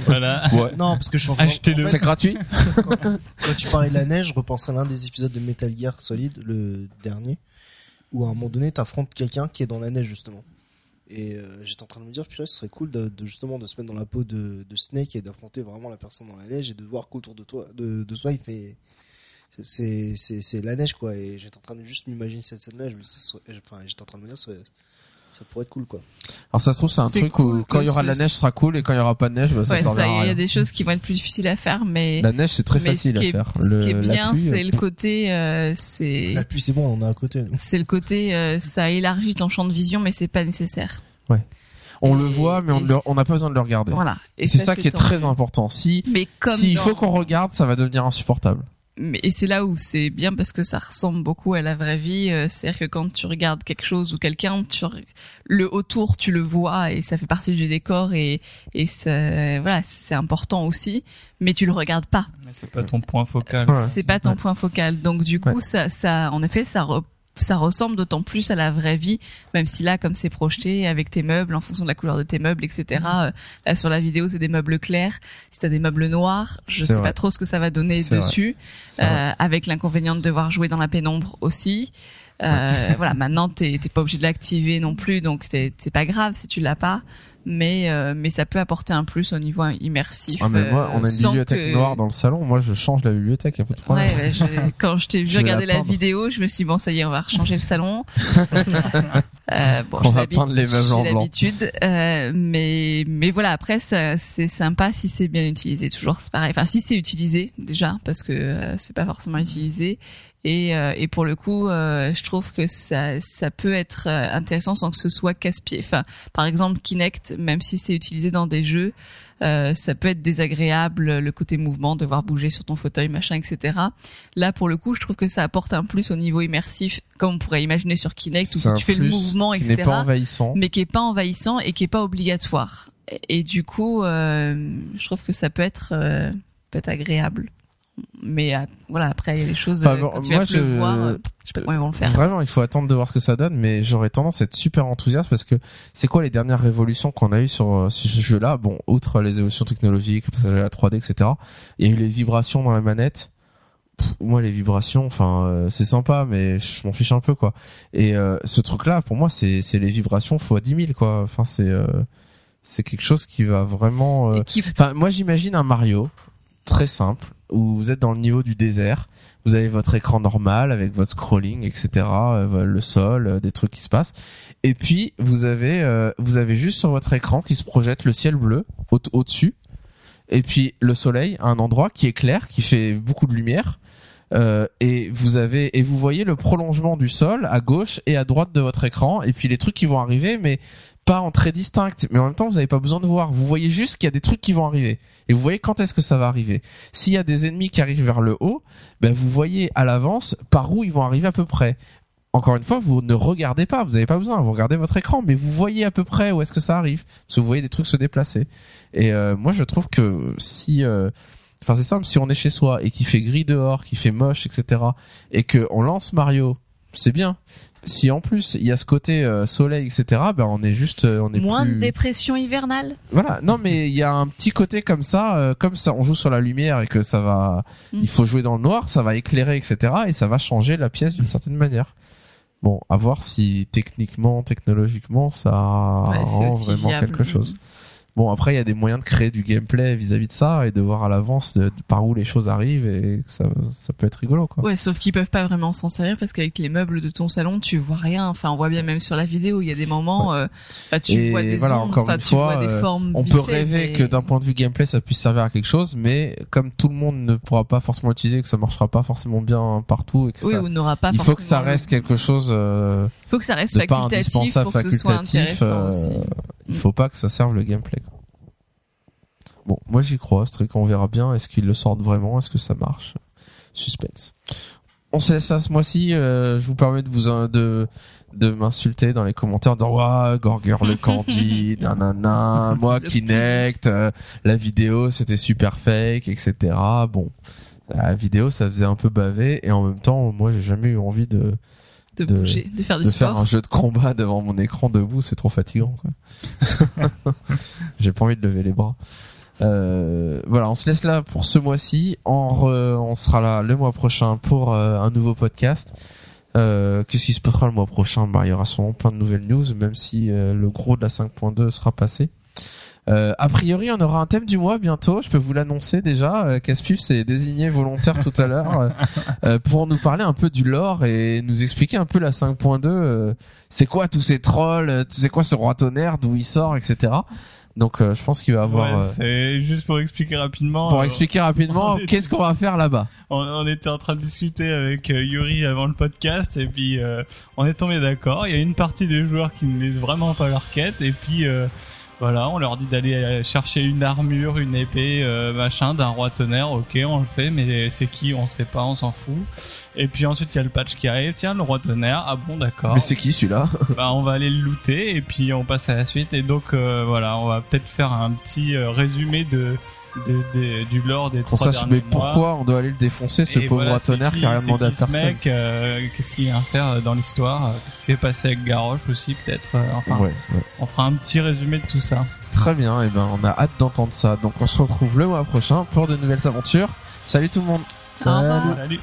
Speaker 5: voilà.
Speaker 4: Ouais. Non, parce que je suis en
Speaker 5: Achetez-le.
Speaker 2: C'est gratuit.
Speaker 4: quand, quand, tu parlais de la neige, je repense à l'un des épisodes de Metal Gear Solid, le dernier, où à un moment donné, t'affrontes quelqu'un qui est dans la neige justement. Et euh, j'étais en train de me dire, puis ce serait cool de, de, justement de se mettre dans la peau de, de Snake et d'affronter vraiment la personne dans la neige et de voir qu'autour de toi, de, de soi, il fait, c'est, c'est, c'est la neige quoi. Et j'étais en train de juste m'imaginer cette scène-là. Enfin, j'étais en train de me dire, ça, ça pourrait être cool quoi.
Speaker 2: Alors ça se trouve c'est un truc où quand il y aura de la neige, ce sera cool et quand il y aura pas de neige, bah, ça
Speaker 3: ouais,
Speaker 2: servira
Speaker 3: Il y a des choses qui vont être plus difficiles à faire, mais
Speaker 2: la neige c'est très facile à faire.
Speaker 3: Ce qui est bien, c'est le côté, euh, c'est
Speaker 4: la pluie c'est bon, on est à côté.
Speaker 3: C'est le côté, euh, ça élargit ton champ de vision, mais c'est pas nécessaire.
Speaker 2: Ouais. On le voit, mais on n'a pas besoin de le regarder.
Speaker 3: Voilà.
Speaker 2: Et c'est ça, qui est très important. Si,
Speaker 3: mais comme
Speaker 2: s'il faut qu'on regarde, ça va devenir insupportable
Speaker 3: mais et c'est là où c'est bien parce que ça ressemble beaucoup à la vraie vie euh, c'est-à-dire que quand tu regardes quelque chose ou quelqu'un tu le autour tu le vois et ça fait partie du décor et et ça, voilà c'est important aussi mais tu le regardes pas.
Speaker 5: Mais c'est pas ton point focal.
Speaker 3: C'est pas ton point focal. Donc du coup ça ça en effet ça ça ressemble d'autant plus à la vraie vie, même si là, comme c'est projeté avec tes meubles, en fonction de la couleur de tes meubles, etc. Mhm. Euh, là, sur la vidéo, c'est des meubles clairs. Si t'as des meubles noirs, je sais pas trop ce que ça va donner dessus, euh, avec l'inconvénient de devoir jouer dans la pénombre aussi. Euh, voilà, maintenant t'es pas obligé de l'activer non plus, donc c'est pas grave si tu l'as pas. Mais euh, mais ça peut apporter un plus au niveau immersif.
Speaker 2: Ah, mais moi,
Speaker 3: euh,
Speaker 2: on a une bibliothèque
Speaker 3: que-
Speaker 2: noire dans le salon. Moi, je change la bibliothèque, y a pas de problème.
Speaker 3: Ouais, je- quand je t'ai vu regarder
Speaker 2: la
Speaker 3: vidéo, je me suis dit, bon, ça y est, on va rechanger le salon. euh, bon,
Speaker 2: On va peindre les meubles en blanc.
Speaker 3: l'habitude, euh, mais mais voilà. Après, c'est sympa si c'est bien utilisé. Toujours, c'est pareil. Enfin, si c'est utilisé déjà, parce que euh, c'est pas forcément utilisé. Et, euh, et pour le coup, euh, je trouve que ça, ça peut être euh, intéressant sans que ce soit casse-pied. Enfin, par exemple, Kinect, même si c'est utilisé dans des jeux, euh, ça peut être désagréable le côté mouvement, devoir bouger sur ton fauteuil, machin, etc. Là, pour le coup, je trouve que ça apporte un plus au niveau immersif, comme on pourrait imaginer sur Kinect, où tu fais le mouvement,
Speaker 2: qui
Speaker 3: etc
Speaker 2: n'est pas envahissant.
Speaker 3: mais qui est pas envahissant et qui est pas obligatoire. Et, et du coup, euh, je trouve que ça peut être euh, peut être agréable. Mais euh, voilà, après il y a des choses euh,
Speaker 2: bon,
Speaker 3: quand tu vas
Speaker 2: je-
Speaker 3: pleuvoir, je sais pas comment ils vont le faire.
Speaker 2: Vraiment, il faut attendre de voir ce que ça donne, mais j'aurais tendance à être super enthousiaste parce que c'est quoi les dernières révolutions qu'on a eues sur, euh, ce jeu-là? Bon, outre les évolutions technologiques, le passage à la 3D, etc. Il y a eu les vibrations dans la manette. Pff, moi, les vibrations, enfin, euh, c'est sympa, mais je m'en fiche un peu, quoi. Et euh, ce truc-là, pour moi, c'est c'est les vibrations fois 10 000, quoi. Enfin, c'est euh, c'est quelque chose qui va vraiment. euh,
Speaker 3: qui-
Speaker 2: Enfin, moi, j'imagine un Mario très simple où vous êtes dans le niveau du désert. Vous avez votre écran normal avec votre scrolling, etc. euh, le sol, euh, des trucs qui se passent. Et puis vous avez euh, vous avez juste sur votre écran qui se projette le ciel bleu au- au-dessus. Et puis le soleil à un endroit qui est clair, qui fait beaucoup de lumière. Euh, et vous avez et vous voyez le prolongement du sol à gauche et à droite de votre écran et puis les trucs qui vont arriver mais pas en très distinct. Mais en même temps vous n'avez pas besoin de voir. Vous voyez juste qu'il y a des trucs qui vont arriver. Et vous voyez quand est-ce que ça va arriver. S'il y a des ennemis qui arrivent vers le haut ben vous voyez à l'avance par où ils vont arriver à peu près. Encore une fois vous ne regardez pas. Vous n'avez pas besoin. Vous regardez votre écran mais vous voyez à peu près où est-ce que ça arrive. Parce que vous voyez des trucs se déplacer. Et euh, moi je trouve que si euh, Enfin, c'est simple, si on est chez soi et qu'il fait gris dehors, qu'il fait moche, etc., et que on lance Mario, c'est bien. Si en plus il y a ce côté euh, soleil, etc., ben on est juste, euh, on est
Speaker 3: Moins
Speaker 2: plus...
Speaker 3: de dépression hivernale.
Speaker 2: Voilà, non mais il y a un petit côté comme ça, euh, comme ça, on joue sur la lumière et que ça va,
Speaker 3: Mm.
Speaker 2: il faut jouer dans le noir, ça va éclairer, etc., et ça va changer la pièce d'une certaine manière. Bon, à voir si techniquement, technologiquement, ça
Speaker 3: Ouais,
Speaker 2: rend vraiment
Speaker 3: viable.
Speaker 2: quelque chose. Bon, après, il y a des moyens de créer du gameplay vis-à-vis de ça et de voir à l'avance de, de par où les choses arrivent et ça, ça peut être rigolo, quoi.
Speaker 3: Ouais, sauf qu'ils peuvent pas vraiment s'en servir parce qu'avec les meubles de ton salon, tu vois rien. Enfin, on voit bien même sur la vidéo, il y a des moments, euh, bah, tu
Speaker 2: Et
Speaker 3: vois des
Speaker 2: voilà,
Speaker 3: ondes,
Speaker 2: encore
Speaker 3: enfin,
Speaker 2: une
Speaker 3: tu
Speaker 2: fois,
Speaker 3: vois des
Speaker 2: euh,
Speaker 3: formes.
Speaker 2: On peut rêver
Speaker 3: mais-
Speaker 2: que d'un point de vue gameplay, ça puisse servir à quelque chose, mais comme tout le monde ne pourra pas forcément l'utiliser, que ça marchera pas forcément bien partout et que
Speaker 3: oui,
Speaker 2: ça,
Speaker 3: n'aura pas.
Speaker 2: il faut que ça reste quelque chose euh,
Speaker 3: Il faut que ça reste
Speaker 2: pas
Speaker 3: facultatif
Speaker 2: indispensable,
Speaker 3: pour que ce soit intéressant
Speaker 2: euh,
Speaker 3: aussi.
Speaker 2: il faut pas que ça serve le gameplay. Bon, moi j'y crois, ce truc, on verra bien. Est-ce qu'ils le sortent vraiment? Est-ce que ça marche? Suspense. On se laisse là ce mois-ci. euh, je vous permets de vous de de m'insulter dans les commentaires en disant ouais Gorger le Candy nanana moi. Kinect euh, la vidéo c'était super fake etc bon la vidéo ça faisait un peu baver et en même temps moi j'ai jamais eu envie de
Speaker 3: de,
Speaker 2: de-
Speaker 3: bouger, de faire du
Speaker 2: de
Speaker 3: sport.
Speaker 2: faire un jeu de combat devant mon écran debout, c'est trop fatigant. J'ai pas envie de lever les bras. Euh, voilà, on se laisse là pour ce mois-ci. On, re- on sera là le mois prochain pour euh, un nouveau podcast. Euh, Qu'est-ce qui se passera le mois prochain? Bah, Il y aura sûrement plein de nouvelles news, même si euh, le gros de la 5.2 sera passé. Euh, a priori, on aura un thème du mois bientôt. Je peux vous l'annoncer déjà. Caspif s'est désigné volontaire tout à l'heure pour nous parler un peu du lore et nous expliquer un peu la 5.2. euh, c'est quoi tous ces trolls C'est quoi ce roi tonnerre D'où il sort, etc. Donc, euh, je pense qu'il va avoir.
Speaker 5: Ouais,
Speaker 2: euh,
Speaker 5: c'est juste pour expliquer rapidement.
Speaker 2: pour
Speaker 5: euh,
Speaker 2: expliquer rapidement, qu'est-ce qu'on va faire là-bas?
Speaker 5: On, on était en train de discuter avec euh, Yuri avant le podcast et puis euh, on est tombé d'accord. Il y a une partie des joueurs qui ne lisent vraiment pas leur quête et puis euh, voilà, on leur dit d'aller euh, chercher une armure, une épée, euh, machin d'un roi tonnerre. Ok, on le fait, mais c'est qui? On sait pas, on s'en fout. Et puis ensuite il y a le patch qui arrive. Tiens, le roi tonnerre. Ah bon, d'accord.
Speaker 2: Mais c'est qui celui-là?
Speaker 5: Bah, on va aller le looter et puis on passe à la suite. Et donc euh, voilà, on va peut-être faire un petit euh, résumé de, de- de- du lore des
Speaker 2: Qu'on
Speaker 5: trois
Speaker 2: sache,
Speaker 5: derniers
Speaker 2: mais
Speaker 5: mois.
Speaker 2: pourquoi on doit aller le défoncer, ce
Speaker 5: Et
Speaker 2: pauvre
Speaker 5: voilà,
Speaker 2: tonnerre
Speaker 5: qui-
Speaker 2: qui a rien demandé à personne
Speaker 5: mec, euh, Qu'est-ce qu'il vient faire dans l'histoire? Qu'est-ce qui s'est passé avec Garrosh aussi peut-être euh, Enfin,
Speaker 2: Ouais, ouais.
Speaker 5: on fera un petit résumé de tout ça.
Speaker 2: Très bien, et ben on a hâte d'entendre ça. Donc on se retrouve le mois prochain pour de nouvelles aventures. Salut tout le monde.
Speaker 5: Salut